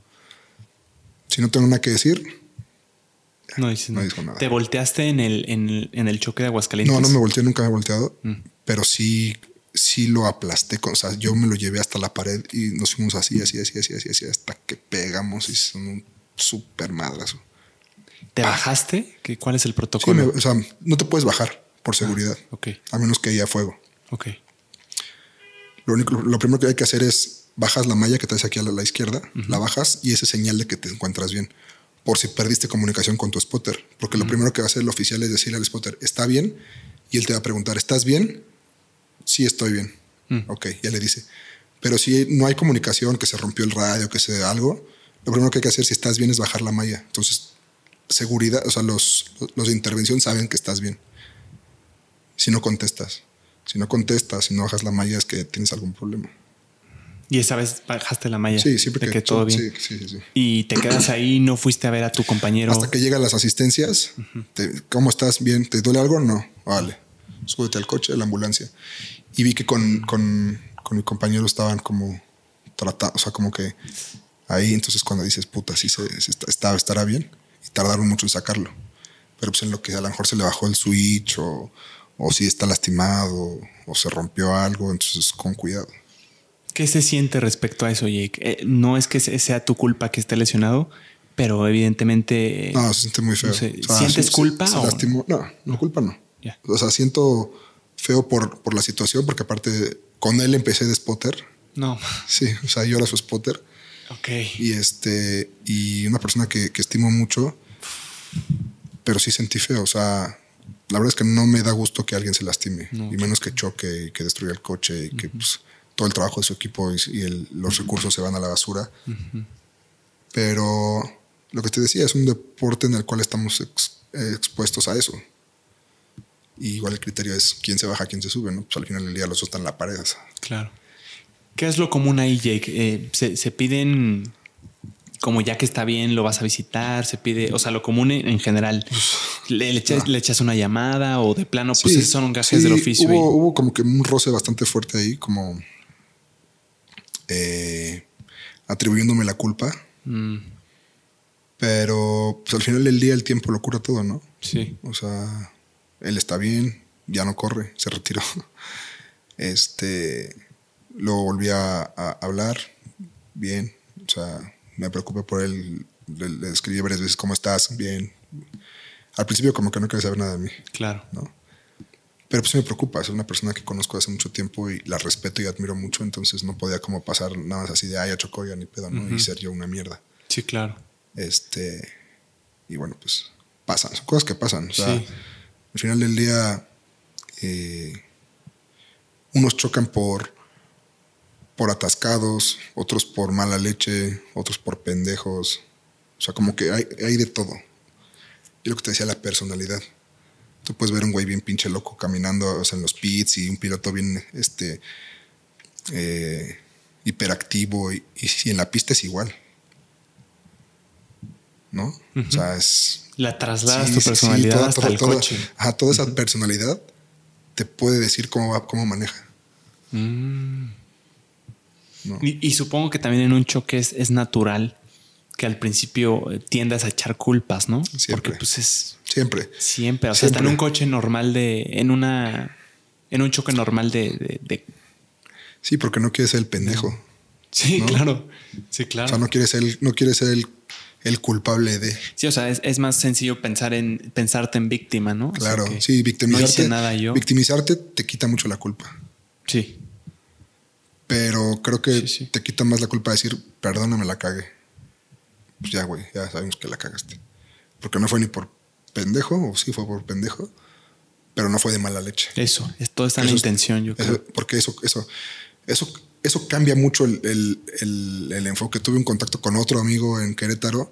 Speaker 2: Si no tengo nada que decir,
Speaker 1: No dices
Speaker 2: No
Speaker 1: nada. ¿Te volteaste en el, en el, en el choque de Aguascalientes?
Speaker 2: no, no me volteé, nunca me he volteado,
Speaker 1: Mm.
Speaker 2: pero sí, sí lo aplasté. Con, o sea, yo me lo llevé hasta la pared y nos fuimos así, así, así, así, así, así, hasta que pegamos y son un súper madrazo.
Speaker 1: ¿Te bajaste? ¿Qué, ¿Cuál es el
Speaker 2: Sí,
Speaker 1: protocolo?
Speaker 2: me- o sea, no te puedes bajar por seguridad,
Speaker 1: Ok,
Speaker 2: a menos que haya fuego.
Speaker 1: ok.
Speaker 2: Lo único, lo primero que hay que hacer es bajas la malla que traes aquí a la, la izquierda, la bajas y ese es señal de que te encuentras bien. Por si perdiste comunicación con tu spotter. Porque lo primero que va a hacer el oficial es decirle al spotter, ¿está bien? Y él te va a preguntar, ¿estás bien? Sí, estoy bien. Ok, ya le dice. Pero si no hay comunicación, que se rompió el radio, que se algo, lo primero que hay que hacer si estás bien es bajar la malla. Entonces, seguridad, o sea, los, los de intervención saben que estás bien. Si no contestas. Si no contestas, si no bajas la malla, es que tienes algún problema.
Speaker 1: Y esa vez bajaste la malla.
Speaker 2: Sí, siempre
Speaker 1: de
Speaker 2: que,
Speaker 1: que todo
Speaker 2: sí,
Speaker 1: bien.
Speaker 2: Sí, sí, sí.
Speaker 1: Y te quedas ahí, no fuiste a ver a tu compañero.
Speaker 2: Hasta que llegan las asistencias. te- ¿Cómo estás? ¿Bien? ¿Te duele algo? No. Vale. Súbete al coche, a la ambulancia. Y vi que con, con, con mi compañero estaban como tratando, o sea, como que ahí. Entonces, cuando dices, puta, sí se, se está, está- estará bien. Y tardaron mucho en sacarlo. Pero pues en lo que a lo mejor se le bajó el switch o, o si está lastimado o se rompió algo. Entonces, con cuidado.
Speaker 1: ¿Qué se siente respecto a eso, Jake? Eh, no es que se- sea tu culpa que esté lesionado, pero evidentemente.
Speaker 2: No, se siente muy feo.
Speaker 1: no sé,
Speaker 2: O sea,
Speaker 1: ¿Sientes
Speaker 2: se-
Speaker 1: culpa?
Speaker 2: se
Speaker 1: o-
Speaker 2: lastimó. No, no, culpa no.
Speaker 1: Ya.
Speaker 2: O sea, siento feo por, por la situación, porque aparte con él empecé de spotter.
Speaker 1: No.
Speaker 2: Sí, o sea, yo era su spotter.
Speaker 1: Ok.
Speaker 2: Y este, y una persona que, que estimo mucho, pero sí sentí feo. O sea, la verdad es que no me da gusto que alguien se lastime, y menos que choque y que destruya el coche y que pues, todo el trabajo de su equipo y, y el- los recursos se van a la basura. Pero lo que te decía es un deporte en el cual estamos ex- expuestos a eso. Y igual el criterio es quién se baja, quién se sube, ¿no? Pues al final del día los dos están en la pared.
Speaker 1: Claro. ¿Qué es lo común ahí, Jake? Eh, se, se piden, como ya que está bien, lo vas a visitar, se pide, o sea, lo común en, en general. Le, le echas, le echas una llamada o de plano, pues
Speaker 2: Sí,
Speaker 1: esos son gajes
Speaker 2: sí,
Speaker 1: del oficio.
Speaker 2: Hubo,
Speaker 1: y-
Speaker 2: hubo como que un roce bastante fuerte ahí, como eh, atribuyéndome la culpa.
Speaker 1: Mm,
Speaker 2: Pero pues, al final del día el tiempo lo cura todo, ¿no?
Speaker 1: sí.
Speaker 2: O sea, él está bien, ya no corre, se retiró. Este, lo volví a, a hablar, bien, o sea, me preocupé por él, le, le escribí varias veces, ¿cómo estás? Bien. Al principio como que no quería saber nada de mí,
Speaker 1: Claro.
Speaker 2: ¿no? Pero pues me preocupa, es una persona que conozco hace mucho tiempo y la respeto y admiro mucho, entonces no podía como pasar nada más así de, ay, ya chocó, ya ni pedo, ¿no? Y ser yo una mierda.
Speaker 1: Sí, claro.
Speaker 2: Este, y bueno, pues pasan, son cosas que pasan. O sea,
Speaker 1: Sí.
Speaker 2: Al final del día, eh, unos chocan por, por atascados, otros por mala leche, otros por pendejos. O sea, como que hay, hay de todo. Y lo que te decía, la personalidad. Tú puedes ver un güey bien pinche loco caminando o sea, en los pits y un piloto bien este, eh, hiperactivo y, y, y en la pista es igual. ¿No? O sea, es.
Speaker 1: La trasladas
Speaker 2: sí,
Speaker 1: tu
Speaker 2: sí, sí,
Speaker 1: personalidad
Speaker 2: toda-
Speaker 1: hasta
Speaker 2: toda-
Speaker 1: el
Speaker 2: toda-
Speaker 1: coche.
Speaker 2: Ajá, toda esa personalidad te puede decir cómo va, cómo maneja.
Speaker 1: Mm.
Speaker 2: ¿no?
Speaker 1: Y, y supongo que también en un choque es, es natural que al principio eh, tiendas a echar culpas, ¿no?
Speaker 2: Siempre.
Speaker 1: Porque pues es
Speaker 2: Siempre.
Speaker 1: siempre, o sea, hasta en un coche normal de, en una, en un choque normal de, de- de-
Speaker 2: Sí, porque no quieres ser el pendejo.
Speaker 1: sí,
Speaker 2: ¿No?
Speaker 1: claro, sí, claro.
Speaker 2: O sea, no quieres ser el, no quieres ser el, el culpable de.
Speaker 1: Sí, o sea, es, es más sencillo pensar en pensarte en víctima, ¿no? O sea,
Speaker 2: Claro, sí, victimizarte.
Speaker 1: No nada yo.
Speaker 2: Victimizarte te quita mucho la culpa.
Speaker 1: sí,
Speaker 2: Pero creo que
Speaker 1: Sí, sí.
Speaker 2: te quita más la culpa de decir, perdóname, la cagué. Pues ya, güey, ya sabemos que la cagaste. Porque no fue ni por pendejo, o sí fue por pendejo, pero no fue de mala leche.
Speaker 1: eso, es, todo está en la
Speaker 2: es-
Speaker 1: intención, yo creo.
Speaker 2: Eso- porque eso, eso, eso, eso cambia mucho el, el- el- el enfoque. Tuve un contacto con otro amigo en Querétaro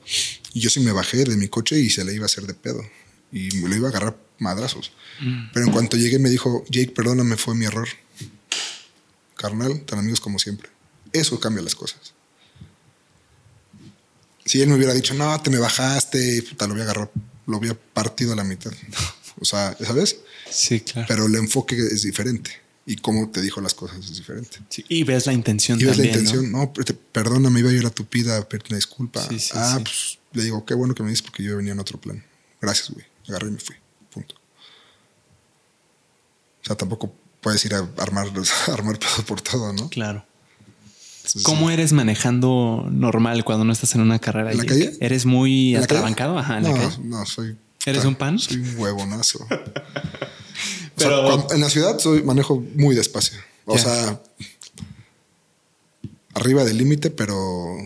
Speaker 2: y yo sí me bajé de mi coche y se le iba a hacer de pedo. Y me lo iba a agarrar madrazos.
Speaker 1: Mm.
Speaker 2: Pero en cuanto llegué me dijo, Jake, perdóname, fue mi error. Carnal, tan amigos como siempre. Eso cambia las cosas. Si él me hubiera dicho, no, te me bajaste, puta, lo había agarrado, lo había partido a la mitad. O sea, ¿sabes?
Speaker 1: Sí, claro.
Speaker 2: Pero el enfoque es diferente. Y cómo te dijo las cosas es diferente.
Speaker 1: Sí, y ves la intención
Speaker 2: Y ves la
Speaker 1: también, ¿no?
Speaker 2: intención, no, pero te- perdóname, iba a ir a tu pida a pedirte una disculpa.
Speaker 1: Sí, sí,
Speaker 2: ah, pues le digo, qué bueno que me dices porque yo venía en otro plan. Gracias, güey. Agarré y me fui. Punto. O sea, tampoco puedes ir a armar, armar pedo por todo, ¿no?
Speaker 1: Claro.
Speaker 2: Entonces,
Speaker 1: ¿Cómo eres manejando normal cuando no estás en una carrera?
Speaker 2: ¿En la calle?
Speaker 1: ¿Eres muy atrabancado? Ajá, en
Speaker 2: no,
Speaker 1: la calle.
Speaker 2: no, soy.
Speaker 1: ¿Eres un pan?
Speaker 2: Soy un huevonazo. O sea,
Speaker 1: Pero-
Speaker 2: cuando- en la ciudad soy, manejo muy despacio. O sea, arriba del límite, pero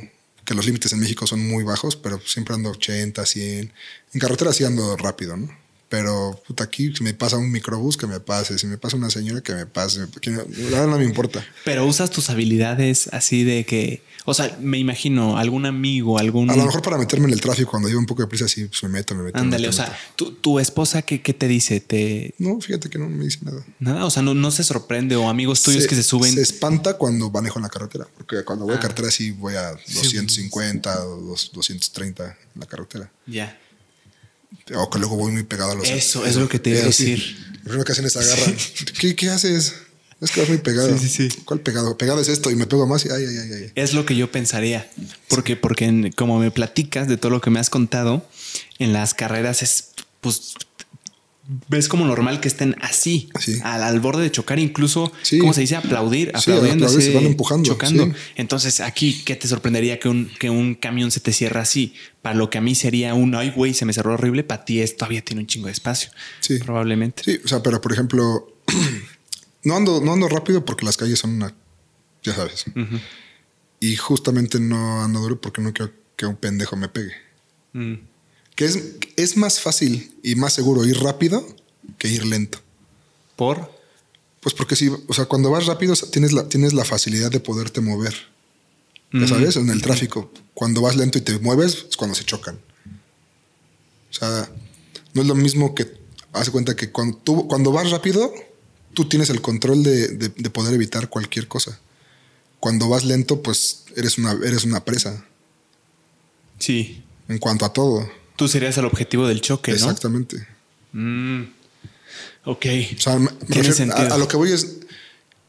Speaker 2: que los límites en México son muy bajos, pero siempre ando 80, 100. En carretera sí ando rápido, ¿no? Pero puta, aquí si me pasa un microbús, que me pase. Si me pasa una señora, que me pase. Que no, la verdad no me importa.
Speaker 1: Pero usas tus habilidades así de que, o sea, me imagino algún amigo, algún.
Speaker 2: A lo mejor para meterme en el tráfico cuando llevo un poco de prisa, sí, pues me meto, me meto. me
Speaker 1: Ándale, o sea, tu, tu esposa, ¿qué, qué te dice? ¿Te,
Speaker 2: No, fíjate que no me dice nada.
Speaker 1: nada, o sea, no, no se sorprende o amigos tuyos que se suben.
Speaker 2: Se espanta cuando manejo en la carretera. Porque cuando voy
Speaker 1: Ah.
Speaker 2: a carretera sí voy a 250 o dos- 230 en la carretera.
Speaker 1: Ya.
Speaker 2: O que luego voy muy pegado a los.
Speaker 1: Eso, es lo que te iba a
Speaker 2: sí.
Speaker 1: decir.
Speaker 2: Lo primero que hacen es agarran. ¿Qué, ¿Qué haces? Es que vas muy pegado.
Speaker 1: Sí, sí, sí.
Speaker 2: ¿Cuál pegado? Pegado es esto y me pego más y ay, ay, ay, ay.
Speaker 1: Es lo que yo pensaría. Porque, porque en- como me platicas de todo lo que me has contado, en las carreras es, pues, ves como normal que estén así,
Speaker 2: Sí.
Speaker 1: al, al borde de chocar, incluso,
Speaker 2: Sí.
Speaker 1: ¿cómo se dice? Aplaudir,
Speaker 2: Sí,
Speaker 1: aplaudiendo,
Speaker 2: se van empujando,
Speaker 1: chocando.
Speaker 2: sí.
Speaker 1: Entonces, aquí, ¿qué te sorprendería que un, que un camión se te cierra así? Para lo que a mí sería un, ay, güey, se me cerró horrible, para ti es, todavía tiene un chingo de espacio.
Speaker 2: Sí.
Speaker 1: Probablemente.
Speaker 2: Sí, o sea, pero por ejemplo, no ando, no ando rápido porque las calles son una. Ya sabes. Y justamente no ando duro porque no quiero que un pendejo me pegue.
Speaker 1: Mm.
Speaker 2: Que es, es más fácil y más seguro ir rápido que ir lento.
Speaker 1: ¿Por?
Speaker 2: Pues porque si, o sea, cuando vas rápido tienes la, tienes la facilidad de poderte mover. Ya sabes, en el tráfico. Cuando vas lento y te mueves, es cuando se chocan. O sea, no es lo mismo que, haz de cuenta que cuando, tú, cuando vas rápido, tú tienes el control de, de- de poder evitar cualquier cosa. Cuando vas lento, pues eres una, eres una presa
Speaker 1: Sí.
Speaker 2: en cuanto a todo.
Speaker 1: Tú serías el objetivo del choque, ¿no?
Speaker 2: Exactamente.
Speaker 1: Mm. Ok.
Speaker 2: O sea, refiero-. A, a lo que voy es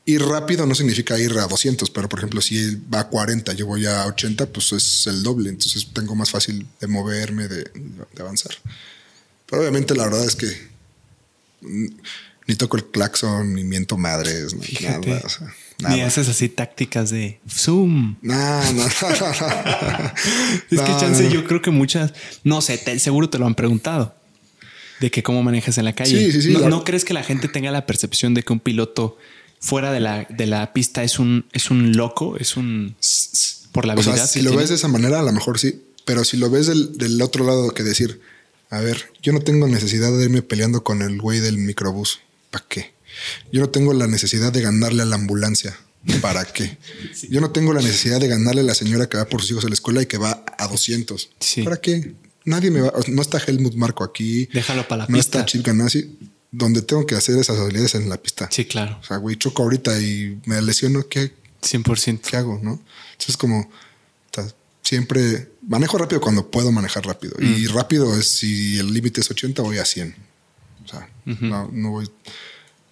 Speaker 2: ir rápido no significa ir a 200, pero por ejemplo, si va a 40, yo voy a 80, pues es el doble. Entonces tengo más fácil de moverme, de, de avanzar. Pero obviamente la verdad es que ni toco el claxon, ni miento madres, ni
Speaker 1: Fíjate.
Speaker 2: nada. o sea,
Speaker 1: Ni haces así tácticas de zoom.
Speaker 2: No, no.
Speaker 1: Es que
Speaker 2: No,
Speaker 1: chance,
Speaker 2: no, no.
Speaker 1: yo creo que muchas, no sé, te- seguro te lo han preguntado. De que cómo manejas en la calle.
Speaker 2: Sí, sí, sí,
Speaker 1: ¿No,
Speaker 2: la-
Speaker 1: no crees que la gente tenga la percepción de que un piloto fuera de la, de la pista es un, es un loco? Es un por la
Speaker 2: O
Speaker 1: habilidad.
Speaker 2: sea, si lo
Speaker 1: tiene?
Speaker 2: ves de esa manera, a lo mejor sí. Pero si lo ves del, del otro lado, que decir, a ver, yo no tengo necesidad de irme peleando con el güey del microbús. ¿Para qué? Yo no tengo la necesidad de ganarle a la ambulancia. ¿Para qué? Yo no tengo la necesidad de ganarle a la señora que va por sus hijos a la escuela y que va a 200.
Speaker 1: Sí.
Speaker 2: ¿Para qué? Nadie me va. No está Helmut Marco aquí.
Speaker 1: Déjalo para la
Speaker 2: no
Speaker 1: pista.
Speaker 2: está Chip Ganassi. Donde tengo que hacer esas habilidades en la pista.
Speaker 1: Sí, claro.
Speaker 2: O sea, güey, choco ahorita y me lesiono. ¿Qué,
Speaker 1: 100%.
Speaker 2: ¿qué hago? ¿No? Entonces, como siempre manejo rápido cuando puedo manejar rápido. Y
Speaker 1: Mm.
Speaker 2: rápido es si el límite es 80, voy a 100. O sea, no, no voy. o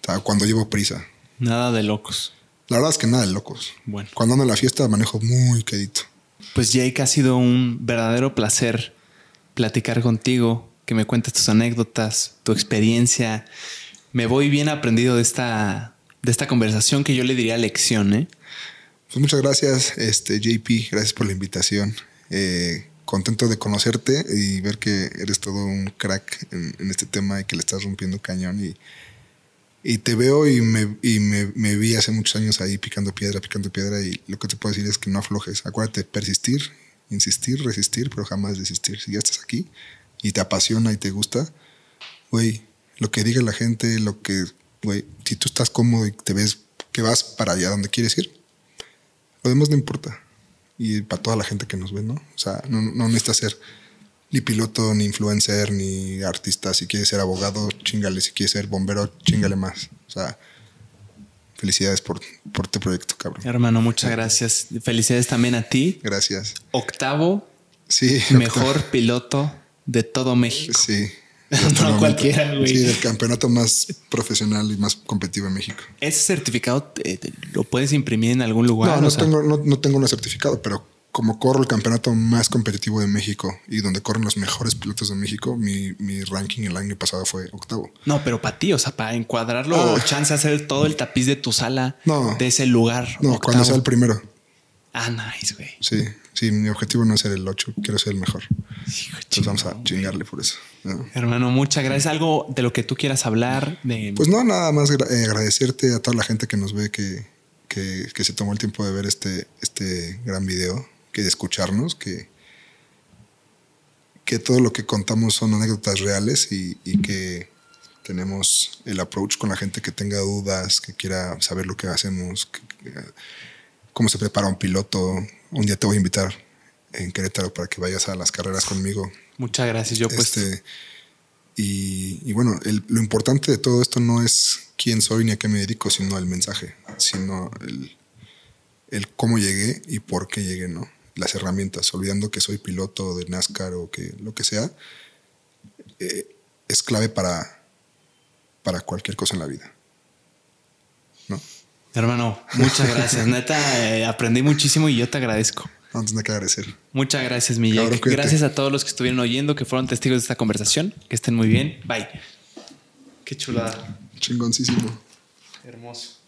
Speaker 2: sea, cuando llevo prisa.
Speaker 1: Nada de locos.
Speaker 2: La verdad es que nada de locos.
Speaker 1: Bueno.
Speaker 2: Cuando ando en la fiesta, manejo muy quedito.
Speaker 1: Pues Jake, ha sido un verdadero placer platicar contigo, que me cuentes tus anécdotas, tu experiencia. Me voy bien aprendido de esta, de esta conversación que yo le diría lección, ¿eh?
Speaker 2: Pues muchas gracias, este JP. Gracias por la invitación. Eh, contento de conocerte y ver que eres todo un crack en, en este tema y que le estás rompiendo cañón. Y, y te veo y, me, y me, me vi hace muchos años ahí picando piedra, picando piedra. Y lo que te puedo decir es que no aflojes. Acuérdate, persistir, insistir, resistir, pero jamás desistir. Si ya estás aquí y te apasiona y te gusta, güey, lo que diga la gente, lo que, güey, si tú estás cómodo y te ves que vas para allá donde quieres ir, lo demás no importa. Y para toda la gente que nos ve, ¿no? O sea, no, no necesitas ser ni piloto, ni influencer, ni artista. Si quieres ser abogado, chingale. Si quieres ser bombero, chingale más. O sea, felicidades por, por tu proyecto, cabrón.
Speaker 1: Hermano, muchas gracias. Felicidades también a ti.
Speaker 2: Gracias.
Speaker 1: Octavo
Speaker 2: Sí.
Speaker 1: mejor piloto de todo México.
Speaker 2: Sí.
Speaker 1: No
Speaker 2: el
Speaker 1: cualquiera, güey.
Speaker 2: Sí, del campeonato más profesional y más competitivo en México.
Speaker 1: ¿Ese certificado eh, lo puedes imprimir en algún lugar?
Speaker 2: No, no
Speaker 1: O sea,
Speaker 2: tengo, no, no tengo un certificado, pero como corro el campeonato más competitivo de México y donde corren los mejores pilotos de México, mi, mi ranking el año pasado fue octavo.
Speaker 1: No, pero para ti, o sea, para encuadrarlo,
Speaker 2: Ah.
Speaker 1: chance de hacer todo el tapiz de tu sala
Speaker 2: No.
Speaker 1: de ese lugar.
Speaker 2: No,
Speaker 1: octavo.
Speaker 2: cuando sea el primero.
Speaker 1: Ah, nice, güey.
Speaker 2: Sí, sí, mi objetivo no es ser el 8, quiero ser el mejor. Entonces vamos a chingarle por eso. ¿no?
Speaker 1: Hermano, muchas gracias. Algo de lo que tú quieras hablar. De...
Speaker 2: Pues no, nada más eh, agradecerte a toda la gente que nos ve que, que, que se tomó el tiempo de ver este, este gran video, que de escucharnos, que, que todo lo que contamos son anécdotas reales y, y que tenemos el approach con la gente que tenga dudas, que quiera saber lo que hacemos, que- que- cómo se prepara un piloto. Un día te voy a invitar en Querétaro para que vayas a las carreras conmigo.
Speaker 1: Muchas gracias. Yo pues
Speaker 2: Este, y, y bueno, el- lo importante de todo esto no es quién soy ni a qué me dedico, sino el mensaje, sino el, el cómo llegué y por qué llegué, ¿no? Las herramientas, olvidando que soy piloto de NASCAR o que lo que sea, eh, es clave para, para cualquier cosa en la vida. ¿No?
Speaker 1: hermano, muchas gracias. Neta, eh, aprendí muchísimo y yo te agradezco.
Speaker 2: No tienes que agradecer.
Speaker 1: Muchas gracias, mi
Speaker 2: Cabrón.
Speaker 1: Gracias a todos los que estuvieron oyendo, que fueron testigos de esta conversación. Que estén muy bien. Bye. Qué chulada.
Speaker 2: Chingoncísimo.
Speaker 1: Hermoso.